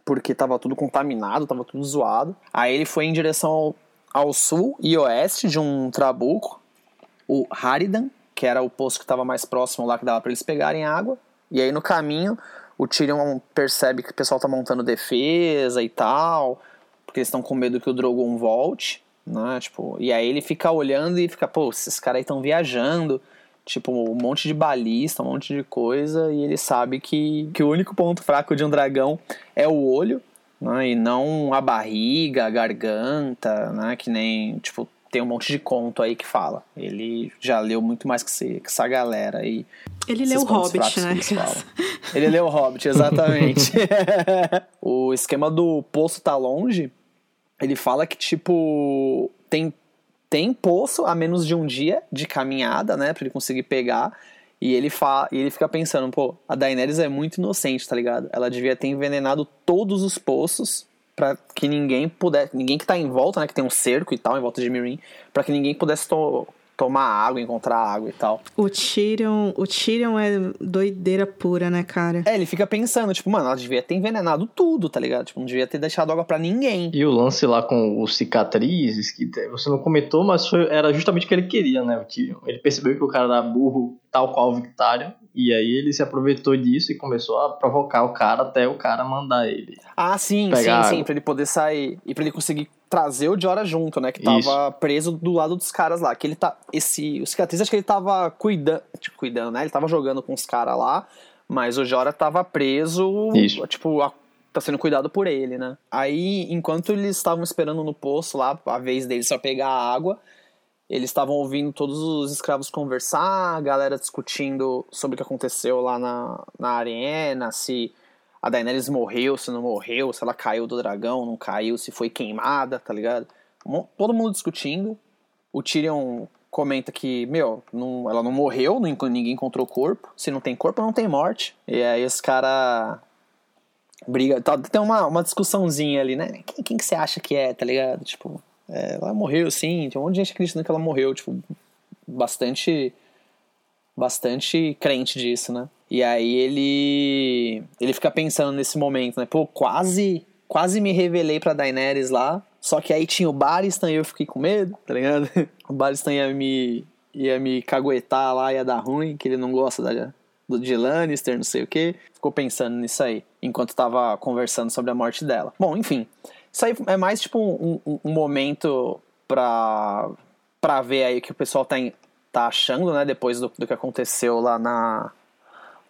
porque tava tudo contaminado, tava tudo zoado. Aí ele foi em direção ao, ao sul e oeste de um trabuco, o Haridan, que era o poço que estava mais próximo lá, que dava para eles pegarem água. E aí no caminho, o Tyrion percebe que o pessoal tá montando defesa e tal, porque eles estão com medo que o Drogon volte, né? Tipo, e aí ele fica olhando e fica, pô, esses caras aí estão viajando, tipo, um monte de balista, um monte de coisa, e ele sabe que, que o único ponto fraco de um dragão é o olho, né? E não a barriga, a garganta, né? Que nem, tipo, tem um monte de conto aí que fala. Ele já leu muito mais que, que essa galera aí. Ele leu o Hobbit, né? Ele leu o Hobbit, exatamente. o esquema do poço tá longe. Ele fala que, tipo, tem, tem poço a menos de um dia de caminhada, né? Pra ele conseguir pegar. E ele, fa e ele fica pensando, pô, a Daenerys é muito inocente, tá ligado? Ela devia ter envenenado todos os poços para que ninguém pudesse, ninguém que tá em volta, né, que tem um cerco e tal em volta de Mirin, para que ninguém pudesse to tomar água, encontrar água e tal. O Tyrion, o Tyrion é doideira pura, né, cara? É, ele fica pensando, tipo, mano, ela devia ter envenenado tudo, tá ligado? Tipo, não devia ter deixado água para ninguém. E o lance lá com os cicatrizes, que você não comentou, mas foi, era justamente o que ele queria, né, o Tyrion. Ele percebeu que o cara era burro, tal qual o Victarion, e aí ele se aproveitou disso e começou a provocar o cara até o cara mandar ele. Ah, sim, sim, sim, água. pra ele poder sair e pra ele conseguir trazer o Jora junto, né? Que tava Isso. preso do lado dos caras lá. Que ele tá. Esse. O cicatriz, acho que ele tava cuidando. Tipo, cuidando, né? Ele tava jogando com os caras lá. Mas o Jora tava preso. Isso. Tipo, a- tá sendo cuidado por ele, né? Aí, enquanto eles estavam esperando no poço lá, a vez deles pra pegar a água, eles estavam ouvindo todos os escravos conversar, a galera discutindo sobre o que aconteceu lá na, na arena, se a Daenerys morreu, se não morreu, se ela caiu do dragão, não caiu, se foi queimada, tá ligado? Todo mundo discutindo. O Tyrion comenta que, meu, não- ela não morreu, não- ninguém encontrou corpo. Se não tem corpo, não tem morte. E aí os caras briga, tá, tem uma, uma discussãozinha ali, né? Quem, quem que você acha que é, tá ligado? Tipo, é, ela morreu sim, tem um monte de gente acreditando que ela morreu, tipo, bastante bastante crente disso, né? E aí ele ele fica pensando nesse momento, né? Pô, quase quase me revelei pra Daenerys lá, só que aí tinha o Barristan e eu fiquei com medo, tá ligado? O Barristan ia me ia me caguetar lá, ia dar ruim, que ele não gosta da, do de Lannister, não sei o que. Ficou pensando nisso aí, enquanto tava conversando sobre a morte dela. Bom, enfim, isso aí é mais tipo um, um- um momento pra, pra ver aí o que o pessoal tá, em- tá achando, né, depois do, do que aconteceu lá na,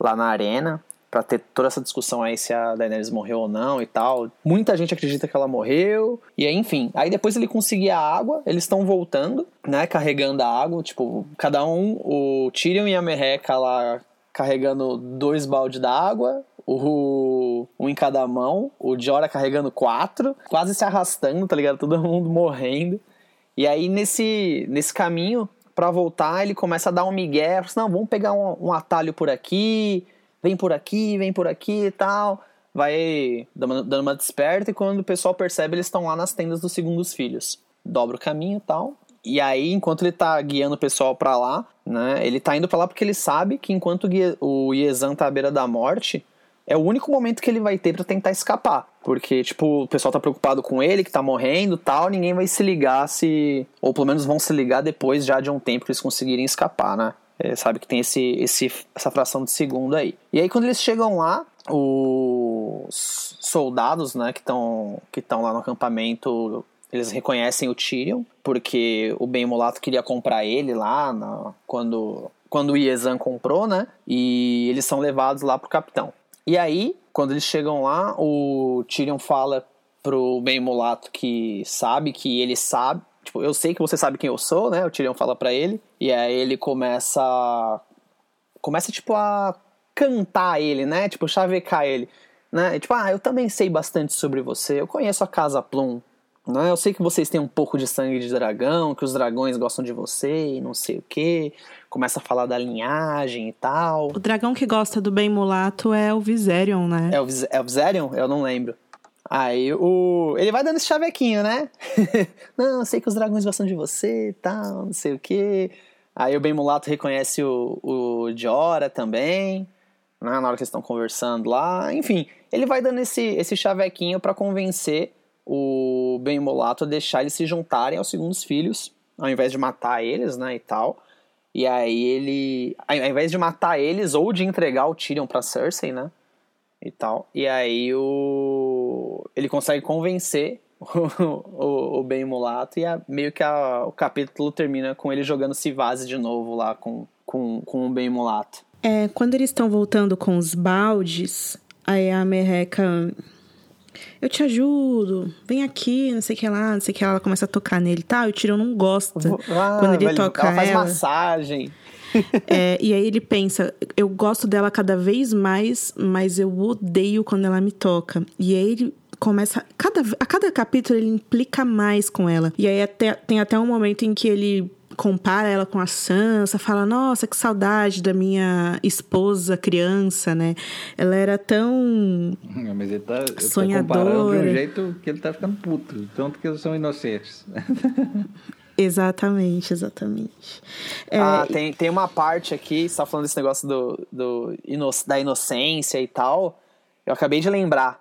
lá na arena. Pra ter toda essa discussão aí se a Daenerys morreu ou não e tal. Muita gente acredita que ela morreu. E aí, enfim. Aí depois ele conseguir a água, eles estão voltando, né? Carregando a água. Tipo, cada um, o Tyrion e a Merreca lá carregando dois baldes d'água. O, um em cada mão. O Jorah carregando quatro. Quase se arrastando, tá ligado? Todo mundo morrendo. E aí, nesse, nesse caminho, pra voltar, ele começa a dar um migué. assim, Não, vamos pegar um, um atalho por aqui, vem por aqui, vem por aqui e tal. Vai dando uma desperta e quando o pessoal percebe, eles estão lá nas tendas dos segundos filhos. Dobra o caminho e tal. E aí, enquanto ele tá guiando o pessoal pra lá, né, ele tá indo pra lá porque ele sabe que enquanto o Iezan tá à beira da morte, é o único momento que ele vai ter pra tentar escapar. Porque, tipo, o pessoal tá preocupado com ele, que tá morrendo tal, ninguém vai se ligar se. Ou pelo menos vão se ligar depois já de um tempo que eles conseguirem escapar, né? É, sabe que tem esse, esse, essa fração de segundo aí. E aí, quando eles chegam lá, os soldados, né, que estão que lá no acampamento, eles reconhecem o Tyrion, porque o Ben Mulato queria comprar ele lá na- quando, quando o Iezan comprou, né? E eles são levados lá pro capitão. E aí, quando eles chegam lá, o Tyrion fala pro Ben Mulato que sabe que ele sabe. Tipo, eu sei que você sabe quem eu sou, né? O Tyrion fala pra ele. E aí ele começa. Começa, tipo, a cantar ele, né? Tipo, chavecar ele. Né? E, tipo, ah, eu também sei bastante sobre você. Eu conheço a Casa Plum. Né? Eu sei que vocês têm um pouco de sangue de dragão, que os dragões gostam de você e não sei o quê. Começa a falar da linhagem e tal. O dragão que gosta do bem mulato é o Viserion, né? É o, Vis- é o Viserion? Eu não lembro. Aí o. Ele vai dando esse chavequinho, né? não, eu sei que os dragões gostam de você e tal, não sei o quê. Aí o Ben Mulato reconhece o, o Jora também, né? Na hora que eles estão conversando lá. Enfim, ele vai dando esse, esse chavequinho pra convencer o Ben Mulato a deixar eles se juntarem aos segundos filhos, ao invés de matar eles, né? E tal. E aí ele. Ao invés de matar eles ou de entregar o Tyrion pra Cersei, né? e tal. E aí o ele consegue convencer o, o Ben Mulato e a- meio que a- o capítulo termina com ele jogando Civase de novo lá com, com, com o Ben Mulato. É, quando eles estão voltando com os baldes, aí a merreca. Eu te ajudo, vem aqui, não sei o que lá, não sei o que lá. Ela começa a tocar nele e tal. E o Tyrion não gosta. Ah, quando ele velho, toca ela faz ela. massagem. É, e aí ele pensa, eu gosto dela cada vez mais, mas eu odeio quando ela me toca. E aí ele começa. Cada, a cada capítulo ele implica mais com ela. E aí até, tem até um momento em que ele compara ela com a Sansa, fala, nossa, que saudade da minha esposa criança, né? Ela era tão. Mas ele tá, ele tá Sonhadora. comparando de um jeito que ele tá ficando puto. Tanto que eles são inocentes. Exatamente, exatamente. É, Ah, tem, tem uma parte aqui, você tá falando desse negócio do, do ino- da inocência e tal. Eu acabei de lembrar.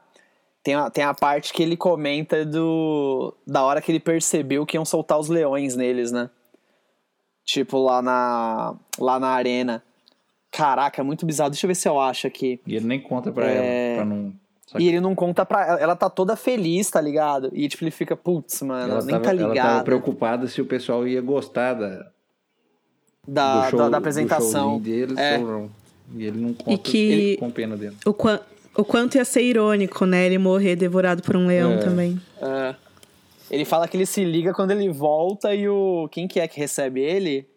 Tem a, tem a parte que ele comenta do da hora que ele percebeu que iam soltar os leões neles, né? Tipo, lá na, lá na arena. Caraca, é muito bizarro. Deixa eu ver se eu acho aqui. E ele nem conta pra É. ela, pra não E ele não conta pra ela. Ela tá toda feliz, tá ligado? E tipo, ele fica, putz, mano, Ela nem tava, tá ela tava ligado. preocupada se o pessoal ia gostar da, Da, do show, da, da apresentação. deles É. E ele não conta que- ele com pena dele. O, qua- o quanto ia ser irônico, né? Ele morrer devorado por um leão É. também. É. Ele fala que ele se liga quando ele volta e o. Quem que é que recebe ele?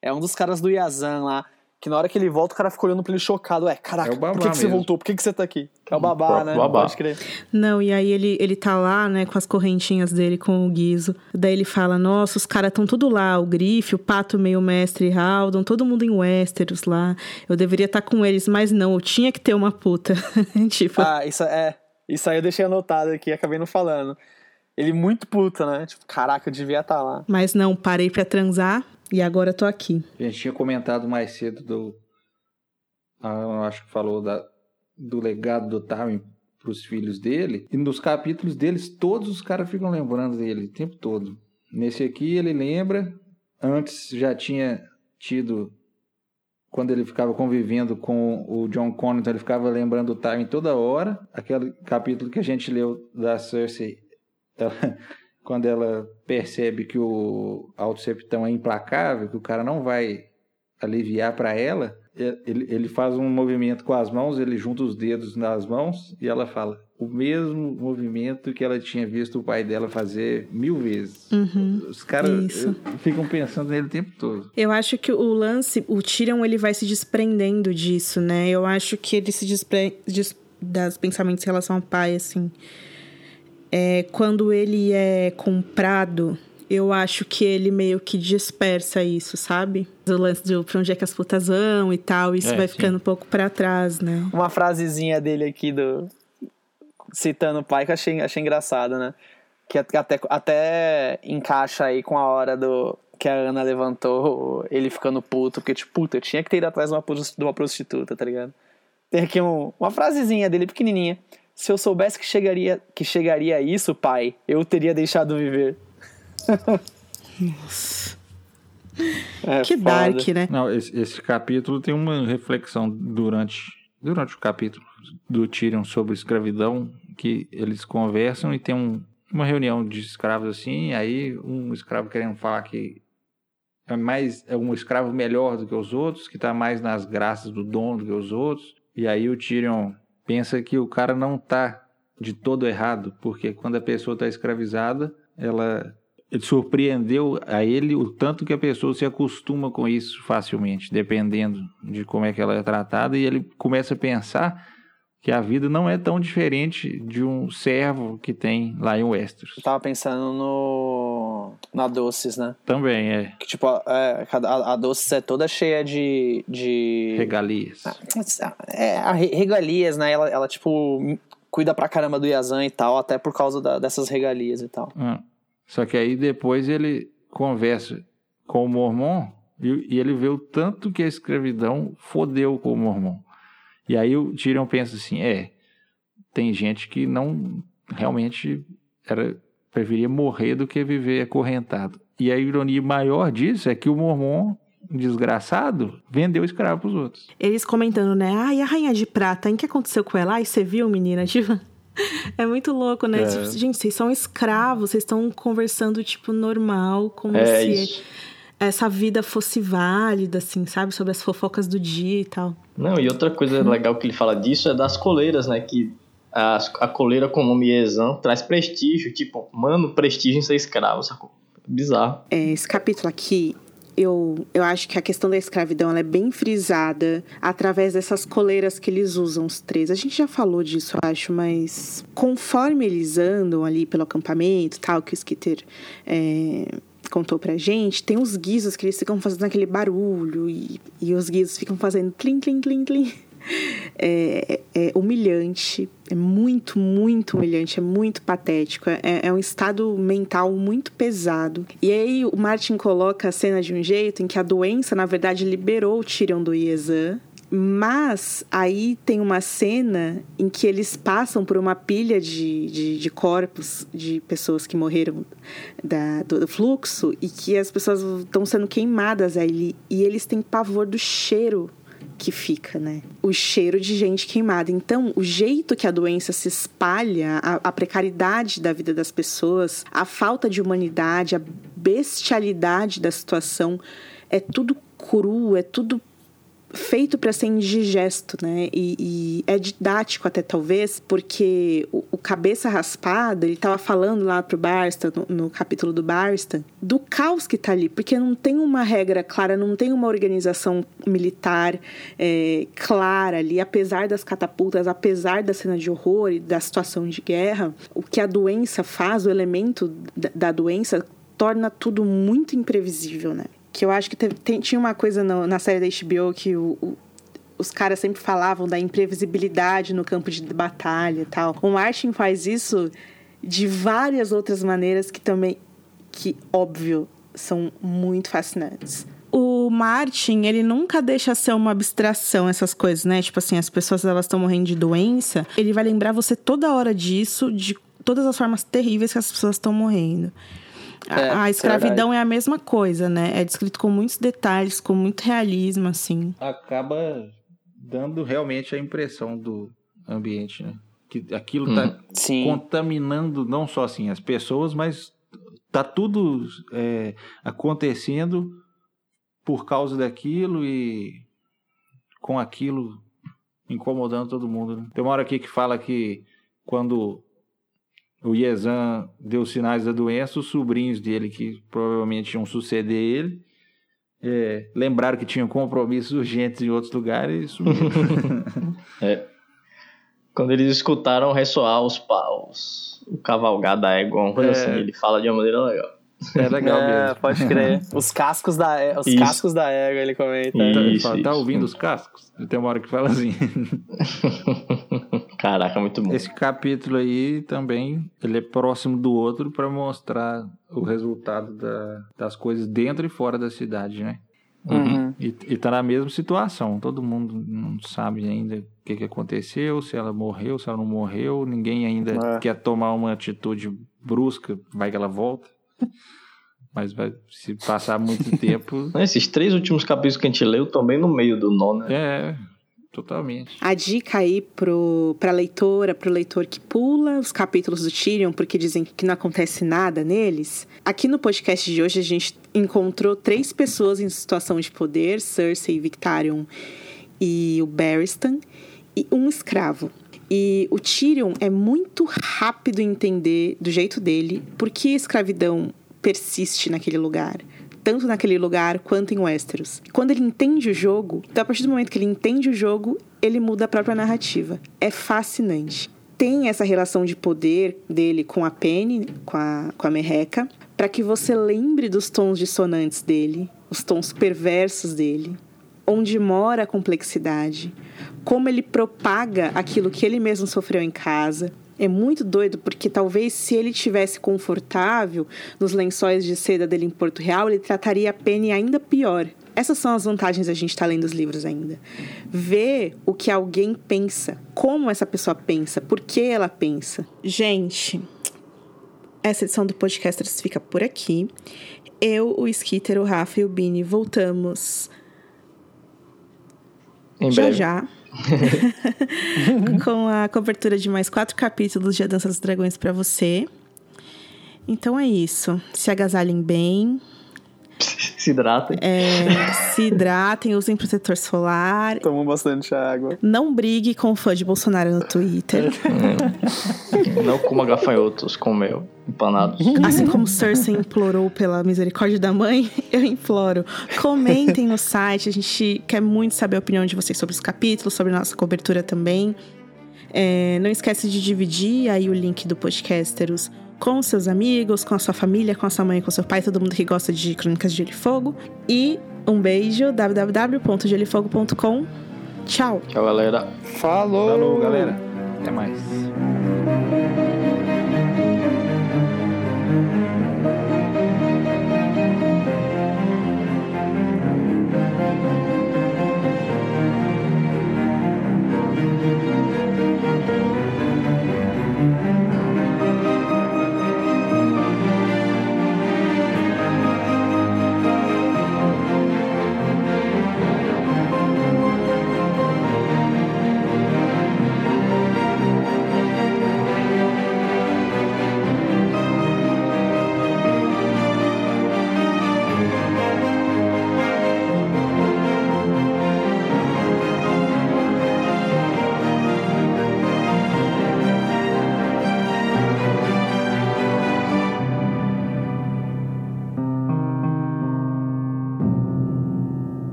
É um dos caras do Yazan lá. Que na hora que ele volta, o cara fica olhando pra ele chocado. É, caraca, É o por que, que você voltou? Por que, que você tá aqui? É o babá, próprio né? babá. Pode crer. Não, e aí ele, ele tá lá, né, com as correntinhas dele, com o guiso. Daí ele fala, nossa, os caras estão tudo lá, o Grife, o Pato Meio Mestre Haldon, todo mundo em Westeros lá. Eu deveria estar com eles, mas não, eu tinha que ter uma puta. tipo, Ah, isso é. Isso aí eu deixei anotado aqui, acabei não falando. Ele muito puta, né? Tipo, caraca, eu devia estar lá. mas não, parei pra transar e agora tô aqui. A gente tinha comentado mais cedo do. Ah, eu acho que falou da, do legado do Tywin pros filhos dele. E nos capítulos deles, todos os caras ficam lembrando dele o tempo todo. Nesse aqui ele lembra. Antes já tinha tido. Quando ele ficava convivendo com o John Connor, ele ficava lembrando do Tywin toda hora. Aquele capítulo que a gente leu da Cersei. Ela- quando ela percebe que o Alto Septão é implacável, que o cara não vai aliviar para ela, ele, ele faz um movimento com as mãos, ele junta os dedos nas mãos e ela fala o mesmo movimento que ela tinha visto o pai dela fazer mil vezes. Uhum. Os caras eh, ficam pensando nele o tempo todo. Eu acho que o lance, o Tyrion, ele vai se desprendendo disso, né? Eu acho que ele se desprende das pensamentos em relação ao pai, assim. É, quando ele é comprado, eu acho que ele meio que dispersa isso, sabe? O lance de pra onde é que as putas vão e tal, isso É, vai sim. ficando um pouco pra trás, né? Uma frasezinha dele aqui do. Citando o pai que eu achei, achei engraçado, né? Que até, até encaixa aí com a hora do. Que a Ana levantou ele ficando puto, porque, tipo, puta, eu tinha que ter ido atrás de uma, de uma prostituta, tá ligado? Tem aqui um- uma frasezinha dele pequenininha. Se eu soubesse que chegaria, que chegaria a isso, pai, eu teria deixado viver. É que foda. dark, né? Não, esse, esse capítulo tem uma reflexão durante, durante o capítulo do Tyrion sobre escravidão, que eles conversam e tem um- uma reunião de escravos assim, aí um escravo querendo falar que é mais é um escravo melhor do que os outros, que está mais nas graças do dono do que os outros, e aí o Tyrion pensa que o cara não está de todo errado, porque quando a pessoa está escravizada, ela surpreendeu a ele o tanto que a pessoa se acostuma com isso facilmente, dependendo de como é que ela é tratada, e ele começa a pensar que a vida não é tão diferente de um servo que tem lá em Westeros. Eu pensando no. Na Doces, né? Também é Que, tipo, a, é, a, a Doces é toda cheia de. de... regalias. É, a re- regalias, né? Ela, ela, tipo, cuida pra caramba do Yazan e tal, até por causa da- dessas regalias e tal. Ah, Só que aí depois ele conversa com o Mormon e, e ele vê o tanto que a escravidão fodeu com o Mormon. E aí o Tyrion pensa assim, é, tem gente que não realmente era preferia morrer do que viver acorrentado. E a ironia maior disso é que o Mormon desgraçado vendeu escravo pros outros. Eles comentando, né? Ai, a rainha de prata, hein? O que aconteceu com ela? Ai, você viu, menina? Tipo, é muito louco, né? É. Tipo, gente, vocês são escravos, vocês estão conversando, tipo, normal, como É se isso. essa vida fosse válida, assim, sabe? Sobre as fofocas do dia e tal. Não, e outra coisa legal que ele fala disso é das coleiras, né? Que a, a coleira nome Exan traz prestígio, tipo, mano, prestígio em ser escravo, sacou? Bizarro. É, esse capítulo aqui, eu, eu acho que a questão da escravidão é bem frisada através dessas coleiras que eles usam, os três. A gente já falou disso, eu acho, mas conforme eles andam ali pelo acampamento, tal, que o Skitter é, contou pra gente, tem uns guizos que eles ficam fazendo aquele barulho e, e os guizos ficam fazendo tlim, tlim, tlim, tlim. É, é humilhante, é muito, muito humilhante, é muito patético, é, é um estado mental muito pesado. E aí o Martin coloca a cena de um jeito em que a doença, na verdade, liberou o Tyrion do Iezan. Mas aí tem uma cena em que eles passam por uma pilha de, de, de corpos de pessoas que morreram da, do, do fluxo e que as pessoas estão sendo queimadas ali. E eles têm pavor do cheiro que fica, né? O cheiro de gente queimada. Então, o jeito que a doença se espalha, a, a precariedade da vida das pessoas, a falta de humanidade, a bestialidade da situação, é tudo cru, é tudo feito para ser indigesto, né? E, e, é didático até talvez, porque o, o cabeça raspada, ele estava falando lá pro Barstan, no, no, capítulo do Barstan, do caos que tá ali, porque não tem uma regra clara, não tem uma organização militar é, clara ali, apesar das catapultas, apesar da cena de horror e da situação de guerra, o que a doença faz, o elemento da, da doença torna tudo muito imprevisível, né? Que eu acho que teve, tem, tinha uma coisa no, na série da HBO que o, o, os caras sempre falavam da imprevisibilidade no campo de batalha e tal. O Martin faz isso de várias outras maneiras que também, que óbvio, são muito fascinantes. O Martin, ele nunca deixa ser uma abstração essas coisas, né? Tipo assim, as pessoas elas estão morrendo de doença, ele vai lembrar você toda hora disso, de todas as formas terríveis que as pessoas estão morrendo. É, a, escravidão é, é, a mesma coisa, né? É descrito com muitos detalhes, com muito realismo, assim. Acaba dando realmente a impressão do ambiente, né? Que aquilo está hum, contaminando não só assim as pessoas, mas tá tudo é, acontecendo por causa daquilo e com aquilo incomodando todo mundo. Né? Tem uma hora aqui que fala que quando o Yezan deu sinais da doença, os sobrinhos dele, que provavelmente iam suceder ele, é, lembraram que tinham compromissos urgentes em outros lugares e sumiram. é. Quando eles escutaram ressoar os paus, o cavalgar da coisa é. assim, ele fala de uma maneira legal. É legal é, mesmo. Pode crer. Os cascos da, os cascos da égua, ele comenta. Isso, ele fala, tá ouvindo os cascos? Tem uma hora que fala assim. Caraca, muito bom. Esse capítulo aí também, ele é próximo do outro para mostrar o resultado da, das coisas dentro e fora da cidade, né? Uhum. E, e tá na mesma situação. Todo mundo não sabe ainda o que, que aconteceu, se ela morreu, se ela não morreu. Ninguém ainda é. quer tomar uma atitude brusca, vai que ela volta. Mas vai, se passar muito tempo. Esses três últimos capítulos que a gente leu também no meio do nó, né? É, totalmente. A dica aí pro, pra leitora, pro leitor que pula os capítulos do Tyrion, porque dizem que não acontece nada neles. Aqui no podcast de hoje a gente encontrou três pessoas em situação de poder, Cersei, Victarion e o Barristan, e um escravo. E o Tyrion é muito rápido em entender, do jeito dele, por que a escravidão persiste naquele lugar tanto naquele lugar quanto em Westeros. Quando ele entende o jogo, então a partir do momento que ele entende o jogo, ele muda a própria narrativa. É fascinante. Tem essa relação de poder dele com a Penny, com a, com a Merreca, para que você lembre dos tons dissonantes dele, os tons perversos dele, onde mora a complexidade, como ele propaga aquilo que ele mesmo sofreu em casa, é muito doido, porque talvez se ele tivesse confortável nos lençóis de seda dele em Porto Real, ele trataria a Penny ainda pior. Essas são as vantagens da gente estar tá lendo os livros ainda. Ver o que alguém pensa, como essa pessoa pensa, por que ela pensa. Gente, essa edição do Podcasters fica por aqui. Eu, o Skitter, o Rafa e o Bini voltamos em já breve. já com a cobertura de mais quatro capítulos de A Dança dos Dragões para você. Então é isso. Se agasalhem bem. Se hidratem. É, se hidratem, usem protetor solar. Tomam bastante água. Não brigue com o fã de Bolsonaro no Twitter. Não coma gafanhotos com mel empanados. Assim como Cersei implorou pela misericórdia da mãe, eu imploro. Comentem no site, a gente quer muito saber a opinião de vocês sobre os capítulos, sobre a nossa cobertura também. É, não esquece de dividir aí o link do Podcasteros com seus amigos, com a sua família, com a sua mãe, com seu pai, todo mundo que gosta de Crônicas de Gelo e Fogo. E um beijo, www.gelifogo.com. Tchau. Tchau, galera. Falou. Falou, galera. Até mais.